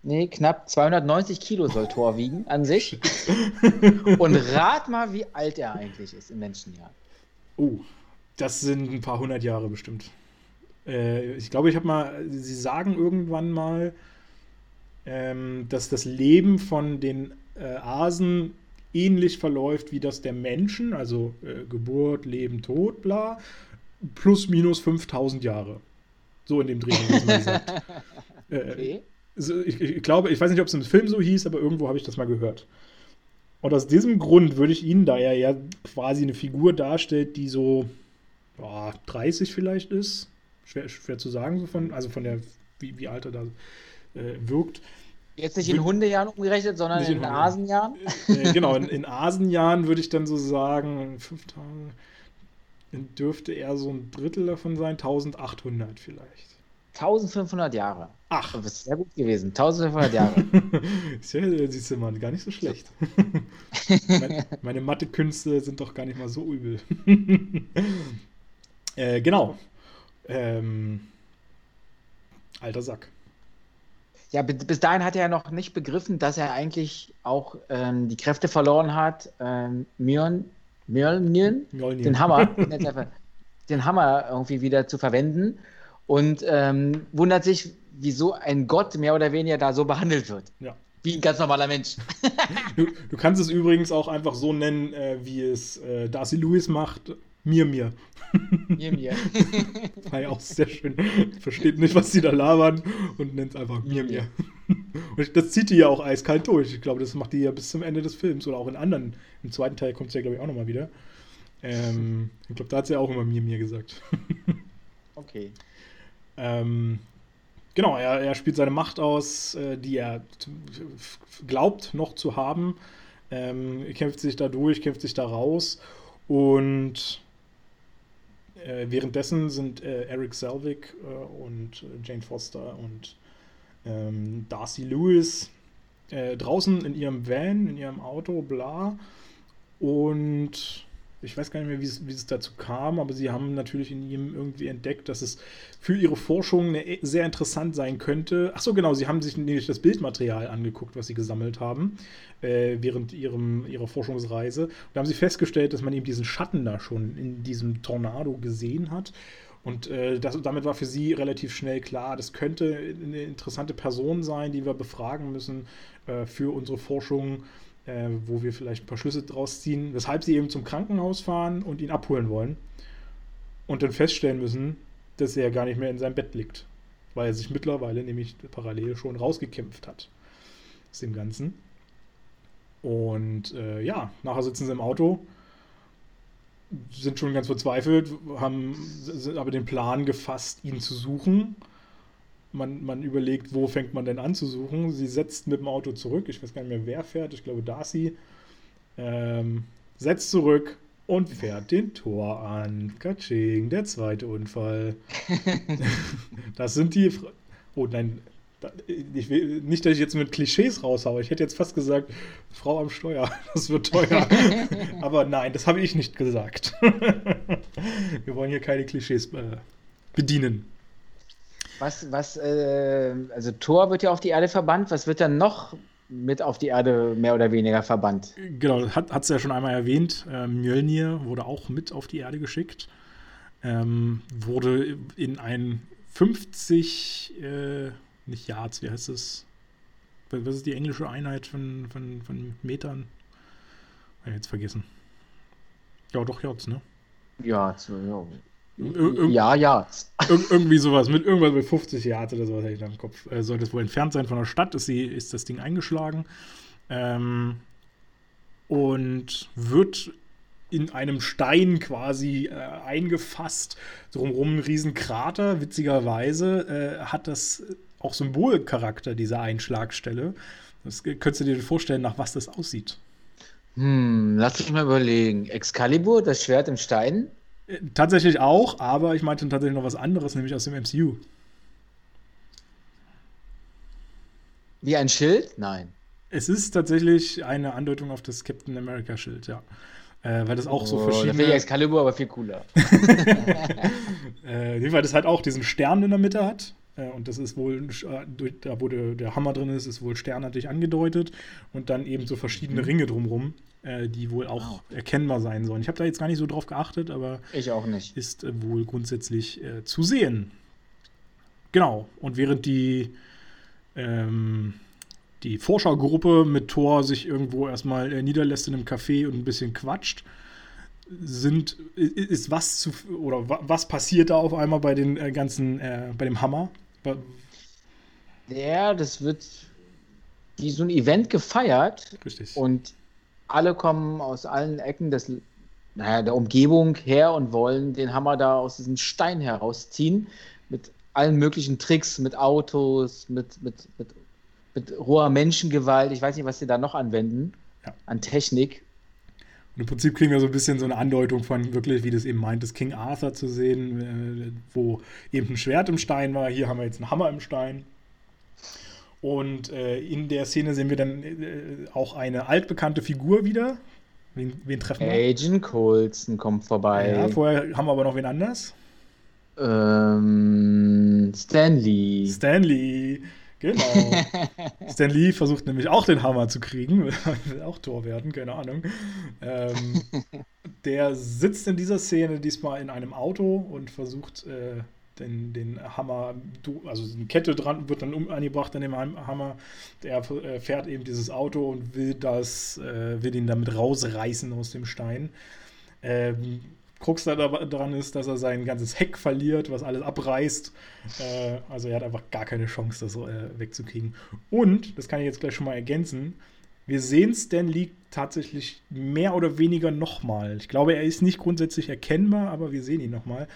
Speaker 2: Nee, knapp 290 Kilo soll Thor wiegen an sich. Und rat mal, wie alt er eigentlich ist im Menschenjahr.
Speaker 1: Oh, das sind ein paar hundert Jahre bestimmt. Äh, ich glaube, ich habe mal, Sie sagen irgendwann mal, ähm, dass das Leben von den äh, Asen ähnlich verläuft wie das der Menschen, also äh, Geburt, Leben, Tod, bla, plus minus 5000 Jahre. So in dem Dreh, was man sagt. Äh, okay ich, ich, glaube, ich weiß nicht, ob es im Film so hieß, aber irgendwo habe ich das mal gehört. Und aus diesem Grund würde ich ihn, da er ja quasi eine Figur darstellt, die so boah, 30 vielleicht ist, schwer, schwer zu sagen, so von, also von der, wie, wie alt er da äh, wirkt.
Speaker 2: Jetzt nicht in Hundejahren umgerechnet, sondern in, in Asenjahren?
Speaker 1: Äh, genau, in, in Asenjahren würde ich dann so sagen, fünf Tage, dürfte er so ein Drittel davon sein, 1800 vielleicht.
Speaker 2: 1500 Jahre.
Speaker 1: Ach.
Speaker 2: Das ist sehr gut gewesen. 1500 Jahre.
Speaker 1: ja, siehst du mal, gar nicht so schlecht. meine, meine Mathe-Künste sind doch gar nicht mal so übel. äh, genau. Ähm, alter Sack.
Speaker 2: Ja, bis dahin hat er ja noch nicht begriffen, dass er eigentlich auch ähm, die Kräfte verloren hat, ähm, Mjörn, Mjölnir, den Hammer, den Hammer irgendwie wieder zu verwenden und ähm, wundert sich, wieso ein Gott mehr oder weniger da so behandelt wird.
Speaker 1: Ja.
Speaker 2: Wie ein ganz normaler Mensch.
Speaker 1: du, du, kannst es übrigens auch einfach so nennen, äh, wie es äh, Darcy Lewis macht. Mir, mir.
Speaker 2: Mir, mir.
Speaker 1: War ja auch sehr schön. Versteht nicht, was die da labern und nennt es einfach mir, mir. Und das zieht die ja auch eiskalt durch. Ich glaube, das macht die ja bis zum Ende des Films oder auch in anderen. Im zweiten Teil kommt es ja, glaube ich, auch nochmal wieder. Ähm, ich glaube, da hat sie ja auch immer mir, mir gesagt.
Speaker 2: okay.
Speaker 1: Ähm, genau, er, er, spielt seine Macht aus, äh, die er glaubt noch zu haben. Ähm, kämpft sich da durch, kämpft sich da raus und äh, währenddessen sind äh, Eric Selvig äh, und äh, Jane Foster und ähm, Darcy Lewis äh, draußen in ihrem Van, in ihrem Auto, bla. Und ich weiß gar nicht mehr, wie es, wie es dazu kam, aber sie haben natürlich in ihm irgendwie entdeckt, dass es für ihre Forschung e, sehr interessant sein könnte. Achso, genau, sie haben sich nämlich das Bildmaterial angeguckt, was sie gesammelt haben äh, während ihrem, ihrer Forschungsreise. Und da haben sie festgestellt, dass man eben diesen Schatten da schon in diesem Tornado gesehen hat. Und äh, das, damit war für sie relativ schnell klar, das könnte eine interessante Person sein, die wir befragen müssen äh, für unsere Forschung äh, wo wir vielleicht ein paar Schlüsse draus ziehen, weshalb sie eben zum Krankenhaus fahren und ihn abholen wollen und dann feststellen müssen, dass er gar nicht mehr in seinem Bett liegt, weil er sich mittlerweile nämlich parallel schon rausgekämpft hat aus dem Ganzen. Und äh, ja, nachher sitzen sie im Auto, sind schon ganz verzweifelt, haben aber den Plan gefasst, ihn zu suchen man, man überlegt, wo fängt man denn an zu suchen. Sie setzt mit dem Auto zurück. Ich weiß gar nicht mehr, wer fährt. Ich glaube, Darcy. Ähm, setzt zurück und fährt den Tor an. Katsching, der zweite Unfall. das sind die. Fra oh nein, ich will, nicht, dass ich jetzt mit Klischees raushaue. Ich hätte jetzt fast gesagt, Frau am Steuer, das wird teuer. Aber nein, das habe ich nicht gesagt. Wir wollen hier keine Klischees äh, bedienen.
Speaker 2: Was, was, äh, also Thor wird ja auf die Erde verbannt. Was wird dann noch mit auf die Erde mehr oder weniger verbannt?
Speaker 1: Genau, hat es ja schon einmal erwähnt. Äh, Mjölnir wurde auch mit auf die Erde geschickt. Ähm, wurde in ein 50, äh, nicht Yards, wie heißt es? Was ist die englische Einheit von, von, von Metern? Ja, jetzt vergessen. Ja, doch, Yards, ne?
Speaker 2: Ja, ja. Ir ja, ja.
Speaker 1: Ir irgendwie sowas, mit irgendwas mit 50 Yards oder sowas hätte ich da im Kopf. Äh, sollte es wohl entfernt sein von der Stadt, ist, sie, ist das Ding eingeschlagen. Ähm, und wird in einem Stein quasi äh, eingefasst. Drumherum ein Riesenkrater. Witzigerweise äh, hat das auch Symbolcharakter, diese Einschlagstelle. Das könntest du dir vorstellen, nach was das aussieht.
Speaker 2: Hm, lass mich mal überlegen. Excalibur, das Schwert im Stein?
Speaker 1: Äh, tatsächlich auch, aber ich meinte tatsächlich noch was anderes, nämlich aus dem MCU.
Speaker 2: Wie ein Schild? Nein.
Speaker 1: Es ist tatsächlich eine Andeutung auf das Captain America Schild, ja. Äh, weil das auch oh, so verschiedene.
Speaker 2: Finde ich Excalibur aber viel cooler.
Speaker 1: äh, weil das halt auch diesen Stern in der Mitte hat. Äh, und das ist wohl, äh, da wo der, der, Hammer drin ist, ist wohl sternartig angedeutet. Und dann eben so verschiedene mhm. Ringe drumrum, äh, die wohl auch wow. erkennbar sein sollen. Ich habe da jetzt gar nicht so drauf geachtet, aber.
Speaker 2: Ich auch nicht.
Speaker 1: Ist äh, wohl grundsätzlich zu sehen. Genau. Und während die. Ähm, die Forschergruppe mit Thor sich irgendwo erstmal äh, niederlässt in einem Café und ein bisschen quatscht, sind, ist was zu, oder was passiert da auf einmal bei den äh, ganzen, äh, bei dem Hammer?
Speaker 2: Ja, das wird wie so ein Event gefeiert.
Speaker 1: Richtig.
Speaker 2: Und alle kommen aus allen Ecken des, naja, der Umgebung her und wollen den Hammer da aus diesem Stein herausziehen. Mit allen möglichen Tricks, mit Autos, mit, mit, mit mit roher Menschengewalt. Ich weiß nicht, was sie da noch anwenden ja. an Technik.
Speaker 1: Und im Prinzip kriegen wir so ein bisschen so eine Andeutung von wirklich, wie das eben meint, das King Arthur zu sehen, äh, wo eben ein Schwert im Stein war. Hier haben wir jetzt einen Hammer im Stein. Und äh, in der Szene sehen wir dann äh, auch eine altbekannte Figur wieder. Wen, wen treffen wir?
Speaker 2: Agent Coulson kommt vorbei.
Speaker 1: Ja, vorher haben wir aber noch wen anders.
Speaker 2: Ähm, Stanley.
Speaker 1: Stanley. Genau. Stan Lee versucht nämlich auch den Hammer zu kriegen, will auch Tor werden, keine Ahnung. Ähm, der sitzt in dieser Szene diesmal in einem Auto und versucht äh, den, den Hammer, also eine Kette dran wird dann um, angebracht an dem Hammer. Der äh, fährt eben dieses Auto und will das, äh, will ihn damit rausreißen aus dem Stein. Ähm, Krux daran ist, dass er sein ganzes Heck verliert, was alles abreißt. Äh, also er hat einfach gar keine Chance, das äh, wegzukriegen. Und, das kann ich jetzt gleich schon mal ergänzen, wir sehen Stan Lee tatsächlich mehr oder weniger nochmal. Ich glaube, er ist nicht grundsätzlich erkennbar, aber wir sehen ihn nochmal.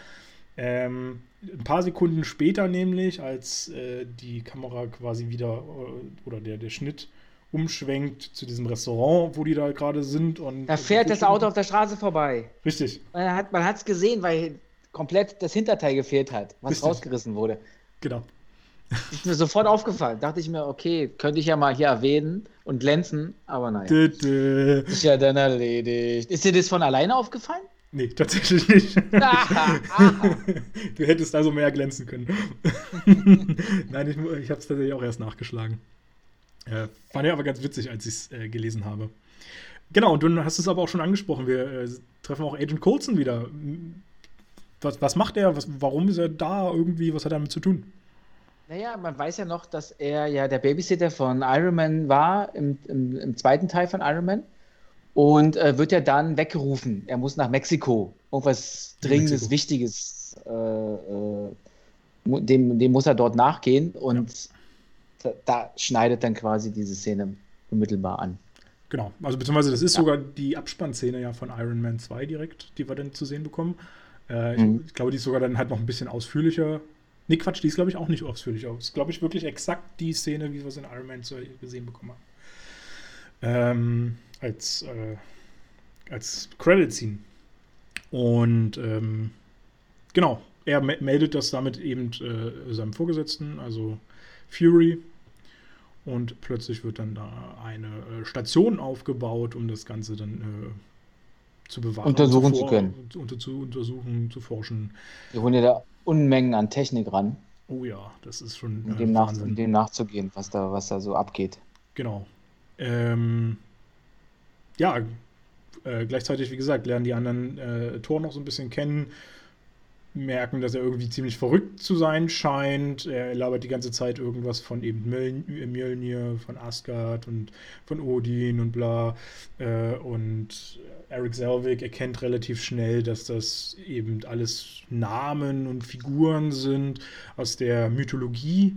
Speaker 1: Ähm, ein paar Sekunden später nämlich, als äh, die Kamera quasi wieder äh, oder der, der Schnitt umschwenkt zu diesem Restaurant, wo die da gerade sind. Und
Speaker 2: da fährt das Auto auf der Straße vorbei.
Speaker 1: Richtig.
Speaker 2: Man hat es gesehen, weil komplett das Hinterteil gefehlt hat, was Richtig. rausgerissen wurde.
Speaker 1: Genau.
Speaker 2: Ist mir sofort aufgefallen. Dachte ich mir, okay, könnte ich ja mal hier erwähnen und glänzen, aber naja.
Speaker 1: Dö, dö.
Speaker 2: Ist ja dann erledigt. Ist dir das von alleine aufgefallen?
Speaker 1: Nee, tatsächlich nicht. Du hättest also mehr glänzen können. Nein, ich, ich habe es tatsächlich auch erst nachgeschlagen. Äh, fand ich aber ganz witzig, als ich es äh, gelesen habe. Genau, und du hast es aber auch schon angesprochen. Wir äh, treffen auch Agent Coulson wieder. Was, was macht er? Was, warum ist er da irgendwie? Was hat er damit zu tun?
Speaker 2: Naja, man weiß ja noch, dass er ja der Babysitter von Iron Man war im, im, im zweiten Teil von Iron Man. Und äh, wird ja dann weggerufen. Er muss nach Mexiko. Irgendwas Dringendes, Mexiko. Wichtiges. Äh, äh, dem, dem muss er dort nachgehen. Und da, da, schneidet dann quasi diese Szene unmittelbar an.
Speaker 1: Genau, also beziehungsweise das ist ja. sogar die Abspannszene ja von Iron Man 2 direkt, die wir dann zu sehen bekommen. Äh, mhm. ich, ich, glaube, die ist sogar dann halt noch ein bisschen ausführlicher. Nee, Quatsch, die ist, glaube ich, auch nicht ausführlicher. Das ist, glaube ich, wirklich exakt die Szene, wie wir es in Iron Man 2 gesehen bekommen haben. Ähm, als, äh, als Credit-Scene. Und ähm, genau, er meldet das damit eben äh, seinem Vorgesetzten, also Fury. Und plötzlich wird dann da eine äh, Station aufgebaut, um das Ganze dann äh, zu bewachen.
Speaker 2: Untersuchen zu, zu können.
Speaker 1: Unter, zu untersuchen, zu forschen.
Speaker 2: Wir holen ja da Unmengen an Technik ran.
Speaker 1: Oh ja, das ist schon.
Speaker 2: Um dem, nach, um dem nachzugehen, was da, was da so abgeht.
Speaker 1: Genau. Ähm, ja, äh, gleichzeitig, wie gesagt, lernen die anderen äh, Tor noch so ein bisschen kennen, merken, dass er irgendwie ziemlich verrückt zu sein scheint. Er labert die ganze Zeit irgendwas von eben Mjölnir, von Asgard und von Odin und bla. Äh, und Eric Selvig erkennt relativ schnell, dass das eben alles Namen und Figuren sind aus der Mythologie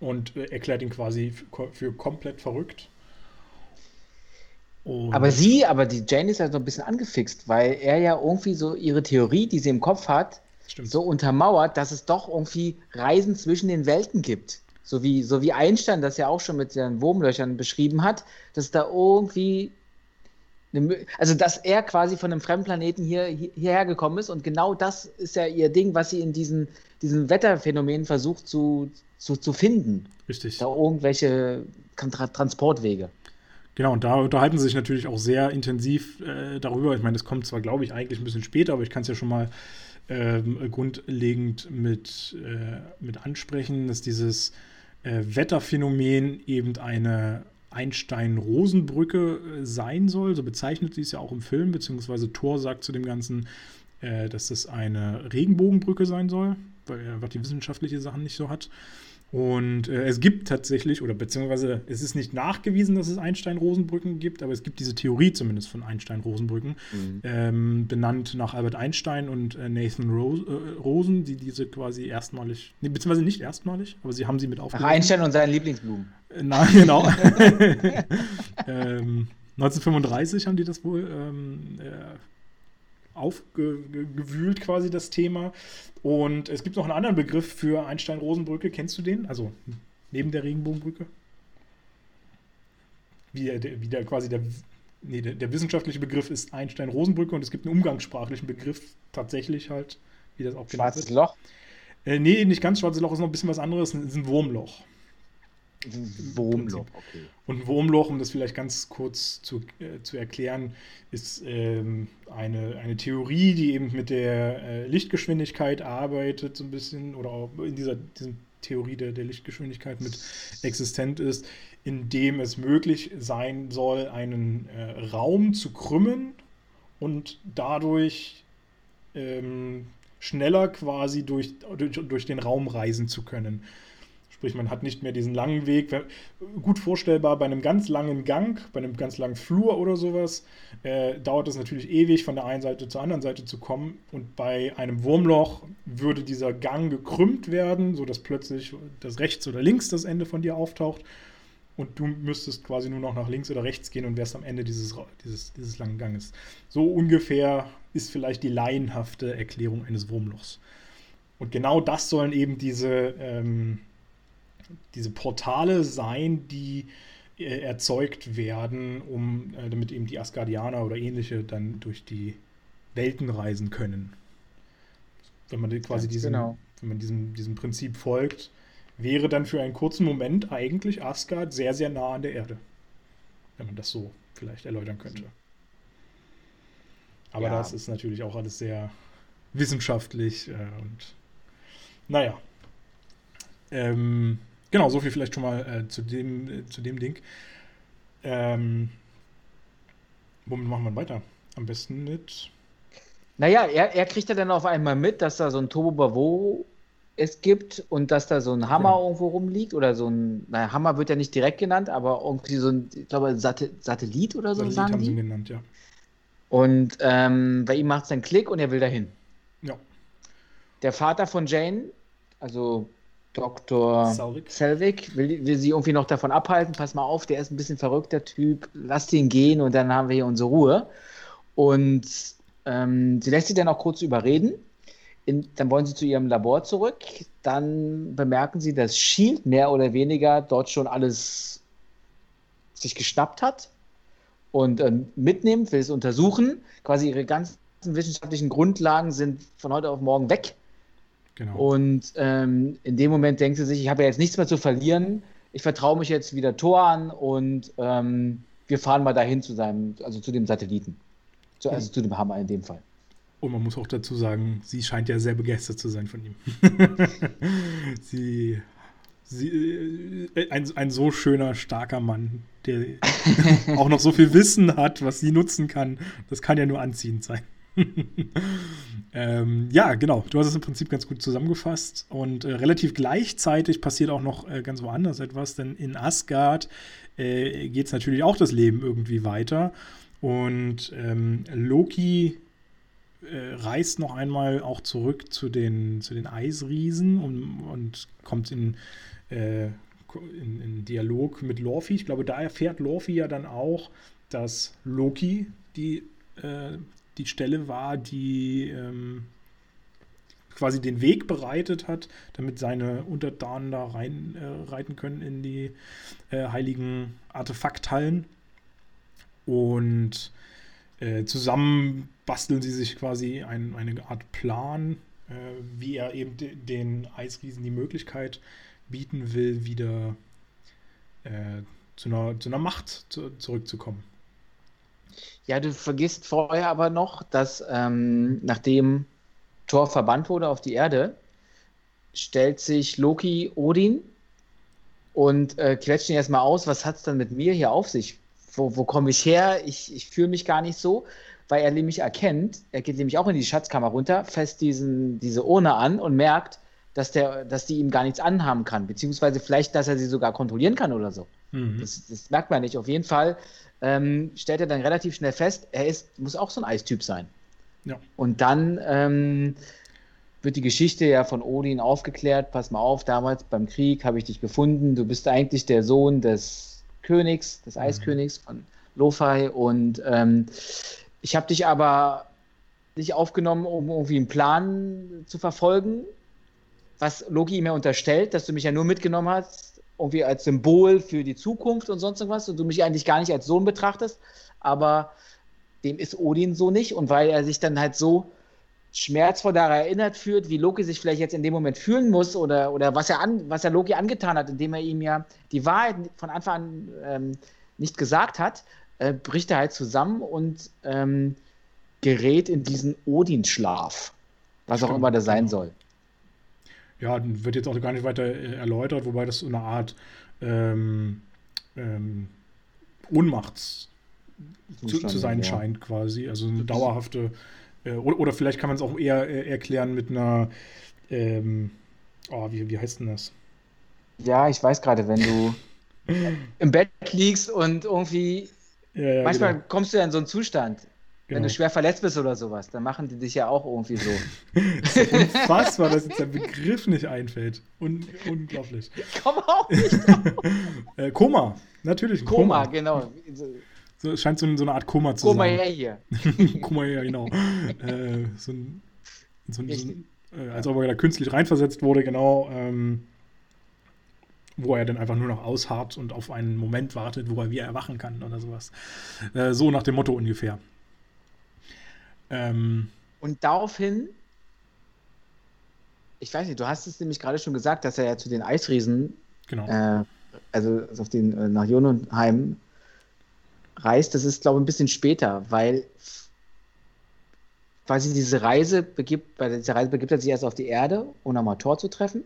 Speaker 1: und äh, erklärt ihn quasi für, für komplett verrückt.
Speaker 2: Und aber sie, aber die Jane ist ja so ein bisschen angefixt, weil er ja irgendwie so ihre Theorie, die sie im Kopf hat, Stimmt. so untermauert, dass es doch irgendwie Reisen zwischen den Welten gibt. So wie, so wie Einstein das ja auch schon mit seinen Wurmlöchern beschrieben hat, dass da irgendwie eine, also dass er quasi von einem fremden Planeten hier, hierher gekommen ist und genau das ist ja ihr Ding, was sie in diesen, diesen Wetterphänomenen versucht zu, zu, zu finden.
Speaker 1: Richtig.
Speaker 2: Da irgendwelche Transportwege.
Speaker 1: Genau, und da unterhalten sie sich natürlich auch sehr intensiv äh, darüber. Ich meine, das kommt zwar, glaube ich, eigentlich ein bisschen später, aber ich kann es ja schon mal ähm, grundlegend mit, äh, mit ansprechen, dass dieses äh, Wetterphänomen eben eine Einstein-Rosenbrücke äh, sein soll. So bezeichnet sie es ja auch im Film, beziehungsweise Thor sagt zu dem Ganzen, äh, dass das eine Regenbogenbrücke sein soll, weil er einfach die wissenschaftliche Sachen nicht so hat. Und äh, es gibt tatsächlich, oder beziehungsweise es ist nicht nachgewiesen, dass es Einstein-Rosenbrücken gibt, aber es gibt diese Theorie zumindest von Einstein-Rosenbrücken, mhm. ähm, benannt nach Albert Einstein und äh, Nathan Rose, äh, Rosen, die diese quasi erstmalig, nee, beziehungsweise nicht erstmalig, aber sie haben sie mit aufgenommen.
Speaker 2: Nach Einstein und seinen Lieblingsblumen.
Speaker 1: Äh, na, genau. ähm, 1935 haben die das wohl ähm, äh, aufgewühlt quasi das Thema. Und es gibt noch einen anderen Begriff für Einstein-Rosenbrücke. Kennst du den? Also neben der Regenbogenbrücke? Wie der, wie der quasi der, nee, der, der wissenschaftliche Begriff ist Einstein-Rosenbrücke und es gibt einen umgangssprachlichen Begriff tatsächlich halt, wie das auch
Speaker 2: genannt Schwarzes Loch?
Speaker 1: Äh, nee, nicht ganz schwarzes Loch, ist noch ein bisschen was anderes, es ist ein Wurmloch.
Speaker 2: Wurmloch, okay.
Speaker 1: Und ein Wurmloch, um das vielleicht ganz kurz zu, äh, zu erklären, ist ähm, eine, eine Theorie, die eben mit der äh, Lichtgeschwindigkeit arbeitet, so ein bisschen, oder auch in dieser, dieser Theorie der, der Lichtgeschwindigkeit mit existent ist, indem es möglich sein soll, einen äh, Raum zu krümmen und dadurch ähm, schneller quasi durch, durch, durch den Raum reisen zu können. Sprich, man hat nicht mehr diesen langen Weg. Gut vorstellbar bei einem ganz langen Gang, bei einem ganz langen Flur oder sowas, äh, dauert es natürlich ewig, von der einen Seite zur anderen Seite zu kommen. Und bei einem Wurmloch würde dieser Gang gekrümmt werden, sodass plötzlich das rechts oder links das Ende von dir auftaucht. Und du müsstest quasi nur noch nach links oder rechts gehen und wärst am Ende dieses, dieses, dieses langen Ganges. So ungefähr ist vielleicht die laienhafte Erklärung eines Wurmlochs. Und genau das sollen eben diese. Ähm, diese Portale sein, die äh, erzeugt werden, um äh, damit eben die Asgardianer oder ähnliche dann durch die Welten reisen können. Wenn man quasi diesem, genau. wenn man diesem, diesem Prinzip folgt, wäre dann für einen kurzen Moment eigentlich Asgard sehr, sehr nah an der Erde. Wenn man das so vielleicht erläutern könnte. Aber ja. das ist natürlich auch alles sehr wissenschaftlich äh, und naja. Ähm, Genau, so viel vielleicht schon mal äh, zu, dem, äh, zu dem Ding. Ähm, womit machen wir weiter? Am besten mit.
Speaker 2: Naja, er, er kriegt ja dann auf einmal mit, dass da so ein Turbo Bravo es gibt und dass da so ein Hammer ja. irgendwo rumliegt oder so ein, naja, Hammer wird ja nicht direkt genannt, aber irgendwie so ein, ich glaube, Sat Satellit oder so Satellit sagen haben die. sie
Speaker 1: genannt, ja.
Speaker 2: Und ähm, bei ihm macht es einen Klick und er will dahin.
Speaker 1: Ja.
Speaker 2: Der Vater von Jane, also Dr. Selvig will, will, sie irgendwie noch davon abhalten. Pass mal auf, der ist ein bisschen verrückter Typ. Lass ihn gehen und dann haben wir hier unsere Ruhe. Und ähm, sie lässt sie dann auch kurz überreden. In, dann wollen sie zu ihrem Labor zurück. Dann bemerken sie, dass Shield mehr oder weniger dort schon alles sich geschnappt hat und ähm, mitnimmt, will es untersuchen. Quasi ihre ganzen wissenschaftlichen Grundlagen sind von heute auf morgen weg Genau. Und ähm, in dem Moment denkt sie sich, ich habe ja jetzt nichts mehr zu verlieren. Ich vertraue mich jetzt wieder Thor an und ähm, wir fahren mal dahin zu seinem, also zu dem Satelliten. Zu, also zu dem Hammer in dem Fall.
Speaker 1: Und man muss auch dazu sagen, sie scheint ja sehr begeistert zu sein von ihm. sie, sie äh, ein, ein so schöner, starker Mann, der auch noch so viel Wissen hat, was sie nutzen kann. Das kann ja nur anziehend sein. ähm, ja, genau. Du hast es im Prinzip ganz gut zusammengefasst. Und äh, relativ gleichzeitig passiert auch noch äh, ganz woanders etwas, denn in Asgard äh, geht es natürlich auch das Leben irgendwie weiter. Und ähm, Loki äh, reist noch einmal auch zurück zu den, zu den Eisriesen und, und kommt in, äh, in, in, Dialog mit Lorfi. Ich glaube, da erfährt Lorfi ja dann auch, dass Loki die, äh, die Stelle war, die ähm, quasi den Weg bereitet hat, damit seine Untertanen da rein äh, können in die äh, heiligen Artefakthallen. Und äh, zusammen basteln sie sich quasi ein, eine Art Plan, äh, wie er eben de, den Eisriesen die Möglichkeit bieten will, wieder äh, zu, einer, zu einer Macht zu, zurückzukommen.
Speaker 2: Ja, du vergisst vorher aber noch, dass ähm, nachdem Thor verbannt wurde auf die Erde, stellt sich Loki Odin und äh, quetscht ihn erstmal aus, was hat es dann mit mir hier auf sich? wo, wo komme ich her? Ich, ich fühle mich gar nicht so, weil er nämlich erkennt, er geht nämlich auch in die Schatzkammer runter, fest diesen, diese Urne an und merkt, dass, der, dass die ihm gar nichts anhaben kann, beziehungsweise vielleicht, dass er sie sogar kontrollieren kann oder so. Mhm. Das, das, merkt man nicht. Auf jeden Fall ähm, stellt er dann relativ schnell fest, er ist, muss auch so ein Eistyp sein. Ja. Und dann ähm, wird die Geschichte ja von Odin aufgeklärt. Pass mal auf, damals beim Krieg habe ich dich gefunden. Du bist eigentlich der Sohn des Königs, des mhm. Eiskönigs von Lo-Fi. Und ähm, ich habe dich aber nicht aufgenommen, um irgendwie einen Plan zu verfolgen, was Loki mir unterstellt, dass du mich ja nur mitgenommen hast, irgendwie als Symbol für die Zukunft und sonst irgendwas und du mich eigentlich gar nicht als Sohn betrachtest. Aber dem ist Odin so nicht und weil er sich dann halt so schmerzvoll daran erinnert führt, wie Loki sich vielleicht jetzt in dem Moment fühlen muss oder, oder was, er an, was er Loki angetan hat, indem er ihm ja die Wahrheit von Anfang an ähm, nicht gesagt hat, äh, bricht er halt zusammen und ähm, gerät in diesen Odin-Schlaf, was Stimmt, auch immer das sein genau. soll.
Speaker 1: Ja, wird jetzt auch gar nicht weiter äh, erläutert, wobei das so eine Art ähm, ähm, Ohnmachts zu, zu, sein ja. scheint quasi, also eine dauerhafte äh, oder, oder, vielleicht kann man es auch eher äh, erklären mit einer, ähm, oh, wie, wie heißt denn das?
Speaker 2: Ja, ich weiß gerade, wenn du im Bett liegst und irgendwie, ja, ja, manchmal genau. kommst du ja in so einen Zustand, Genau. Wenn du schwer verletzt bist oder sowas, dann machen die dich ja auch irgendwie so.
Speaker 1: das ist unfassbar, dass jetzt der Begriff nicht einfällt. Un unglaublich.
Speaker 2: Ich komme auch nicht
Speaker 1: äh, Koma, natürlich.
Speaker 2: Koma, Koma. genau.
Speaker 1: So, es scheint so, so, eine Art Koma zu
Speaker 2: Koma
Speaker 1: sein.
Speaker 2: Koma her
Speaker 1: hier. Koma her, genau. äh, so ein, so ein, so ein äh, als ob er da künstlich reinversetzt wurde, genau. Ähm, wo er dann einfach nur noch ausharrt und auf einen Moment wartet, wo er wieder erwachen kann oder sowas. Äh, so nach dem Motto ungefähr.
Speaker 2: Ähm, und daraufhin, ich weiß nicht, du hast es nämlich gerade schon gesagt, dass er ja zu den Eisriesen, genau. äh, also auf den, äh, nach Jonenheim reist, das ist, glaube ich, ein bisschen später, weil quasi diese Reise begibt, bei dieser Reise begibt er sich erst auf die Erde, um nochmal Tor zu treffen.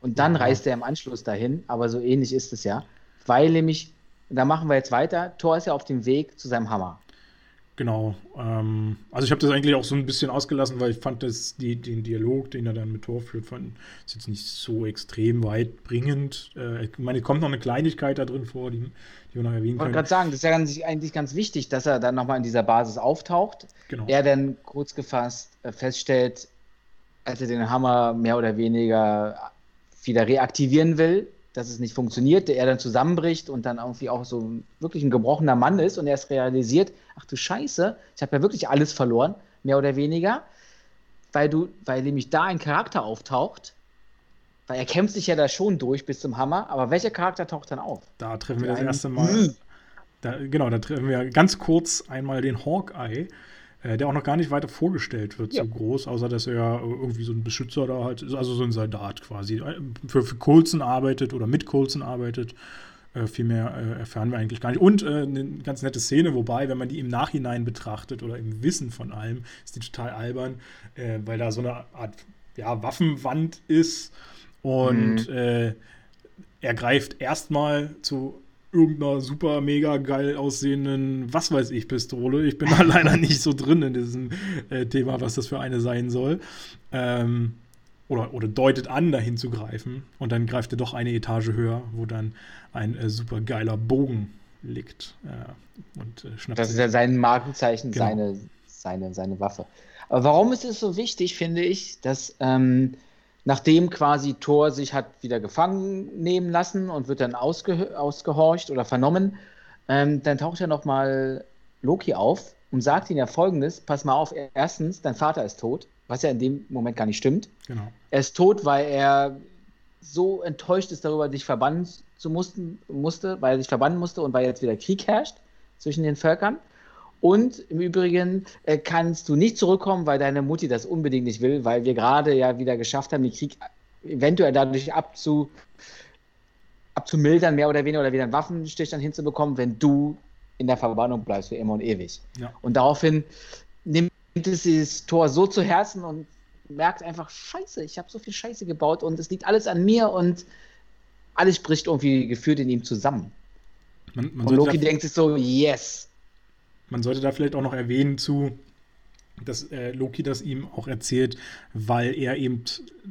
Speaker 2: Und dann ja. reist er im Anschluss dahin, aber so ähnlich ist es ja. Weil nämlich, da machen wir jetzt weiter, Thor ist ja auf dem Weg zu seinem Hammer.
Speaker 1: Genau. Ähm, also ich habe das eigentlich auch so ein bisschen ausgelassen, weil ich fand, dass die, den Dialog, den er dann mit Thor führt, fand, ist jetzt nicht so extrem weit bringend. Äh, ich meine, es kommt noch eine Kleinigkeit da drin vor, die, die wir noch erwähnen können. Ich wollte
Speaker 2: gerade sagen, das ist ja ganz, eigentlich ganz wichtig, dass er dann nochmal in dieser Basis auftaucht. Genau. Er dann kurz gefasst äh, feststellt, als er den Hammer mehr oder weniger wieder reaktivieren will, dass es nicht funktioniert, der er dann zusammenbricht und dann irgendwie auch so wirklich ein gebrochener Mann ist und er es realisiert, ach du Scheiße, ich habe ja wirklich alles verloren, mehr oder weniger, weil du, weil nämlich da ein Charakter auftaucht, weil er kämpft sich ja da schon durch bis zum Hammer, aber welcher Charakter taucht dann auf?
Speaker 1: Da treffen wir das erste Mal, da, genau, da treffen wir ganz kurz einmal den Hawkeye, der auch noch gar nicht weiter vorgestellt wird, ja. so groß, außer dass er ja irgendwie so ein Beschützer da halt ist, also so ein Soldat quasi, äh, für, für Coulson arbeitet oder mit Coulson arbeitet. Äh, viel mehr äh, erfahren wir eigentlich gar nicht. Und äh, eine ganz nette Szene, wobei, wenn man die im Nachhinein betrachtet oder im Wissen von allem, ist die total albern, äh, weil da so eine Art ja, Waffenwand ist und mhm. Äh, er greift erstmal zu irgendeiner super mega geil aussehenden, was weiß ich, Pistole. Ich bin da leider nicht so drin in diesem äh, Thema, was das für eine sein soll. Ähm, oder, oder deutet an, dahin zu greifen. Und dann greift er doch eine Etage höher, wo dann ein äh, super geiler Bogen liegt. Äh, und
Speaker 2: äh, schnappt Das ist ja sein Markenzeichen, genau. seine, seine, seine Waffe. Aber warum ist es so wichtig, finde ich, dass ähm, nachdem quasi Thor sich hat wieder gefangen nehmen lassen und wird dann ausge ausgehorcht oder vernommen, ähm, dann taucht ja nochmal Loki auf und sagt ihm ja folgendes: Pass mal auf, erstens, dein Vater ist tot was ja in dem Moment gar nicht stimmt. Genau. Er ist tot, weil er so enttäuscht ist darüber, dich verbannen zu mussten, musste, weil er sich verbannen musste und weil jetzt wieder Krieg herrscht zwischen den Völkern. Und im Übrigen äh, kannst du nicht zurückkommen, weil deine Mutti das unbedingt nicht will, weil wir gerade ja wieder geschafft haben, den Krieg eventuell dadurch abzu, abzumildern, mehr oder weniger, oder wieder einen Waffenstillstand hinzubekommen, wenn du in der Verbannung bleibst für immer und ewig. Ja. Und daraufhin nimmt es dieses Tor so zu Herzen und merkt einfach, scheiße, ich habe so viel Scheiße gebaut und es liegt alles an mir und alles bricht irgendwie gefühlt in ihm zusammen. Man, man und Loki denkt sich so, yes.
Speaker 1: Man sollte da vielleicht auch noch erwähnen zu, dass äh, Loki das ihm auch erzählt, weil er eben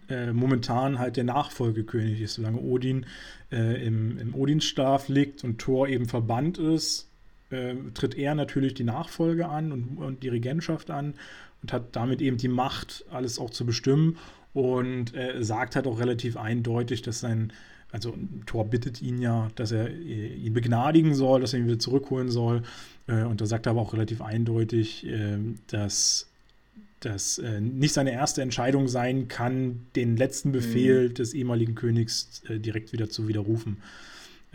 Speaker 1: äh, momentan halt der Nachfolgekönig ist. Solange Odin äh, im, im Odinstab liegt und Thor eben verbannt ist, äh, tritt er natürlich die Nachfolge an und, und, die Regentschaft an und hat damit eben die Macht, alles auch zu bestimmen und äh, sagt halt auch relativ eindeutig, dass sein, also Thor bittet ihn ja, dass er äh, ihn begnadigen soll, dass er ihn wieder zurückholen soll und da sagt er aber auch relativ eindeutig, äh, dass das äh, nicht seine erste Entscheidung sein kann, den letzten Befehl mhm. des ehemaligen Königs direkt wieder zu widerrufen.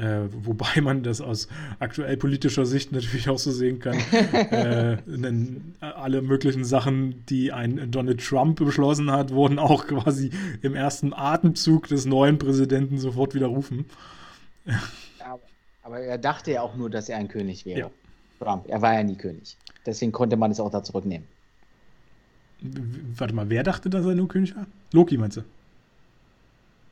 Speaker 1: Äh, wobei man das aus aktuell politischer Sicht natürlich auch so sehen kann. äh, denn alle möglichen Sachen, die ein Donald Trump beschlossen hat, wurden auch quasi im ersten Atemzug des neuen Präsidenten sofort widerrufen.
Speaker 2: aber, aber, er dachte ja auch nur, dass er ein König wäre. Ja. Trump. Er war ja nie König. Deswegen konnte man es auch da zurücknehmen.
Speaker 1: Warte mal, wer dachte, dass er nur König war? Loki meinst du?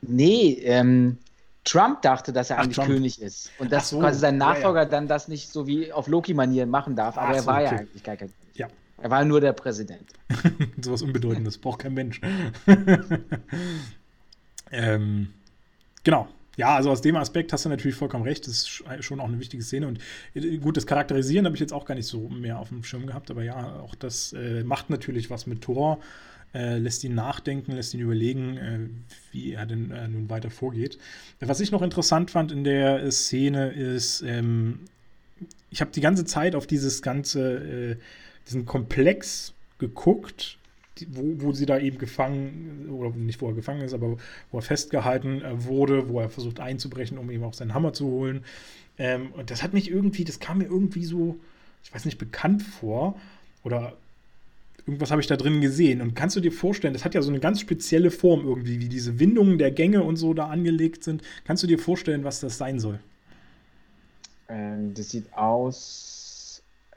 Speaker 2: Nee, ähm, Trump dachte, dass er Ach, eigentlich Trump. König ist. Und dass so. quasi sein Nachfolger ja, ja. dann das nicht so wie auf Loki-Manieren machen darf. Aber Ach, er war so, okay. ja eigentlich gar kein König. Ja. Er war nur der Präsident.
Speaker 1: so was Unbedeutendes, braucht kein Mensch. ähm, genau. Ja, also aus dem Aspekt hast du natürlich vollkommen recht. Das ist schon auch eine wichtige Szene. Und äh, gut, das Charakterisieren habe ich jetzt auch gar nicht so mehr auf dem Schirm gehabt. Aber ja, auch das äh, macht natürlich was mit Thor äh, lässt ihn nachdenken, lässt ihn überlegen, äh, wie er denn äh, nun weiter vorgeht. Was ich noch interessant fand in der Szene ist, ähm, ich habe die ganze Zeit auf dieses ganze, äh, diesen Komplex geguckt, wo, wo, sie da eben gefangen, oder nicht wo er gefangen ist, aber wo er festgehalten äh, wurde, wo er versucht einzubrechen, um eben auch seinen Hammer zu holen. Ähm, und das hat mich irgendwie, das kam mir irgendwie so, ich weiß nicht, bekannt vor. Oder irgendwas habe ich da drin gesehen. Und kannst du dir vorstellen, das hat ja so eine ganz spezielle Form irgendwie, wie diese Windungen der Gänge und so da angelegt sind. Kannst du dir vorstellen, was das sein soll?
Speaker 2: Ähm, das sieht aus,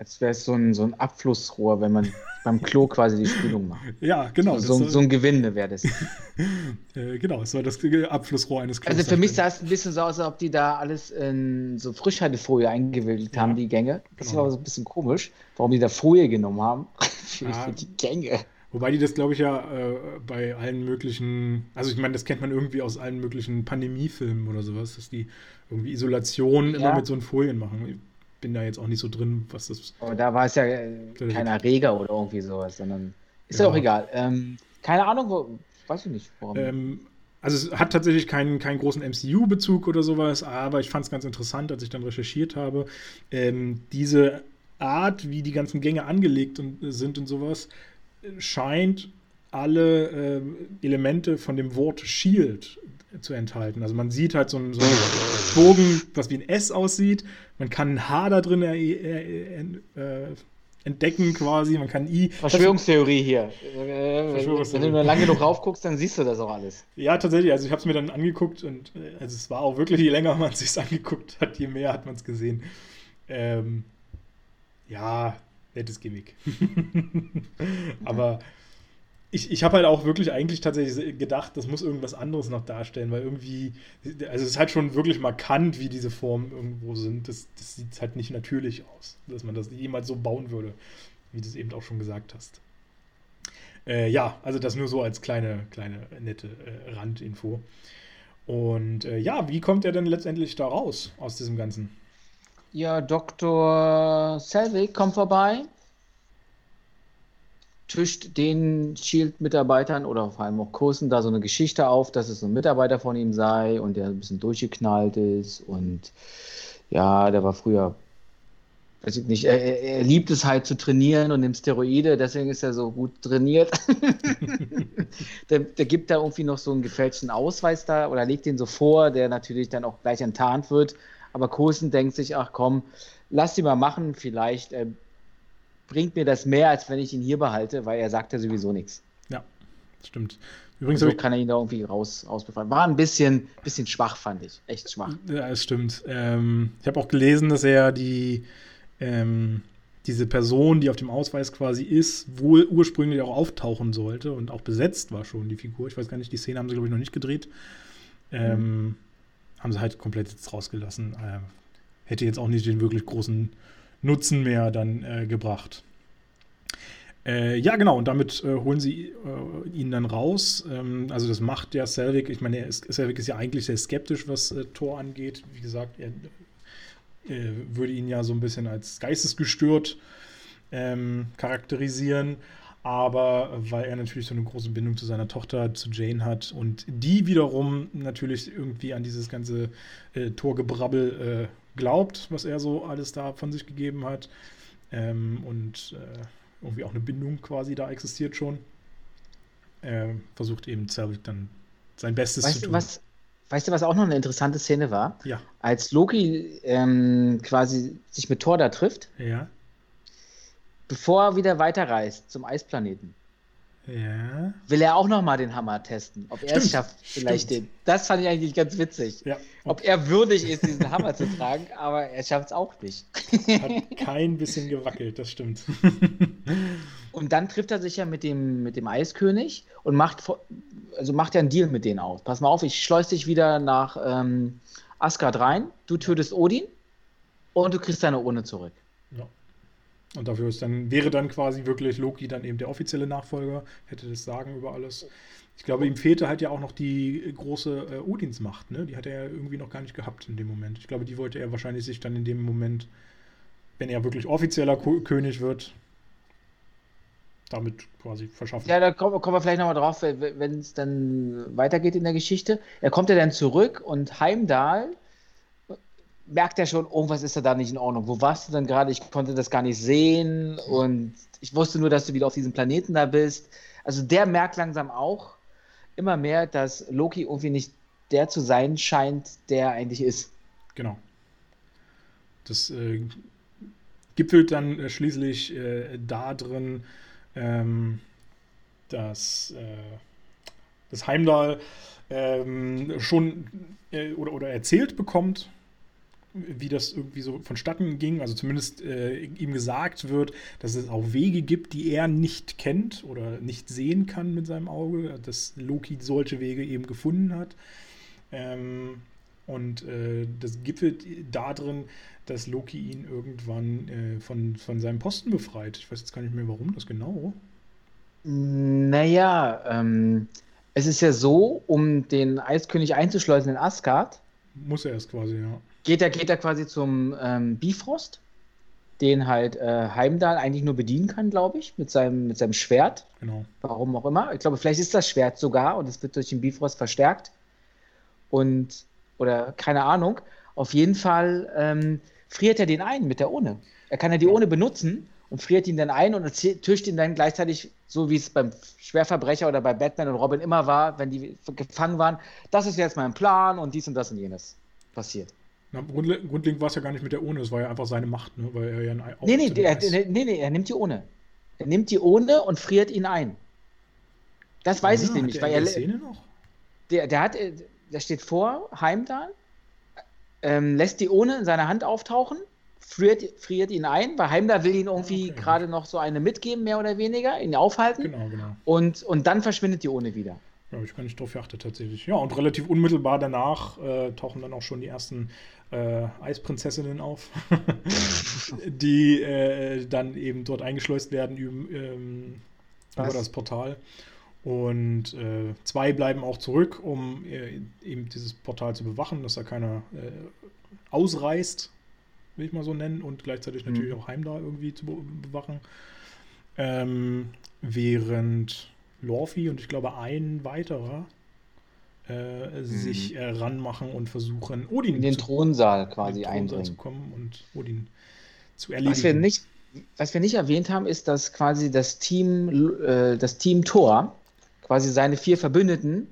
Speaker 2: als wäre es so ein, so ein Abflussrohr, wenn man beim Klo quasi die Spülung macht.
Speaker 1: Ja, genau.
Speaker 2: So, so, so ein Gewinde wäre das.
Speaker 1: äh, genau, es war das Abflussrohr eines
Speaker 2: Klos. Also für mich sah es ein bisschen so aus, als ob die da alles in so Frischhaltefolie eingewickelt ja, haben, die Gänge. Das genau. war aber so ein bisschen komisch, warum die da Folie genommen haben für, für die Gänge.
Speaker 1: Wobei die das, glaube ich, ja äh, bei allen möglichen, also ich meine, das kennt man irgendwie aus allen möglichen Pandemiefilmen oder sowas, dass die irgendwie Isolation ja. immer mit so Folien machen. Bin da jetzt auch nicht so drin, was das.
Speaker 2: Aber da war es ja äh, kein Erreger oder irgendwie sowas, sondern ist ja, ja auch egal. Ähm, keine Ahnung, wo, weiß ich nicht,
Speaker 1: warum. Ähm, also es hat tatsächlich keinen, keinen großen MCU-Bezug oder sowas, aber ich fand es ganz interessant, als ich dann recherchiert habe. Ähm, diese Art, wie die ganzen Gänge angelegt und, äh, sind und sowas, scheint alle äh, Elemente von dem Wort Shield zu enthalten. Also man sieht halt so einen, so einen Bogen, was wie ein S aussieht. Man kann ein H da drin er, äh, entdecken quasi. Man kann I.
Speaker 2: Verschwörungstheorie hier. Verschwörungstheorie. Wenn du lange genug raufguckst, dann siehst du das auch alles.
Speaker 1: Ja, tatsächlich. Also ich habe es mir dann angeguckt und also es war auch wirklich, je länger man es sich angeguckt hat, je mehr hat man es gesehen. Ähm, ja, nettes Gimmick. Aber ich, ich habe halt auch wirklich eigentlich tatsächlich gedacht, das muss irgendwas anderes noch darstellen, weil irgendwie, also es ist halt schon wirklich markant, wie diese Formen irgendwo sind. Das, das sieht halt nicht natürlich aus, dass man das jemals so bauen würde, wie du es eben auch schon gesagt hast. Äh, ja, also das nur so als kleine, kleine nette äh, Randinfo. Und äh, ja, wie kommt er denn letztendlich da raus aus diesem Ganzen?
Speaker 2: Ja, Dr. Selvig kommt vorbei tischt den Shield-Mitarbeitern oder vor allem auch Kursen da so eine Geschichte auf, dass es ein Mitarbeiter von ihm sei und der ein bisschen durchgeknallt ist und ja, der war früher, weiß ich nicht, er, er liebt es halt zu trainieren und nimmt Steroide, deswegen ist er so gut trainiert. der, der, gibt da irgendwie noch so einen gefälschten Ausweis da oder legt den so vor, der natürlich dann auch gleich enttarnt wird. Aber Coulson denkt sich, ach komm, lass die mal machen, vielleicht äh, bringt mir das mehr, als wenn ich ihn hier behalte, weil er sagt ja sowieso nichts.
Speaker 1: Ja, stimmt.
Speaker 2: Übrigens so kann er ihn da irgendwie raus, rausbefreien. War ein bisschen, bisschen schwach, fand ich. Echt schwach.
Speaker 1: Ja, es stimmt. Ähm, ich habe auch gelesen, dass er die, ähm, diese Person, die auf dem Ausweis quasi ist, wohl ursprünglich auch auftauchen sollte und auch besetzt war schon, die Figur. Ich weiß gar nicht, die Szene haben sie, glaube ich, noch nicht gedreht. Ähm, mhm. Haben sie halt komplett jetzt rausgelassen. Äh, hätte jetzt auch nicht den wirklich großen Nutzen mehr dann äh, gebracht. Äh, ja, genau, und damit äh, holen sie äh, ihn dann raus. Ähm, also das macht ja Selvig, ich meine, Selvig ist ja eigentlich sehr skeptisch, was äh, Thor angeht. Wie gesagt, er äh, würde ihn ja so ein bisschen als geistesgestört ähm, charakterisieren. Aber weil er natürlich so eine große Bindung zu seiner Tochter, zu Jane hat und die wiederum natürlich irgendwie an dieses ganze äh, Torgebrabbel glaubt, was er so alles da von sich gegeben hat. Ähm, und äh, irgendwie auch eine Bindung quasi da existiert schon. Äh, versucht eben Zervik dann sein Bestes
Speaker 2: weißt
Speaker 1: zu tun.
Speaker 2: Was, weißt du, was auch noch eine interessante Szene war?
Speaker 1: Ja.
Speaker 2: Als Loki ähm, quasi sich mit Thor da trifft.
Speaker 1: Ja.
Speaker 2: Bevor er wieder weiterreist zum Eisplaneten.
Speaker 1: Ja.
Speaker 2: Will er auch noch mal den Hammer testen, ob er es schafft, vielleicht stimmt. den. Das fand ich eigentlich ganz witzig.
Speaker 1: Ja.
Speaker 2: Ob er würdig ist, diesen Hammer zu tragen, aber er schafft es auch nicht.
Speaker 1: Hat kein bisschen gewackelt, das stimmt.
Speaker 2: und dann trifft er sich ja mit dem, mit dem Eiskönig und macht, also macht ja einen Deal mit denen aus. Pass mal auf, ich schleus dich wieder nach ähm, Asgard rein, du tötest Odin und du kriegst deine Urne zurück.
Speaker 1: Und dafür ist dann, wäre dann quasi wirklich Loki dann eben der offizielle Nachfolger, hätte das Sagen über alles. Ich glaube, ihm fehlte halt ja auch noch die große äh, Odinsmacht, ne? Die hat er ja irgendwie noch gar nicht gehabt in dem Moment. Ich glaube, die wollte er wahrscheinlich sich dann in dem Moment, wenn er wirklich offizieller Ko König wird, damit quasi verschaffen.
Speaker 2: Ja, da kommen, kommen wir vielleicht nochmal drauf, wenn es dann weitergeht in der Geschichte. Er kommt ja dann zurück und Heimdall merkt er schon, irgendwas ist da nicht in Ordnung. Wo warst du denn gerade? Ich konnte das gar nicht sehen und ich wusste nur, dass du wieder auf diesem Planeten da bist. Also der merkt langsam auch immer mehr, dass Loki irgendwie nicht der zu sein scheint, der eigentlich ist.
Speaker 1: Genau. Das äh, gipfelt dann äh, schließlich äh, da drin, ähm, dass äh, das Heimdall ähm, schon äh, oder, oder erzählt bekommt, wie das irgendwie so vonstatten ging. Also zumindest äh, ihm gesagt wird, dass es auch Wege gibt, die er nicht kennt oder nicht sehen kann mit seinem Auge, dass Loki solche Wege eben gefunden hat. Ähm, und äh, das gipfelt darin, dass Loki ihn irgendwann äh, von, von seinem Posten befreit. Ich weiß jetzt gar nicht mehr, warum das genau.
Speaker 2: Naja, ähm, es ist ja so, um den Eiskönig einzuschleusen in Asgard.
Speaker 1: Muss er es quasi, ja
Speaker 2: geht er, geht er quasi zum ähm, Bifrost, den halt äh, Heimdall eigentlich nur bedienen kann, glaube ich, mit seinem, mit seinem Schwert.
Speaker 1: Genau.
Speaker 2: Warum auch immer. Ich glaube, vielleicht ist das Schwert sogar und es wird durch den Bifrost verstärkt. Und, oder keine Ahnung. Auf jeden Fall ähm, friert er den ein mit der Ohne. Er kann ja die Ohne benutzen und friert ihn dann ein und tischt ihn dann gleichzeitig, so wie es beim Schwerverbrecher oder bei Batman und Robin immer war, wenn die gefangen waren. Das ist jetzt mein Plan und dies und das und jenes passiert.
Speaker 1: Na, grundlegend war es ja gar nicht mit der ohne, es war ja einfach seine Macht, ne? weil er ja ein
Speaker 2: Nee, nee, der, nee, nee, er nimmt die ohne. Er nimmt die ohne und friert ihn ein. Das weiß ja, ich nämlich, weil er. Szene noch? Der, der hat, äh, der steht vor Heimdall, ähm, lässt die ohne in seiner Hand auftauchen, friert, friert ihn ein, weil Heimdall will ihn irgendwie okay. gerade noch so eine mitgeben, mehr oder weniger, ihn aufhalten. Genau, genau. Und, und dann verschwindet die ohne wieder.
Speaker 1: Ja, habe ich gar nicht drauf geachtet tatsächlich. Ja, und relativ unmittelbar danach äh, tauchen dann auch schon die ersten äh, Eisprinzessinnen auf, die äh, dann eben dort eingeschleust werden über, ähm, über das Portal. Und äh, zwei bleiben auch zurück, um äh, eben dieses Portal zu bewachen, dass da keiner äh, ausreißt, will ich mal so nennen, und gleichzeitig mhm. natürlich auch Heimdall irgendwie zu be bewachen. Ähm, während Lorfi und ich glaube ein weiterer äh, mhm. sich äh, ranmachen und versuchen,
Speaker 2: Odin in den zu, Thronsaal quasi
Speaker 1: eindringen. zu kommen und Odin zu erledigen.
Speaker 2: Was wir nicht, was wir nicht erwähnt haben, ist, dass quasi das Team, äh, das Team Thor, quasi seine vier Verbündeten,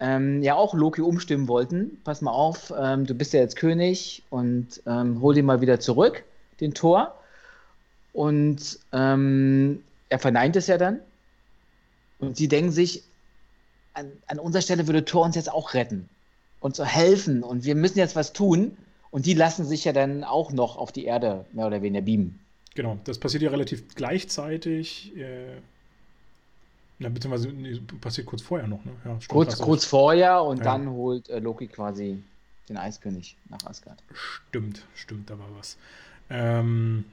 Speaker 2: ähm, ja auch Loki umstimmen wollten. Pass mal auf, ähm, du bist ja jetzt König und ähm, hol ihn mal wieder zurück, den Thor. Und ähm, er verneint es ja dann und sie denken sich, an, an unserer Stelle würde Thor uns jetzt auch retten und so helfen und wir müssen jetzt was tun. Und die lassen sich ja dann auch noch auf die Erde mehr oder weniger beamen.
Speaker 1: Genau, das passiert ja relativ gleichzeitig. Äh, na, beziehungsweise nee, passiert kurz vorher noch, ne?
Speaker 2: Ja, stimmt, kurz, kurz vorher und ja. dann holt äh, Loki quasi den Eiskönig nach Asgard.
Speaker 1: Stimmt, stimmt, da war was. Ähm,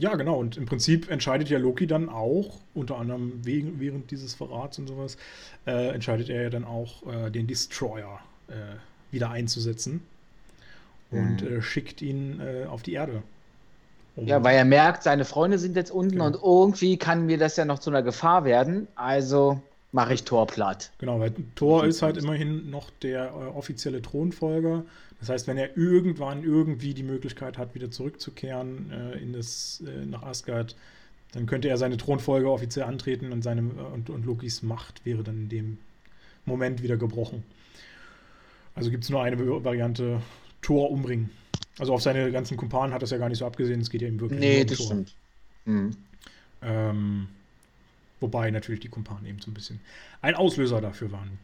Speaker 1: ja, genau. Und im Prinzip entscheidet ja Loki dann auch, unter anderem wegen, während dieses Verrats und sowas, äh, entscheidet er ja dann auch, äh, den Destroyer äh, wieder einzusetzen und mhm. Äh, schickt ihn äh, auf die Erde.
Speaker 2: Um ja, weil er merkt, seine Freunde sind jetzt unten genau. und irgendwie kann mir das ja noch zu einer Gefahr werden. Also mache ich Thor platt.
Speaker 1: Genau, weil Thor ist halt immerhin noch der äh, offizielle Thronfolger. Das heißt, wenn er irgendwann irgendwie die Möglichkeit hat, wieder zurückzukehren äh, in das, äh, nach Asgard, dann könnte er seine Thronfolge offiziell antreten und, seine, und, und Lokis Macht wäre dann in dem Moment wieder gebrochen. Also gibt es nur eine Variante, Thor umbringen. Also auf seine ganzen Kumpanen hat das ja gar nicht so abgesehen, es geht ja eben wirklich
Speaker 2: nee, um das Thor. stimmt. Mhm.
Speaker 1: Ähm, wobei natürlich die Kumpanen eben so ein bisschen ein Auslöser dafür waren.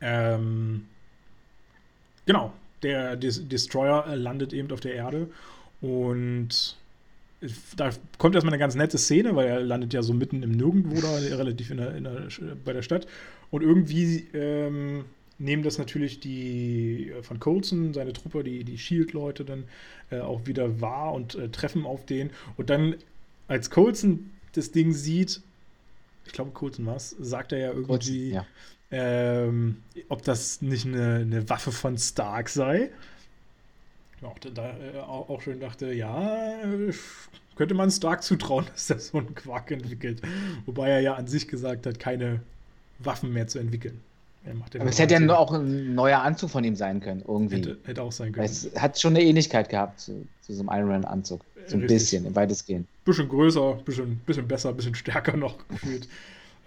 Speaker 1: Ähm, Genau, der Des Destroyer landet eben auf der Erde und da kommt erstmal eine ganz nette Szene, weil er landet ja so mitten im Nirgendwo da, relativ in der, in der, bei der Stadt. Und irgendwie ähm, nehmen das natürlich die äh, von Colson, seine Truppe, die, die Shield-Leute dann äh, auch wieder wahr und äh, treffen auf den. Und dann, als Colson das Ding sieht, ich glaube, Colson war es, sagt er ja irgendwie, Colson, ja ähm, ob das nicht eine, eine, Waffe von Stark sei. Auch, da, äh, auch schön dachte, ja, könnte man Stark zutrauen, dass er so einen Quark entwickelt. Wobei er ja an sich gesagt hat, keine Waffen mehr zu entwickeln.
Speaker 2: Aber es hätte ja auch ein neuer Anzug von ihm sein können, irgendwie.
Speaker 1: Hätte, hätte auch sein können.
Speaker 2: Es hat schon eine Ähnlichkeit gehabt zu, zu so einem Iron Man-Anzug. So ein Richtig. bisschen, weitestgehend.
Speaker 1: Bisschen größer, bisschen, bisschen besser, bisschen stärker noch gefühlt.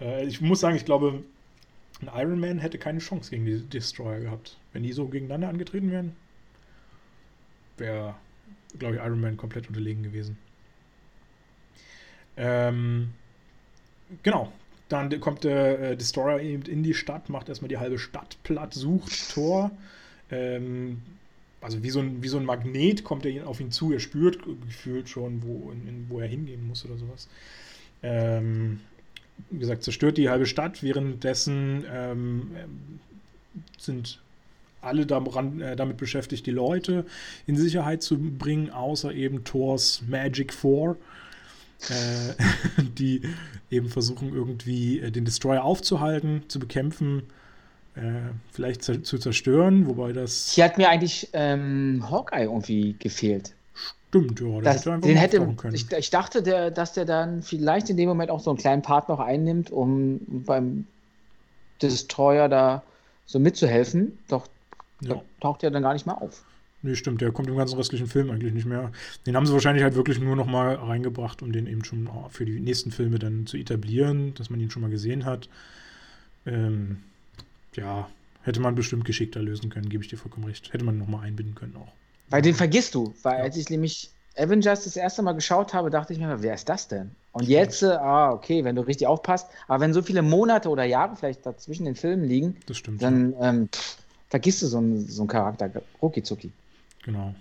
Speaker 1: Äh, ich muss sagen, ich glaube, ein Iron Man hätte keine Chance gegen die Destroyer gehabt. Wenn die so gegeneinander angetreten wären, wäre, glaube ich, Iron Man komplett unterlegen gewesen. Ähm, genau. Dann kommt der äh, Destroyer eben in die Stadt, macht erstmal die halbe Stadt platt, sucht Tor. Ähm, also wie so, ein, wie so ein Magnet kommt er auf ihn zu, er spürt gefühlt schon, wo, in, wo er hingehen muss oder sowas. Ähm, wie gesagt, zerstört die halbe Stadt. Währenddessen ähm, sind alle daran, äh, damit beschäftigt, die Leute in Sicherheit zu bringen, außer eben Thors Magic Four, äh, die eben versuchen, irgendwie äh, den Destroyer aufzuhalten, zu bekämpfen, vielleicht zu zerstören, wobei das.
Speaker 2: Hier hat mir eigentlich ähm, Hawkeye irgendwie gefehlt.
Speaker 1: Stimmt, ja.
Speaker 2: Das, hätte den hätte, ich, ich, dachte, der, dass der dann vielleicht in dem Moment auch so einen kleinen Part noch einnimmt, um beim Destroyer da so mitzuhelfen. Doch ja. taucht er dann gar nicht mehr auf.
Speaker 1: Nee, stimmt, der kommt im ganzen restlichen Film eigentlich nicht mehr. Den haben sie wahrscheinlich halt wirklich nur noch mal reingebracht, um den eben schon für die nächsten Filme dann zu etablieren, dass man ihn schon mal gesehen hat. Ähm, ja, Hätte man bestimmt geschickter lösen können, gebe ich dir vollkommen recht. Hätte man nochmal einbinden können auch.
Speaker 2: Weil den vergisst du, weil ja. als ich nämlich Avengers das erste Mal geschaut habe, dachte ich mir, wer ist das denn? Und jetzt, äh, ah, okay, wenn du richtig aufpasst, aber wenn so viele Monate oder Jahre vielleicht dazwischen den Filmen liegen,
Speaker 1: stimmt,
Speaker 2: dann ja. ähm, pff, vergisst du so einen, so einen Charakter rucki zucki.
Speaker 1: Genau.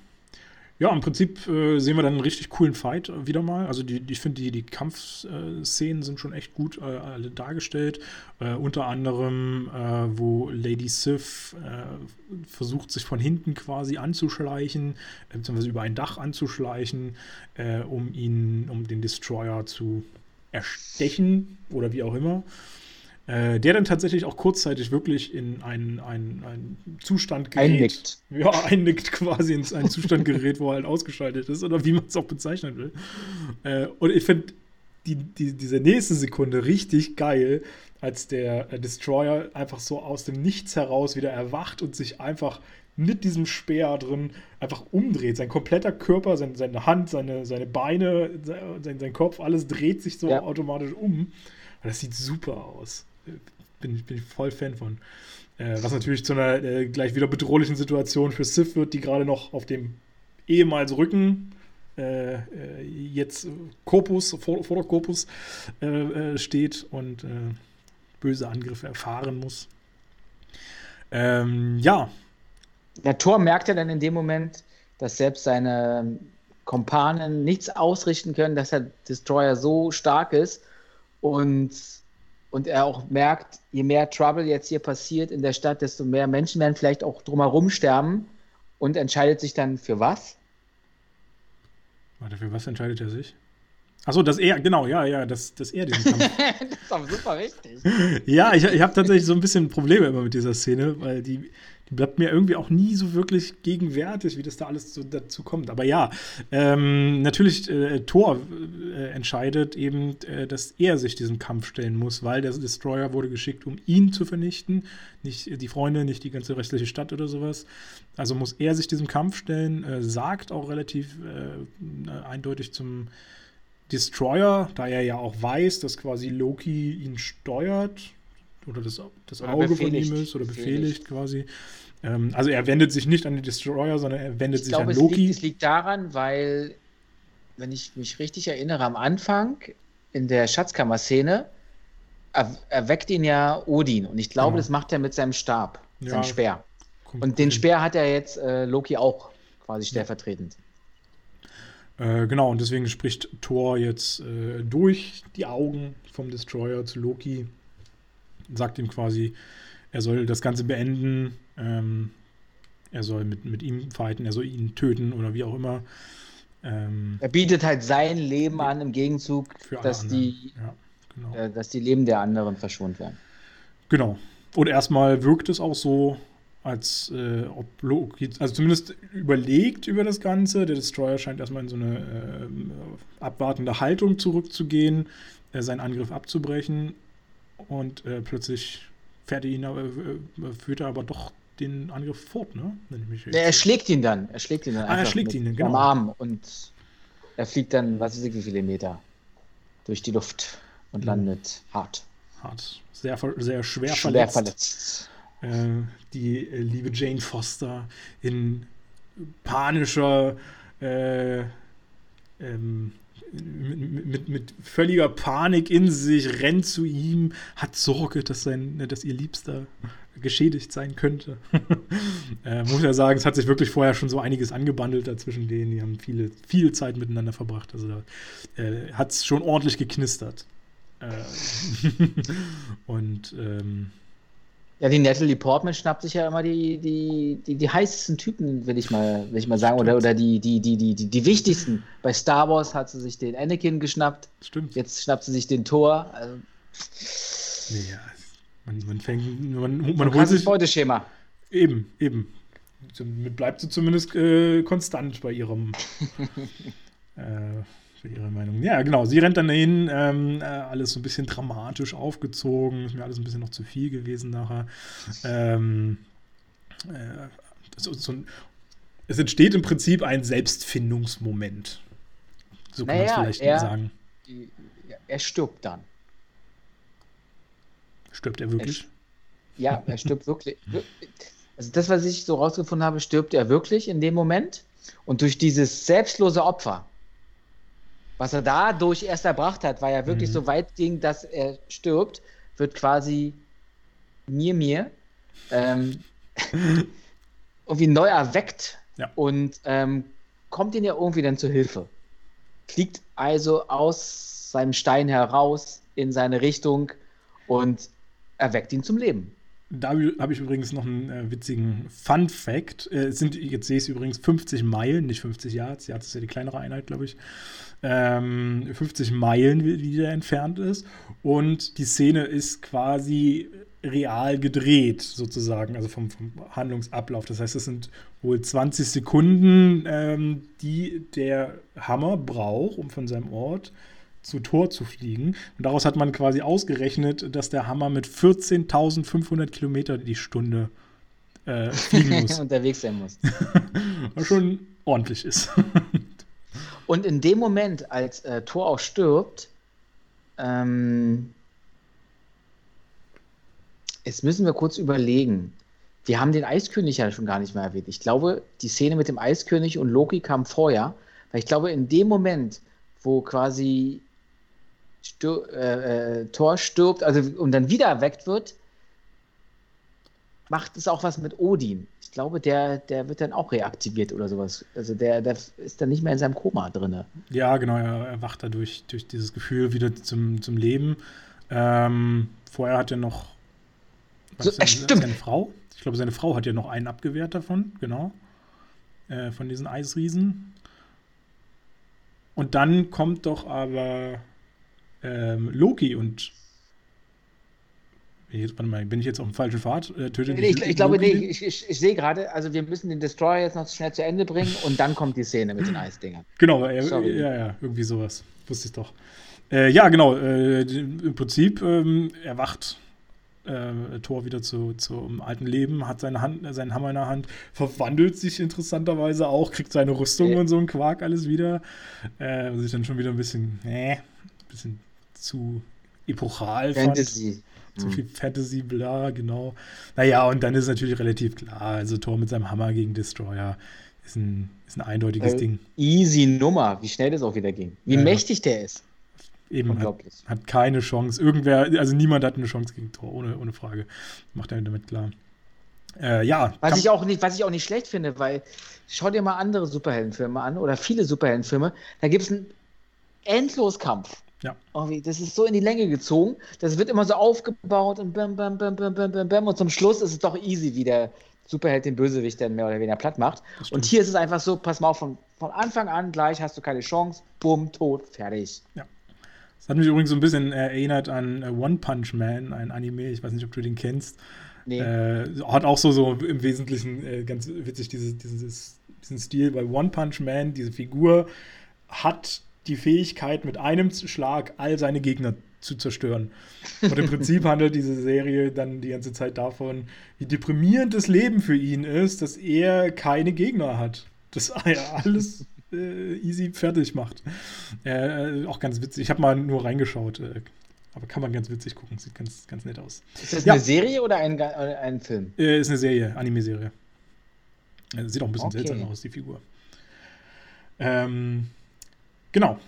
Speaker 1: Ja, im Prinzip äh, sehen wir dann einen richtig coolen Fight wieder mal. Also die, die ich finde, die, die Kampfszenen sind schon echt gut äh, alle dargestellt. Äh, unter anderem, äh, wo Lady Sif äh, versucht, sich von hinten quasi anzuschleichen, äh, beziehungsweise über ein Dach anzuschleichen, um ihn, um den Destroyer zu erstechen oder wie auch immer. Äh, der dann tatsächlich auch kurzzeitig wirklich in einen, einen, einen Zustand
Speaker 2: gerät. Einnickt.
Speaker 1: Ja, einnickt quasi in einen Zustand gerät, wo er halt ausgeschaltet ist oder wie man es auch bezeichnen will. Äh, und ich finde die, die, diese nächste Sekunde richtig geil, als der äh, Destroyer einfach so aus dem Nichts heraus wieder erwacht und sich einfach mit diesem Speer drin einfach umdreht. Sein kompletter Körper, sein, seine Hand, seine, seine Beine, sein, sein Kopf, alles dreht sich so ja. automatisch um. Das sieht super aus bin, bin ich voll Fan von. Äh, was natürlich zu einer äh, gleich wieder bedrohlichen Situation für Sif wird, die gerade noch auf dem ehemals Rücken äh, äh jetzt Korpus, vor, vor der Korpus äh, äh, steht und böse Angriffe erfahren muss. Ähm, ja.
Speaker 2: Der Tor merkt ja dann in dem Moment, dass selbst seine Kompanen nichts ausrichten können, dass der Destroyer so stark ist und und er auch merkt, je mehr Trouble jetzt hier passiert in der Stadt, desto mehr Menschen werden vielleicht auch drumherum sterben und entscheidet sich dann für was?
Speaker 1: Warte, für was entscheidet er sich? Achso, dass er, genau, ja, ja, dass, dass er diesen Kampf.
Speaker 2: das ist doch super wichtig.
Speaker 1: ja, ich, ich habe tatsächlich so ein bisschen Probleme immer mit dieser Szene, weil die, die bleibt mir irgendwie auch nie so wirklich gegenwärtig, wie das da alles so dazu kommt. Aber ja, ähm, natürlich, äh, Thor äh, entscheidet eben, äh, dass er sich diesem Kampf stellen muss, weil der Destroyer wurde geschickt, um ihn zu vernichten, nicht die Freunde, nicht die ganze restliche Stadt oder sowas. Also muss er sich diesem Kampf stellen, äh, sagt auch relativ äh, eindeutig zum Destroyer, da er ja auch weiß, dass quasi Loki ihn steuert oder das, das Auge von ihm ist oder befehligt, befehligt. quasi. Ähm, also er wendet sich nicht an den Destroyer, sondern er wendet ich sich glaube, an Loki.
Speaker 2: Es liegt, es liegt daran, weil, wenn ich mich richtig erinnere, am Anfang in der Schatzkammer-Szene erweckt ihn ja Odin. Und ich glaube, genau. das macht er mit seinem Stab, ja, seinem Speer. Und den Speer hat er jetzt äh, Loki auch quasi stellvertretend.
Speaker 1: Äh, genau, und deswegen spricht Thor jetzt äh, durch die Augen vom Destroyer zu Loki sagt ihm quasi, er soll das Ganze beenden, ähm, er soll mit, mit ihm fighten, er soll ihn töten oder wie auch immer.
Speaker 2: Ähm, er bietet halt sein Leben an im Gegenzug, dass die, ja, genau. äh, dass die Leben der anderen verschont werden.
Speaker 1: Genau. Und erstmal wirkt es auch so, als äh, ob Loki, also zumindest überlegt über das Ganze. Der Destroyer scheint erstmal in so eine äh, abwartende Haltung zurückzugehen, äh, seinen Angriff abzubrechen und äh, plötzlich fährt er ihn, äh, führt er aber doch den Angriff fort, ne?
Speaker 2: Ja, er schlägt ihn dann. Er schlägt ihn dann.
Speaker 1: Ah, er schlägt ihn, genau.
Speaker 2: Am Arm und er fliegt dann, was weiß ich, wie viele Meter durch die Luft und mhm. landet hart.
Speaker 1: Hart. Sehr, sehr schwer,
Speaker 2: schwer verletzt. verletzt.
Speaker 1: Äh, die äh, liebe Jane Foster in panischer äh, ähm, mit, mit, mit, völliger Panik in sich, rennt zu ihm, hat Sorge, dass, sein, dass ihr Liebster geschädigt sein könnte. äh, muss ja sagen, es hat sich wirklich vorher schon so einiges angebandelt dazwischen denen. Die haben viele, viel Zeit miteinander verbracht. Also da äh, hat es schon ordentlich geknistert. Äh, und ähm,
Speaker 2: ja, die Natalie Portman schnappt sich ja immer die, die, die, die heißesten Typen, will ich mal, will ich mal sagen. Oder, oder die, die, die, die, die, die wichtigsten. Bei Star Wars hat sie sich den Anakin geschnappt.
Speaker 1: Stimmt.
Speaker 2: Jetzt schnappt sie sich den Thor. Also,
Speaker 1: ja, man, man fängt. Man, man, man holt sich.
Speaker 2: Beuteschema.
Speaker 1: Eben, eben. Bleibt sie zumindest äh, konstant bei ihrem. äh, für ihre Meinung. Ja, genau. Sie rennt dann dahin, ähm, äh, alles so ein bisschen dramatisch aufgezogen. Ist mir alles ein bisschen noch zu viel gewesen nachher. Ähm, äh, so, so ein, es entsteht im Prinzip ein Selbstfindungsmoment. So kann naja, man es vielleicht er, sagen.
Speaker 2: Er stirbt dann.
Speaker 1: Stirbt er wirklich?
Speaker 2: Ja, er stirbt wirklich. Also das, was ich so rausgefunden habe, stirbt er wirklich in dem Moment. Und durch dieses selbstlose Opfer, was er dadurch erst erbracht hat, weil er wirklich mhm. so weit ging, dass er stirbt, wird quasi mir, mir ähm, irgendwie neu erweckt ja. und ähm, kommt ihm ja irgendwie dann zu Hilfe. Fliegt also aus seinem Stein heraus in seine Richtung und erweckt ihn zum Leben.
Speaker 1: Da habe ich übrigens noch einen äh, witzigen Fun Fact. Äh, sind, jetzt sehe ich es übrigens 50 Meilen, nicht 50 Yards. Yards ist ja die kleinere Einheit, glaube ich. Ähm, 50 Meilen, wie, wie der entfernt ist. Und die Szene ist quasi real gedreht, sozusagen, also vom, vom Handlungsablauf. Das heißt, es sind wohl 20 Sekunden, ähm, die der Hammer braucht, um von seinem Ort zu Tor zu fliegen. Und daraus hat man quasi ausgerechnet, dass der Hammer mit 14.500 Kilometer die Stunde äh, fliegen muss.
Speaker 2: unterwegs sein muss.
Speaker 1: Was schon ordentlich ist.
Speaker 2: Und in dem Moment, als äh, Thor auch stirbt, ähm, Jetzt müssen wir kurz überlegen. Wir haben den Eiskönig ja schon gar nicht mehr erwähnt. Ich glaube, die Szene mit dem Eiskönig und Loki kam vorher, weil ich glaube, in dem Moment, wo quasi Stür äh, äh, Thor stirbt, also und dann wieder erweckt wird, macht es auch was mit Odin. Ich glaube, der, der wird dann auch reaktiviert oder sowas. Also der, der ist dann nicht mehr in seinem Koma drin.
Speaker 1: Ja, genau, er erwacht dadurch durch dieses Gefühl wieder zum, zum Leben. Ähm, vorher hat er noch so, äh, stimmt. Seine Frau. Ich glaube, seine Frau hat ja noch einen abgewehrt davon, genau. Äh, von diesen Eisriesen. Und dann kommt doch aber ähm, Loki und. Jetzt, warte mal, bin ich jetzt auf dem falschen Pfad?
Speaker 2: Äh, ich, ich, ich glaube, nee, ich, ich, ich sehe gerade, also wir müssen den Destroyer jetzt noch schnell zu Ende bringen und dann kommt die Szene mit den Eisdingern.
Speaker 1: Genau, äh, ja, ja, irgendwie sowas. Wusste ich doch. Äh, ja, genau. Äh, Im Prinzip ähm, erwacht äh, Tor wieder zu, zum alten Leben, hat seine Hand, seinen Hammer in der Hand, verwandelt sich interessanterweise auch, kriegt seine Rüstung und so ein Quark alles wieder. Äh, was ich dann schon wieder ein bisschen, äh, ein bisschen zu epochal Fantasy. fand. Zu hm. viel Fantasy, bla, genau. Naja, und dann ist natürlich relativ klar, also Tor mit seinem Hammer gegen Destroyer ist ein, ist ein eindeutiges äh, Ding.
Speaker 2: Easy Nummer, wie schnell das auch wieder ging. Wie ja, mächtig der ist.
Speaker 1: Eben hat, hat, keine Chance. Irgendwer, also niemand hat eine Chance gegen Tor, ohne, ohne Frage. Macht er damit klar. Äh, ja.
Speaker 2: Was ich, auch nicht, was ich auch nicht schlecht finde, weil schau dir mal andere Superheldenfilme an oder viele Superheldenfilme, da gibt es einen Endloskampf.
Speaker 1: Ja.
Speaker 2: Irgendwie, das ist so in die Länge gezogen, das wird immer so aufgebaut und bam, bam, bam, bam, bam, bam, bam und zum Schluss ist es doch easy, wie der Superheld den Bösewicht dann mehr oder weniger platt macht. Und hier ist es einfach so, pass mal auf, von, von Anfang an gleich hast du keine Chance, bumm, tot, fertig.
Speaker 1: Ja. Das hat mich übrigens so ein bisschen erinnert an äh, One Punch Man, ein Anime, ich weiß nicht, ob du den kennst. Nee. Äh, hat auch so, so im Wesentlichen äh, ganz witzig dieses, dieses, diesen Stil bei One Punch Man. Diese Figur hat die Fähigkeit, mit einem Schlag all seine Gegner zu zerstören. Und im Prinzip handelt diese Serie dann die ganze Zeit davon, wie deprimierend das Leben für ihn ist, dass er keine Gegner hat. Das alles äh, easy fertig macht. Äh, auch ganz witzig. Ich habe mal nur reingeschaut. Äh, aber kann man ganz witzig gucken. Sieht ganz, ganz nett aus.
Speaker 2: Ist das ja. eine Serie oder ein, ein Film?
Speaker 1: Äh, ist eine Serie, Anime-Serie. Äh, sieht auch ein bisschen okay. seltsam aus, die Figur. Ähm, genau.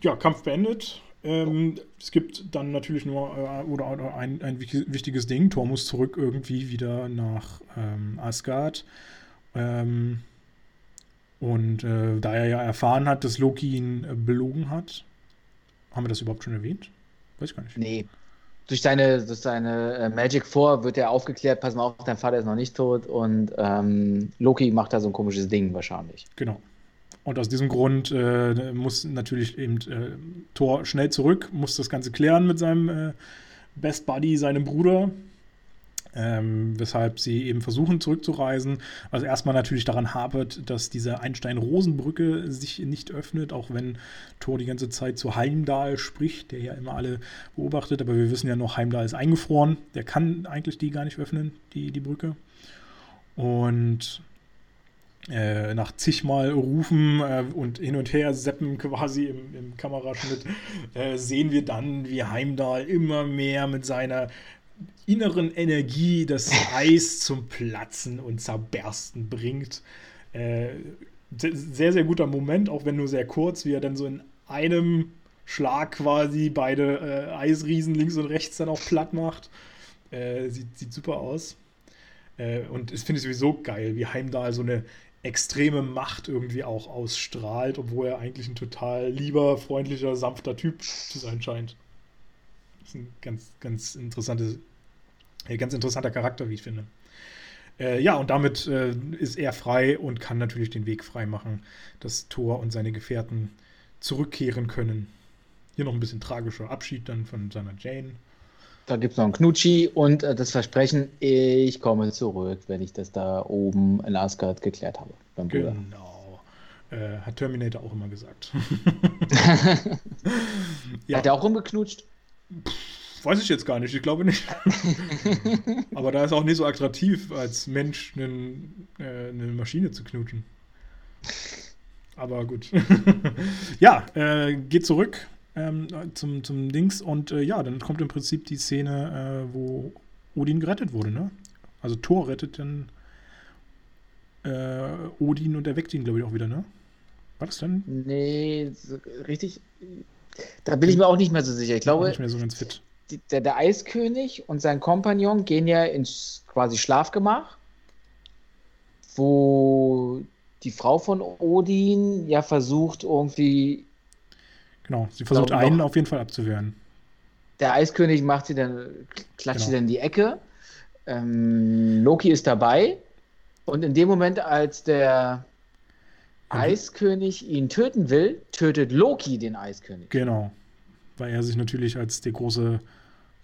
Speaker 1: Ja, Kampf beendet. Ähm, es gibt dann natürlich nur äh, oder, oder ein, ein wichtiges Ding. Thor muss zurück irgendwie wieder nach ähm, Asgard. Ähm, und äh, da er ja erfahren hat, dass Loki ihn äh, belogen hat, haben wir das überhaupt schon erwähnt?
Speaker 2: Weiß ich gar nicht. Nee. Durch seine, durch seine äh, Magic 4 wird er aufgeklärt, pass mal auf, dein Vater ist noch nicht tot und ähm, Loki macht da so ein komisches Ding wahrscheinlich.
Speaker 1: Genau. Und aus diesem Grund äh, muss natürlich eben äh, Thor schnell zurück, muss das Ganze klären mit seinem äh, Best Buddy, seinem Bruder, ähm, weshalb sie eben versuchen zurückzureisen. Was erstmal natürlich daran hapert, dass diese Einstein-Rosen-Brücke sich nicht öffnet, auch wenn Thor die ganze Zeit zu Heimdall spricht, der ja immer alle beobachtet. Aber wir wissen ja noch, Heimdall ist eingefroren. Der kann eigentlich die gar nicht öffnen, die, die Brücke. Und äh, nach zigmal Rufen äh, und hin und her seppen quasi im, im Kameraschnitt, äh, sehen wir dann, wie Heimdall immer mehr mit seiner inneren Energie das Eis zum Platzen und Zerbersten bringt. Äh, sehr, sehr guter Moment, auch wenn nur sehr kurz, wie er dann so in einem Schlag quasi beide äh, Eisriesen links und rechts dann auch platt macht. Äh, sieht, sieht super aus. Und das finde ich sowieso geil, wie Heimdall so eine extreme Macht irgendwie auch ausstrahlt, obwohl er eigentlich ein total lieber, freundlicher, sanfter Typ zu sein scheint. Das ist ein ganz, ganz interessantes, äh, ganz interessanter Charakter, wie ich finde. Äh, ja, und damit äh, ist er frei und kann natürlich den Weg frei machen, dass Thor und seine Gefährten zurückkehren können. Hier noch ein bisschen tragischer Abschied dann von seiner Jane.
Speaker 2: Da gibt es noch einen Knutschi und äh, das Versprechen, ich komme zurück, wenn ich das da oben in Asgard geklärt habe.
Speaker 1: Genau. Äh, hat Terminator auch immer gesagt.
Speaker 2: ja. Hat er auch rumgeknutscht?
Speaker 1: Pff, weiß ich jetzt gar nicht, ich glaube nicht. Aber da ist auch nicht so attraktiv, als Mensch einen, äh, eine Maschine zu knutschen. Aber gut. ja, äh, geht zurück ähm, zum, zum Dings. Und äh, ja, dann kommt im Prinzip die Szene, äh, wo Odin gerettet wurde, ne? Also Thor rettet dann äh, Odin und erweckt ihn, glaube ich, auch wieder, ne? War das denn?
Speaker 2: Nee, so, richtig. Da bin ich mir auch nicht mehr so sicher. Ich glaube,
Speaker 1: nicht mehr so ganz fit.
Speaker 2: Die, der, der Eiskönig und sein Kompagnon gehen ja ins quasi Schlafgemach, wo die Frau von Odin ja versucht, irgendwie
Speaker 1: Genau, sie versucht glaube, einen auf jeden Fall abzuwehren.
Speaker 2: Der Eiskönig macht sie dann, klatscht genau. sie dann in die Ecke. Ähm, Loki ist dabei. Und in dem Moment, als der okay. Eiskönig ihn töten will, tötet Loki den Eiskönig.
Speaker 1: Genau. Weil er sich natürlich als der große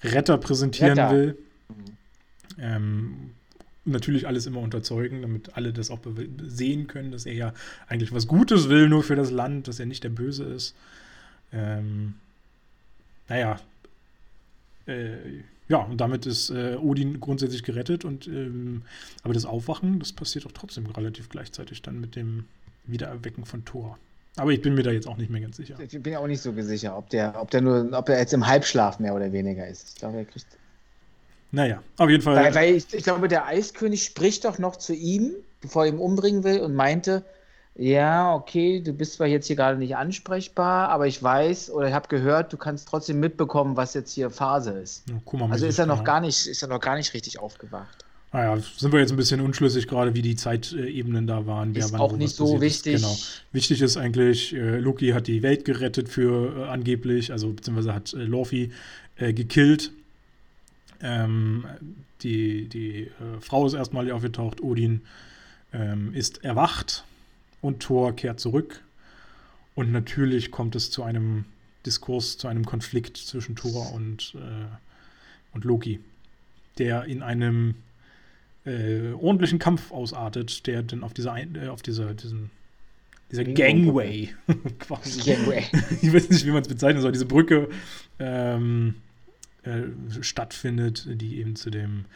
Speaker 1: Retter präsentieren Retter. will. Mhm. Ähm, natürlich alles immer unterzeugen, damit alle das auch sehen können, dass er ja eigentlich was Gutes will, nur für das Land, dass er nicht der Böse ist. Ähm, naja, äh, ja, und damit ist äh, Odin grundsätzlich gerettet und ähm, aber das Aufwachen, das passiert auch trotzdem relativ gleichzeitig dann mit dem Wiedererwecken von Thor. Aber ich bin mir da jetzt auch nicht mehr ganz sicher.
Speaker 2: Ich bin ja auch nicht so sicher, ob der, ob der nur, ob er jetzt im Halbschlaf mehr oder weniger ist. Ich glaube, er kriegt.
Speaker 1: Naja, auf jeden Fall.
Speaker 2: Weil, weil ich, ich glaube, der Eiskönig spricht doch noch zu ihm, bevor er ihn umbringen will und meinte, ja, okay, du bist zwar jetzt hier gerade nicht ansprechbar, aber ich weiß oder ich habe gehört, du kannst trotzdem mitbekommen, was jetzt hier Phase ist. Ja, also ist er noch gar nicht, ist er noch gar nicht richtig aufgewacht.
Speaker 1: Naja, ah sind wir jetzt ein bisschen unschlüssig gerade, wie die Zeitebenen da waren.
Speaker 2: Ist auch nicht so wichtig.
Speaker 1: Ist. Genau. Wichtig ist eigentlich, äh, Loki hat die Welt gerettet für äh, angeblich, also beziehungsweise hat äh, Lofi äh, gekillt. Ähm, die die äh, Frau ist erstmal aufgetaucht, Odin ähm, ist erwacht und Thor kehrt zurück. Und natürlich kommt es zu einem Diskurs, zu einem Konflikt zwischen Thor und, äh, und Loki, der in einem äh, ordentlichen Kampf ausartet, der dann auf dieser, äh, auf dieser, diesen, dieser Gangway quasi. Gangway. ich weiß nicht, wie man es bezeichnen soll, diese Brücke ähm, äh, stattfindet, die eben zu dem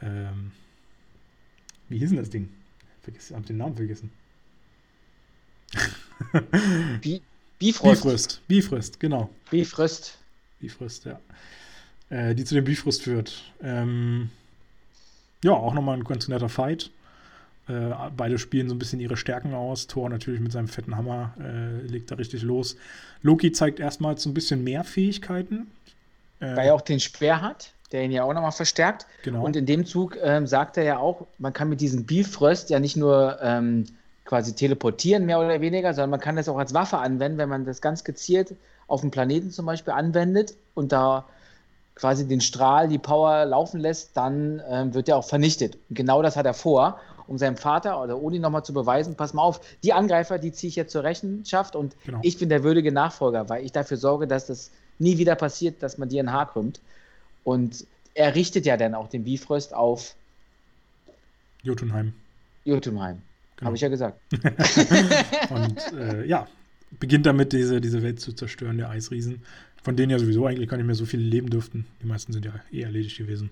Speaker 1: ähm, wie hieß denn das Ding? Ich habe den Namen vergessen.
Speaker 2: Bi Bifrost.
Speaker 1: Bifrost. Bifrost, genau.
Speaker 2: Bifrost.
Speaker 1: Bifrost, ja. Äh, die zu dem Bifrost führt. Ähm, ja, auch nochmal ein ganz netter Fight. Äh, beide spielen so ein bisschen ihre Stärken aus. Thor natürlich mit seinem fetten Hammer äh, legt da richtig los. Loki zeigt erstmals so ein bisschen mehr Fähigkeiten.
Speaker 2: Äh, Weil er auch den Speer hat, der ihn ja auch nochmal verstärkt.
Speaker 1: Genau.
Speaker 2: Und in dem Zug ähm, sagt er ja auch, man kann mit diesem Bifrost ja nicht nur ähm, quasi teleportieren, mehr oder weniger, sondern man kann das auch als Waffe anwenden, wenn man das ganz gezielt auf dem Planeten zum Beispiel anwendet und da quasi den Strahl, die Power laufen lässt, dann ähm, wird der auch vernichtet. Und genau das hat er vor, um seinem Vater oder Oni nochmal zu beweisen, pass mal auf, die Angreifer, die ziehe ich jetzt zur Rechenschaft und genau. ich bin der würdige Nachfolger, weil ich dafür sorge, dass das nie wieder passiert, dass man dir ein Haar krümmt. Und er richtet ja dann auch den Bifrost auf
Speaker 1: Jotunheim.
Speaker 2: Jotunheim. Genau. Habe ich ja gesagt.
Speaker 1: und äh, ja, beginnt damit, diese, diese Welt zu zerstören, der Eisriesen, von denen ja sowieso eigentlich gar nicht mehr so viele leben dürften. Die meisten sind ja eh erledigt gewesen.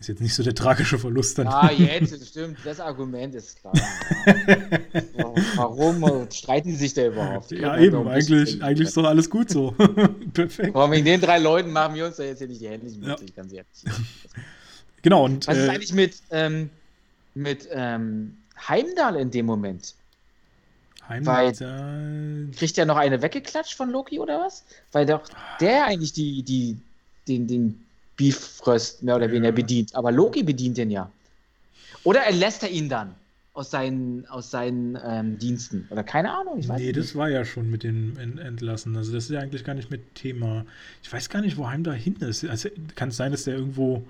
Speaker 1: Ist jetzt nicht so der tragische Verlust dann.
Speaker 2: Ah, jetzt, stimmt, das Argument ist klar. Warum streiten die sich da überhaupt?
Speaker 1: Ja, eben, eigentlich, eigentlich ist doch alles gut so.
Speaker 2: Perfekt. Aber wegen den drei Leuten machen wir uns da jetzt hier nicht die Hände ja. ganz ehrlich.
Speaker 1: Genau, und.
Speaker 2: Was äh, ist eigentlich mit, ähm, mit ähm, Heimdall in dem Moment? Heimdall. Kriegt er noch eine weggeklatscht von Loki oder was? Weil doch der eigentlich die, die, den, den Beefröst mehr oder weniger bedient. Aber Loki bedient den ja. Oder erlässt er ihn dann aus seinen, aus seinen ähm, Diensten? Oder keine Ahnung,
Speaker 1: ich weiß nee, nicht. das war ja schon mit den Entlassen. Also das ist ja eigentlich gar nicht mit Thema. Ich weiß gar nicht, wo Heim da hin ist. Also kann es sein, dass der irgendwo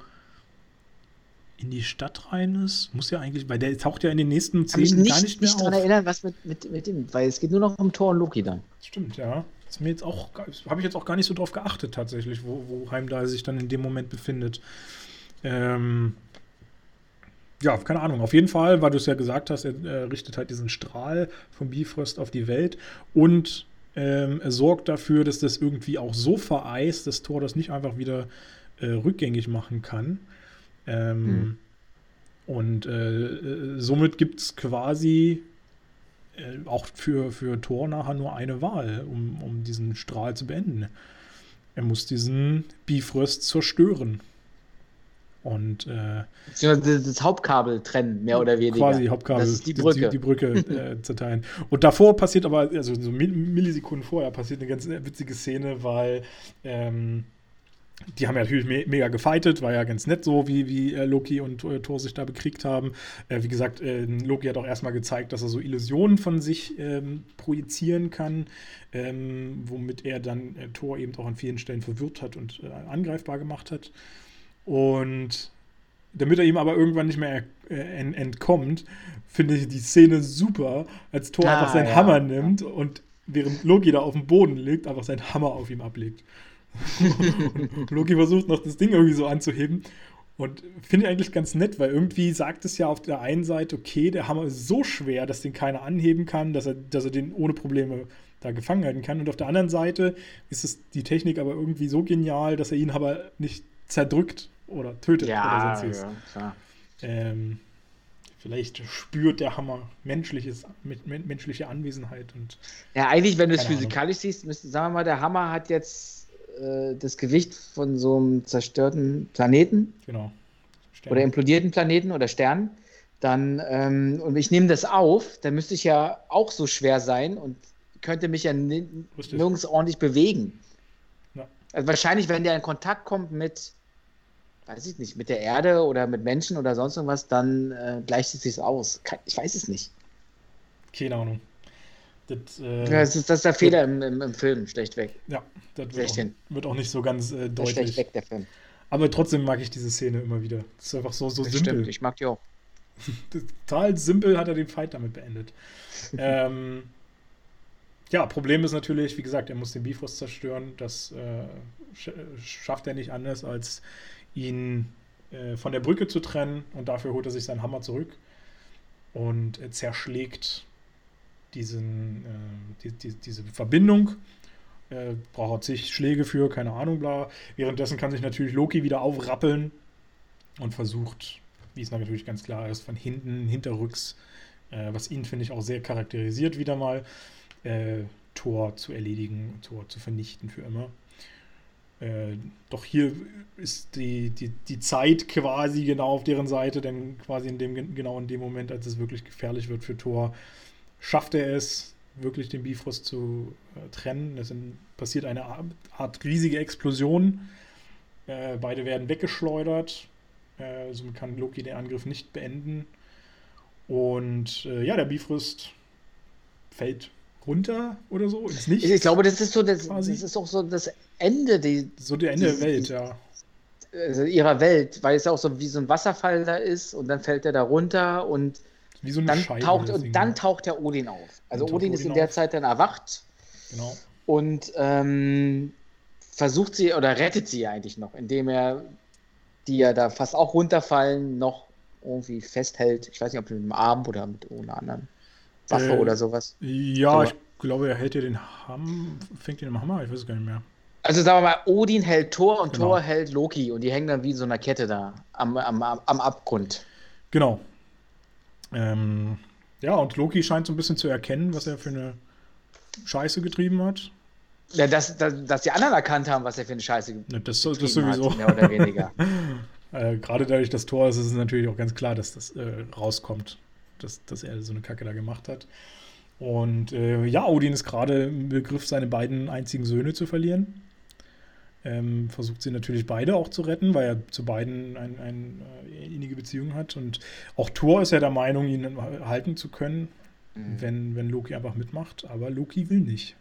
Speaker 1: in die Stadt rein ist? Muss ja eigentlich, weil der taucht ja in den nächsten Szenen gar nicht mehr nicht
Speaker 2: auf. Ich daran erinnern, was mit, mit, mit dem, weil es geht nur noch um Thor und Loki dann.
Speaker 1: Stimmt, ja. Ist mir jetzt auch, habe ich jetzt auch gar nicht so drauf geachtet tatsächlich, wo, wo Heimdall sich dann in dem Moment befindet. Ähm, ja, keine Ahnung. Auf jeden Fall, weil du es ja gesagt hast, er, er richtet halt diesen Strahl vom Bifrost auf die Welt und ähm, er sorgt dafür, dass das irgendwie auch so vereist, dass Thor das nicht einfach wieder äh, rückgängig machen kann. Ähm, hm. Und äh, äh somit gibt es quasi äh, auch für, für Thor nachher nur eine Wahl, um, um diesen Strahl zu beenden. Er muss diesen Bifrost zerstören. Und äh,
Speaker 2: das Hauptkabel trennen, mehr oder weniger.
Speaker 1: Quasi Hauptkabel, das ist die Brücke, die, die Brücke äh, zerteilen. Und davor passiert aber, also so Millisekunden vorher, passiert eine ganz witzige Szene, weil ähm, die haben ja natürlich me mega gefightet, war ja ganz nett so, wie, wie äh, Loki und äh, Thor sich da bekriegt haben. Äh, wie gesagt, äh, Loki hat auch erstmal gezeigt, dass er so Illusionen von sich ähm, projizieren kann, ähm, womit er dann äh, Thor eben auch an vielen Stellen verwirrt hat und äh, angreifbar gemacht hat. Und damit er ihm aber irgendwann nicht mehr ent entkommt, finde ich die Szene super, als Thor ah, einfach seinen ja. Hammer nimmt und während Loki da auf dem Boden liegt, einfach seinen Hammer auf ihm ablegt. Loki versucht noch das Ding irgendwie so anzuheben. Und finde ich eigentlich ganz nett, weil irgendwie sagt es ja auf der einen Seite, okay, der Hammer ist so schwer, dass den keiner anheben kann, dass er, dass er den ohne Probleme da gefangen halten kann. Und auf der anderen Seite ist es die Technik aber irgendwie so genial, dass er ihn aber nicht zerdrückt oder tötet
Speaker 2: ja, oder sonst ja,
Speaker 1: ähm, vielleicht spürt der Hammer menschliches, menschliche Anwesenheit. Und
Speaker 2: ja, eigentlich, wenn du es physikalisch siehst, müsste, sagen wir mal, der Hammer hat jetzt äh, das Gewicht von so einem zerstörten Planeten
Speaker 1: genau.
Speaker 2: oder implodierten Planeten oder Stern, dann ähm, und ich nehme das auf, dann müsste ich ja auch so schwer sein und könnte mich ja nirgends ordentlich bewegen. Ja. Also wahrscheinlich, wenn der in Kontakt kommt mit, weiß ich nicht, mit der Erde oder mit Menschen oder sonst irgendwas, dann äh, gleicht es sich aus. Ich weiß es nicht.
Speaker 1: Keine Ahnung.
Speaker 2: Das, äh, ja, das, ist, das ist der Fehler im, im, im, Film, schlecht weg.
Speaker 1: Ja, das wird, auch, wird auch, nicht so ganz äh, deutlich.
Speaker 2: Schlecht weg, der Film.
Speaker 1: Aber trotzdem mag ich diese Szene immer wieder. Das ist einfach so, so simpel. Stimmt,
Speaker 2: ich mag die auch.
Speaker 1: Total simpel hat er den Fight damit beendet. ähm, ja, Problem ist natürlich, wie gesagt, er muss den Bifrost zerstören. Das äh, schafft er nicht anders, als ihn äh, von der Brücke zu trennen. Und dafür holt er sich seinen Hammer zurück und zerschlägt diesen, äh, die, die, diese Verbindung. Äh, braucht sich Schläge für, keine Ahnung, bla. Währenddessen kann sich natürlich Loki wieder aufrappeln und versucht, wie es natürlich ganz klar ist, von hinten, hinterrücks, äh, was ihn, finde ich, auch sehr charakterisiert, wieder mal, äh, Tor zu erledigen, Tor zu vernichten für immer. Äh, doch hier ist die, die, die Zeit quasi genau auf deren Seite, denn quasi in dem, genau in dem Moment, als es wirklich gefährlich wird für Thor, schafft er es, wirklich den Bifrost zu äh, trennen. Es passiert eine Art riesige Explosion. Äh, beide werden weggeschleudert. Äh, somit kann Loki den Angriff nicht beenden. Und äh, ja, der Bifrost fällt runter oder so ins Nichts.
Speaker 2: Ich glaube, das ist so, das, das ist auch so das Ende, die,
Speaker 1: so der Ende die, der Welt, ja.
Speaker 2: Also ihrer Welt, weil es auch so wie so ein Wasserfall da ist und dann fällt er da runter und
Speaker 1: wie so eine
Speaker 2: dann
Speaker 1: Scheibe.
Speaker 2: Taucht, und dann taucht der Odin auf. Also Odin, Odin ist in der auf. Zeit dann erwacht.
Speaker 1: Genau.
Speaker 2: Und ähm, versucht sie oder rettet sie eigentlich noch, indem er die ja da fast auch runterfallen, noch irgendwie festhält. Ich weiß nicht, ob mit dem Arm oder mit einer anderen Waffe äh, oder sowas.
Speaker 1: Ja, so. ich glaube, er hält ja den Hammer, fängt den im Hammer, ich weiß es gar nicht mehr.
Speaker 2: Also sagen wir mal, Odin hält Thor und genau. Thor hält Loki und die hängen dann wie so einer Kette da am, am, am Abgrund.
Speaker 1: Genau. Ähm, ja, und Loki scheint so ein bisschen zu erkennen, was er für eine Scheiße getrieben hat.
Speaker 2: Ja, dass, dass, dass die anderen erkannt haben, was er für eine Scheiße
Speaker 1: getrieben hat. Das, das sowieso. Hat, mehr oder weniger. äh, gerade dadurch, dass Thor ist, ist es natürlich auch ganz klar, dass das äh, rauskommt, dass, dass er so eine Kacke da gemacht hat. Und äh, ja, Odin ist gerade im Begriff, seine beiden einzigen Söhne zu verlieren. Ähm, versucht sie natürlich beide auch zu retten, weil er zu beiden eine ein, äh, innige Beziehung hat. Und auch Thor ist ja der Meinung, ihn halten zu können, mhm. wenn, wenn Loki einfach mitmacht. Aber Loki will nicht.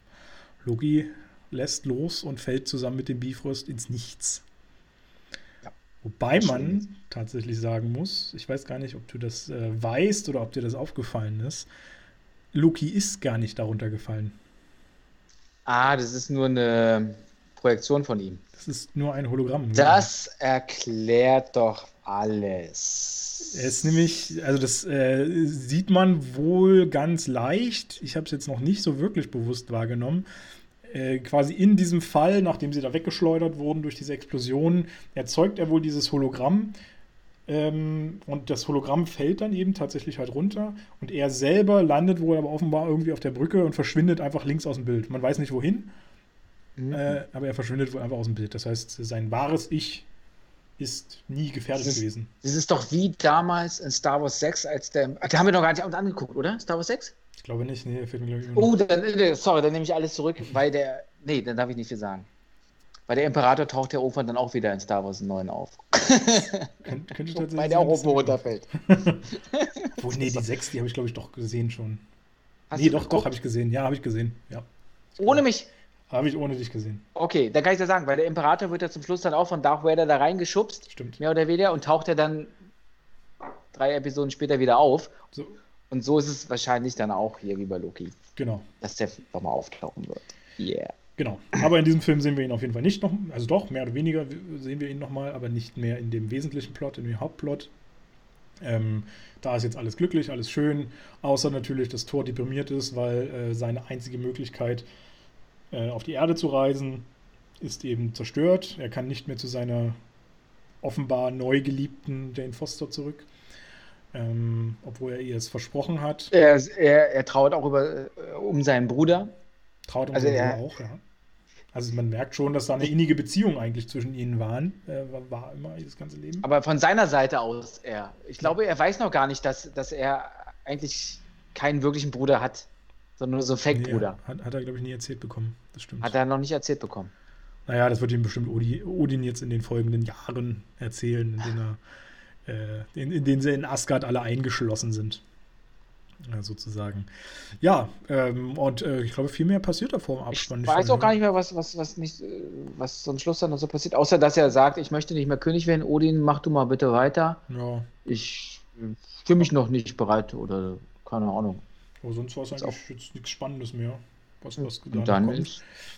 Speaker 1: Loki lässt los und fällt zusammen mit dem Bifrost ins Nichts. Ja, Wobei man tatsächlich sagen muss, ich weiß gar nicht, ob du das äh, weißt oder ob dir das aufgefallen ist, Loki ist gar nicht darunter gefallen.
Speaker 2: Ah, das ist nur eine Projektion von ihm.
Speaker 1: Das ist nur ein Hologramm.
Speaker 2: Das erklärt doch alles.
Speaker 1: Er ist nämlich, also das äh, sieht man wohl ganz leicht. Ich habe es jetzt noch nicht so wirklich bewusst wahrgenommen. Äh, quasi in diesem Fall, nachdem sie da weggeschleudert wurden durch diese Explosion, erzeugt er wohl dieses Hologramm. Ähm, und das Hologramm fällt dann eben tatsächlich halt runter. Und er selber landet wohl aber offenbar irgendwie auf der Brücke und verschwindet einfach links aus dem Bild. Man weiß nicht wohin. Mhm. Äh, aber er verschwindet wohl einfach aus dem Bild. Das heißt, sein wahres Ich ist nie gefährdet
Speaker 2: das
Speaker 1: ist, gewesen.
Speaker 2: Das ist doch wie damals in Star Wars 6, als der. Da haben wir noch gar nicht angeguckt, oder? Star Wars 6?
Speaker 1: Ich glaube nicht, nee,
Speaker 2: fehlt mir, glaube ich, Oh, dann, äh, sorry, dann nehme ich alles zurück, weil der. Nee, dann darf ich nicht viel sagen. Weil der Imperator taucht ja irgendwann dann auch wieder in Star Wars 9 auf. Kön könnte weil der auch oben runterfällt.
Speaker 1: Wo, nee, die 6, die habe ich, glaube ich, doch gesehen schon. Hast nee, doch, geguckt? doch, habe ich gesehen. Ja, habe ich gesehen. Ja.
Speaker 2: Ohne mich.
Speaker 1: Habe ich ohne dich gesehen.
Speaker 2: Okay, da kann ich ja sagen, weil der Imperator wird ja zum Schluss dann auch von Darth Vader da reingeschubst.
Speaker 1: Stimmt.
Speaker 2: Mehr oder weniger und taucht ja dann drei Episoden später wieder auf. So. Und so ist es wahrscheinlich dann auch hier wie bei Loki.
Speaker 1: Genau.
Speaker 2: Dass der nochmal auftauchen wird. Yeah.
Speaker 1: Genau. Aber in diesem Film sehen wir ihn auf jeden Fall nicht noch. Also doch, mehr oder weniger sehen wir ihn nochmal, aber nicht mehr in dem wesentlichen Plot, in dem Hauptplot. Ähm, da ist jetzt alles glücklich, alles schön, außer natürlich, dass Thor deprimiert ist, weil äh, seine einzige Möglichkeit, äh, auf die Erde zu reisen, ist eben zerstört. Er kann nicht mehr zu seiner offenbar neu geliebten Jane Foster zurück. Ähm, obwohl er ihr es versprochen hat.
Speaker 2: Er, er, er trauert auch über, äh, um seinen Bruder.
Speaker 1: Traut um also seinen Bruder auch, ja. Also man merkt schon, dass da eine innige Beziehung eigentlich zwischen ihnen waren, äh, war immer das ganze Leben.
Speaker 2: Aber von seiner Seite aus er. Ich glaube, er weiß noch gar nicht, dass, dass er eigentlich keinen wirklichen Bruder hat sondern nur so ein Fake-Bruder.
Speaker 1: Nee, hat, hat, er, glaube ich, nie erzählt bekommen. Das stimmt.
Speaker 2: Hat er noch nicht erzählt bekommen.
Speaker 1: Naja, das wird ihm bestimmt Odin jetzt in den folgenden Jahren erzählen, in denen, er, äh, in, in denen sie in Asgard alle eingeschlossen sind. Ja, sozusagen. Ja, ähm, und äh, ich glaube, viel mehr passiert da vor dem Abspann.
Speaker 2: Ich weiß auch gar nicht mehr, was, was, was, nicht, äh, was zum Schluss dann noch so passiert, außer dass er sagt, ich möchte nicht mehr König werden. Odin, mach du mal bitte weiter.
Speaker 1: Ja.
Speaker 2: Ich äh, fühle mich noch nicht bereit oder keine Ahnung.
Speaker 1: Aber sonst war es eigentlich jetzt nichts Spannendes mehr. Was, was
Speaker 2: und dann, kommt.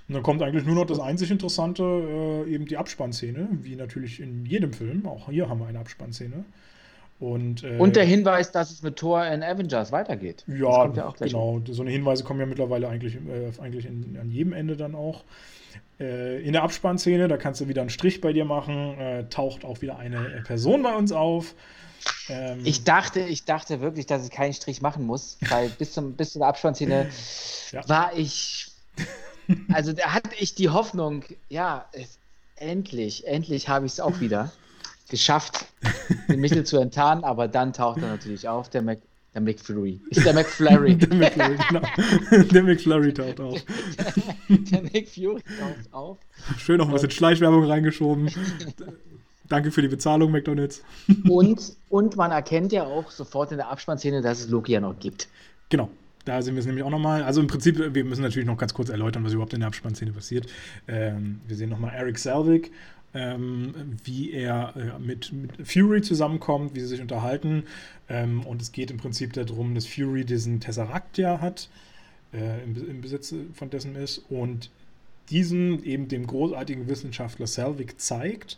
Speaker 2: und
Speaker 1: dann kommt eigentlich nur noch das einzig Interessante, äh, eben die Abspannszene, wie natürlich in jedem Film. Auch hier haben wir eine Abspannszene. Und, äh,
Speaker 2: und der Hinweis, dass es mit Thor in Avengers weitergeht.
Speaker 1: Ja, ja genau. So eine Hinweise kommen ja mittlerweile eigentlich, äh, eigentlich in, an jedem Ende dann auch. Äh, in der Abspannszene, da kannst du wieder einen Strich bei dir machen, äh, taucht auch wieder eine Person bei uns auf.
Speaker 2: Ähm, ich dachte, ich dachte wirklich, dass ich keinen Strich machen muss, weil bis zum bis zur Abspannszene ja. war ich, also da hatte ich die Hoffnung, ja, es, endlich, endlich habe ich es auch wieder geschafft, den Mittel zu enttarnen, aber dann taucht er natürlich auf, der Mac, der McFlurry. Ist der McFlurry. der McFlurry,
Speaker 1: genau. Der McFlurry taucht auf.
Speaker 2: Der, der McFlurry taucht auf.
Speaker 1: Schön noch ein bisschen Schleichwerbung reingeschoben. Danke für die Bezahlung, McDonalds.
Speaker 2: und, und man erkennt ja auch sofort in der Abspannszene, dass es Loki ja noch gibt.
Speaker 1: Genau. Da sehen wir es nämlich auch nochmal. Also im Prinzip, wir müssen natürlich noch ganz kurz erläutern, was überhaupt in der Abspannszene passiert. Ähm, wir sehen nochmal Eric Selvig, ähm, wie er äh, mit, mit, Fury zusammenkommt, wie sie sich unterhalten. Ähm, und es geht im Prinzip darum, dass Fury diesen Tesseract ja hat, äh, im, im, Besitz von dessen ist. Und diesen eben dem großartigen Wissenschaftler Selvig zeigt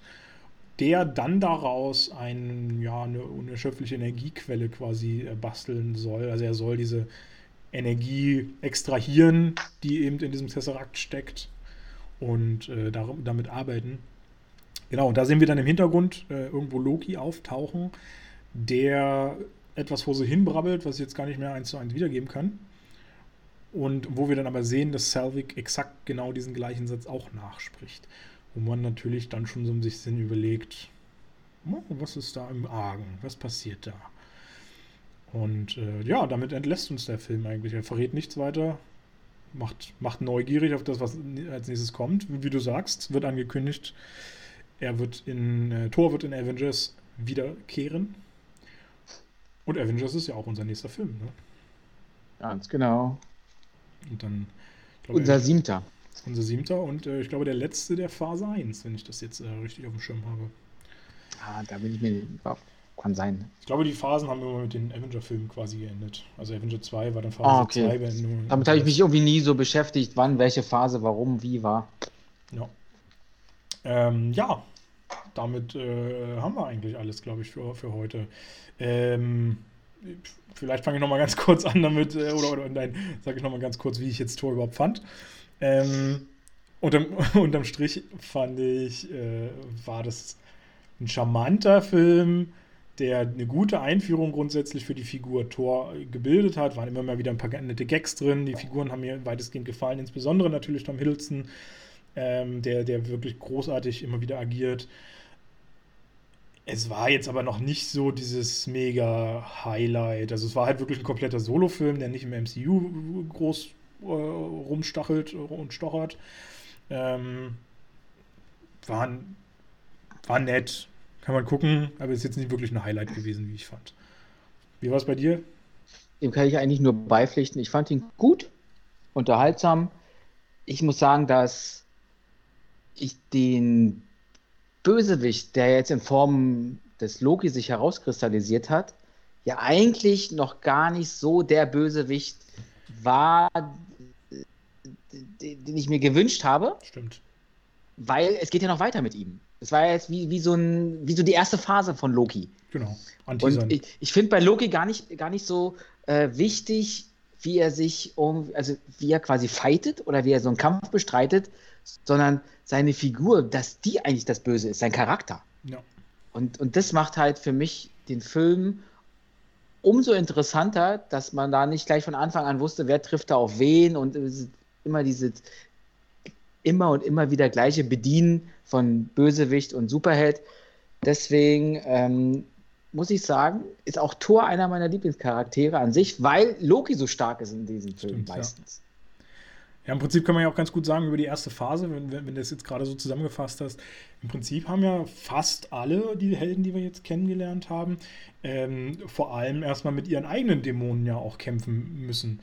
Speaker 1: der dann daraus ein, ja, eine unerschöpfliche Energiequelle quasi äh, basteln soll. Also er soll diese Energie extrahieren, die eben in diesem Tesseract steckt und äh, damit arbeiten. Genau, und da sehen wir dann im Hintergrund äh, irgendwo Loki auftauchen, der etwas vor sich hin brabbelt, was ich jetzt gar nicht mehr eins zu eins wiedergeben kann. Und wo wir dann aber sehen, dass Selvig exakt genau diesen gleichen Satz auch nachspricht. Wo man natürlich dann schon so ein bisschen überlegt, oh, was ist da im Argen? Was passiert da? Und äh, ja, damit entlässt uns der Film eigentlich. Er verrät nichts weiter, macht, macht neugierig auf das, was als nächstes kommt. Wie du sagst, wird angekündigt, er wird in, äh, Thor wird in Avengers wiederkehren. Und Avengers ist ja auch unser nächster Film, ne?
Speaker 2: Ganz genau.
Speaker 1: Und dann.
Speaker 2: Glaube, unser siebter.
Speaker 1: Unser siebter und äh, ich glaube der letzte der Phase 1, wenn ich das jetzt äh, richtig auf dem Schirm habe.
Speaker 2: Ah, da bin ich mir. Kann sein.
Speaker 1: Ich glaube, die Phasen haben immer mit den Avenger-Filmen quasi geendet. Also Avenger 2 war dann
Speaker 2: Phase ah, okay. 2 Beendigung. Damit habe ich mich irgendwie nie so beschäftigt, wann, welche Phase, warum, wie war.
Speaker 1: Ja. Ähm, ja, damit äh, haben wir eigentlich alles, glaube ich, für, für heute. Ähm, vielleicht fange ich nochmal ganz kurz an damit, äh, oder, oder nein, sage ich nochmal ganz kurz, wie ich jetzt Tor überhaupt fand. Ähm, unterm, unterm Strich fand ich, äh, war das ein charmanter Film, der eine gute Einführung grundsätzlich für die Figur Thor gebildet hat. Waren immer mal wieder ein paar nette Gags drin. Die Figuren haben mir weitestgehend gefallen, insbesondere natürlich Tom Hiddleston, ähm, der, der wirklich großartig immer wieder agiert. Es war jetzt aber noch nicht so dieses mega Highlight. Also es war halt wirklich ein kompletter Solo-Film, der nicht im MCU groß äh, rumstachelt und stochert. Ähm, war, war nett, kann man gucken, aber ist jetzt nicht wirklich ein Highlight gewesen, wie ich fand. Wie war es bei dir?
Speaker 2: Dem kann ich eigentlich nur beipflichten. Ich fand ihn gut, unterhaltsam. Ich muss sagen, dass ich den Bösewicht, der jetzt in Form des Loki sich herauskristallisiert hat, ja eigentlich noch gar nicht so der Bösewicht war, den ich mir gewünscht habe.
Speaker 1: Stimmt.
Speaker 2: Weil es geht ja noch weiter mit ihm. Es war ja jetzt wie, wie, so ein, wie so die erste Phase von Loki.
Speaker 1: Genau.
Speaker 2: Antisan. Und ich, ich finde bei Loki gar nicht, gar nicht so äh, wichtig, wie er sich um, also wie er quasi fightet oder wie er so einen Kampf bestreitet, sondern seine Figur, dass die eigentlich das Böse ist, sein Charakter.
Speaker 1: Ja.
Speaker 2: Und, und das macht halt für mich den Film umso interessanter, dass man da nicht gleich von Anfang an wusste, wer trifft da auf wen und immer diese immer und immer wieder gleiche Bedienen von Bösewicht und Superheld. Deswegen ähm, muss ich sagen, ist auch Thor einer meiner Lieblingscharaktere an sich, weil Loki so stark ist in diesem Film Stimmt, meistens.
Speaker 1: Ja. ja. im Prinzip kann man ja auch ganz gut sagen über die erste Phase, wenn, wenn, wenn du das jetzt gerade so zusammengefasst hast. Im Prinzip haben ja fast alle die Helden, die wir jetzt kennengelernt haben, ähm, vor allem erstmal mit ihren eigenen Dämonen ja auch kämpfen müssen.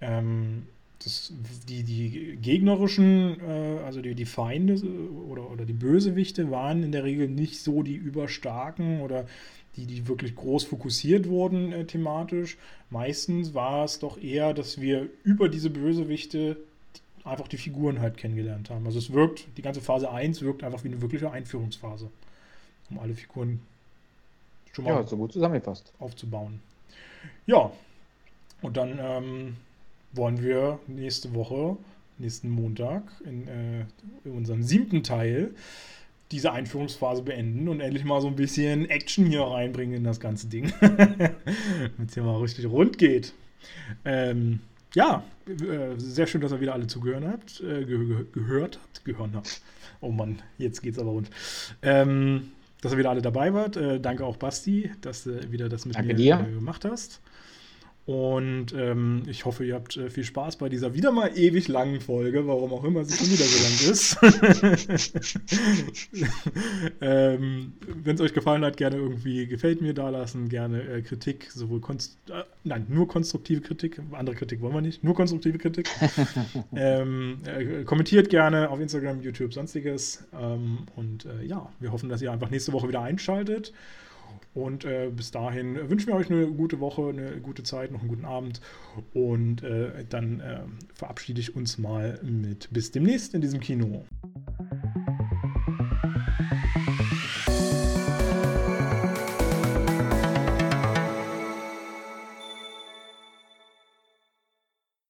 Speaker 1: Ähm, das, die, die gegnerischen, äh, also die, die Feinde oder, oder die Bösewichte waren in der Regel nicht so die überstarken oder die, die wirklich groß fokussiert wurden äh, thematisch. Meistens war es doch eher, dass wir über diese Bösewichte einfach die Figuren halt kennengelernt haben. Also es wirkt, die ganze Phase 1 wirkt einfach wie eine wirkliche Einführungsphase, um alle Figuren
Speaker 2: schon mal ja, so gut zusammengefasst
Speaker 1: aufzubauen. Ja, und dann ähm, wollen wir nächste Woche, nächsten Montag, in, äh, in unserem siebten Teil diese Einführungsphase beenden und endlich mal so ein bisschen Action hier reinbringen in das ganze Ding. Damit es hier mal richtig rund geht. Ähm, ja, äh, sehr schön, dass ihr wieder alle zugehört habt. Äh, ge gehört habt, gehört habt. Oh Mann, jetzt geht's aber rund. Ähm, dass ihr wieder alle dabei wart. Äh, danke auch Basti, dass du wieder das mit
Speaker 2: danke
Speaker 1: mir
Speaker 2: dir.
Speaker 1: Äh, gemacht hast. Und ähm, ich hoffe, ihr habt äh, viel Spaß bei dieser wieder mal ewig langen Folge, warum auch immer sie schon wieder so lang ist. ähm, Wenn es euch gefallen hat, gerne irgendwie gefällt mir da lassen, gerne äh, Kritik, sowohl konst äh, nein, nur konstruktive Kritik, andere Kritik wollen wir nicht, nur konstruktive Kritik. ähm, äh, kommentiert gerne auf Instagram, YouTube, sonstiges. Ähm, und äh, ja, wir hoffen, dass ihr einfach nächste Woche wieder einschaltet. Und äh, bis dahin wünschen wir euch eine gute Woche, eine gute Zeit, noch einen guten Abend. Und äh, dann äh, verabschiede ich uns mal mit bis demnächst in diesem Kino.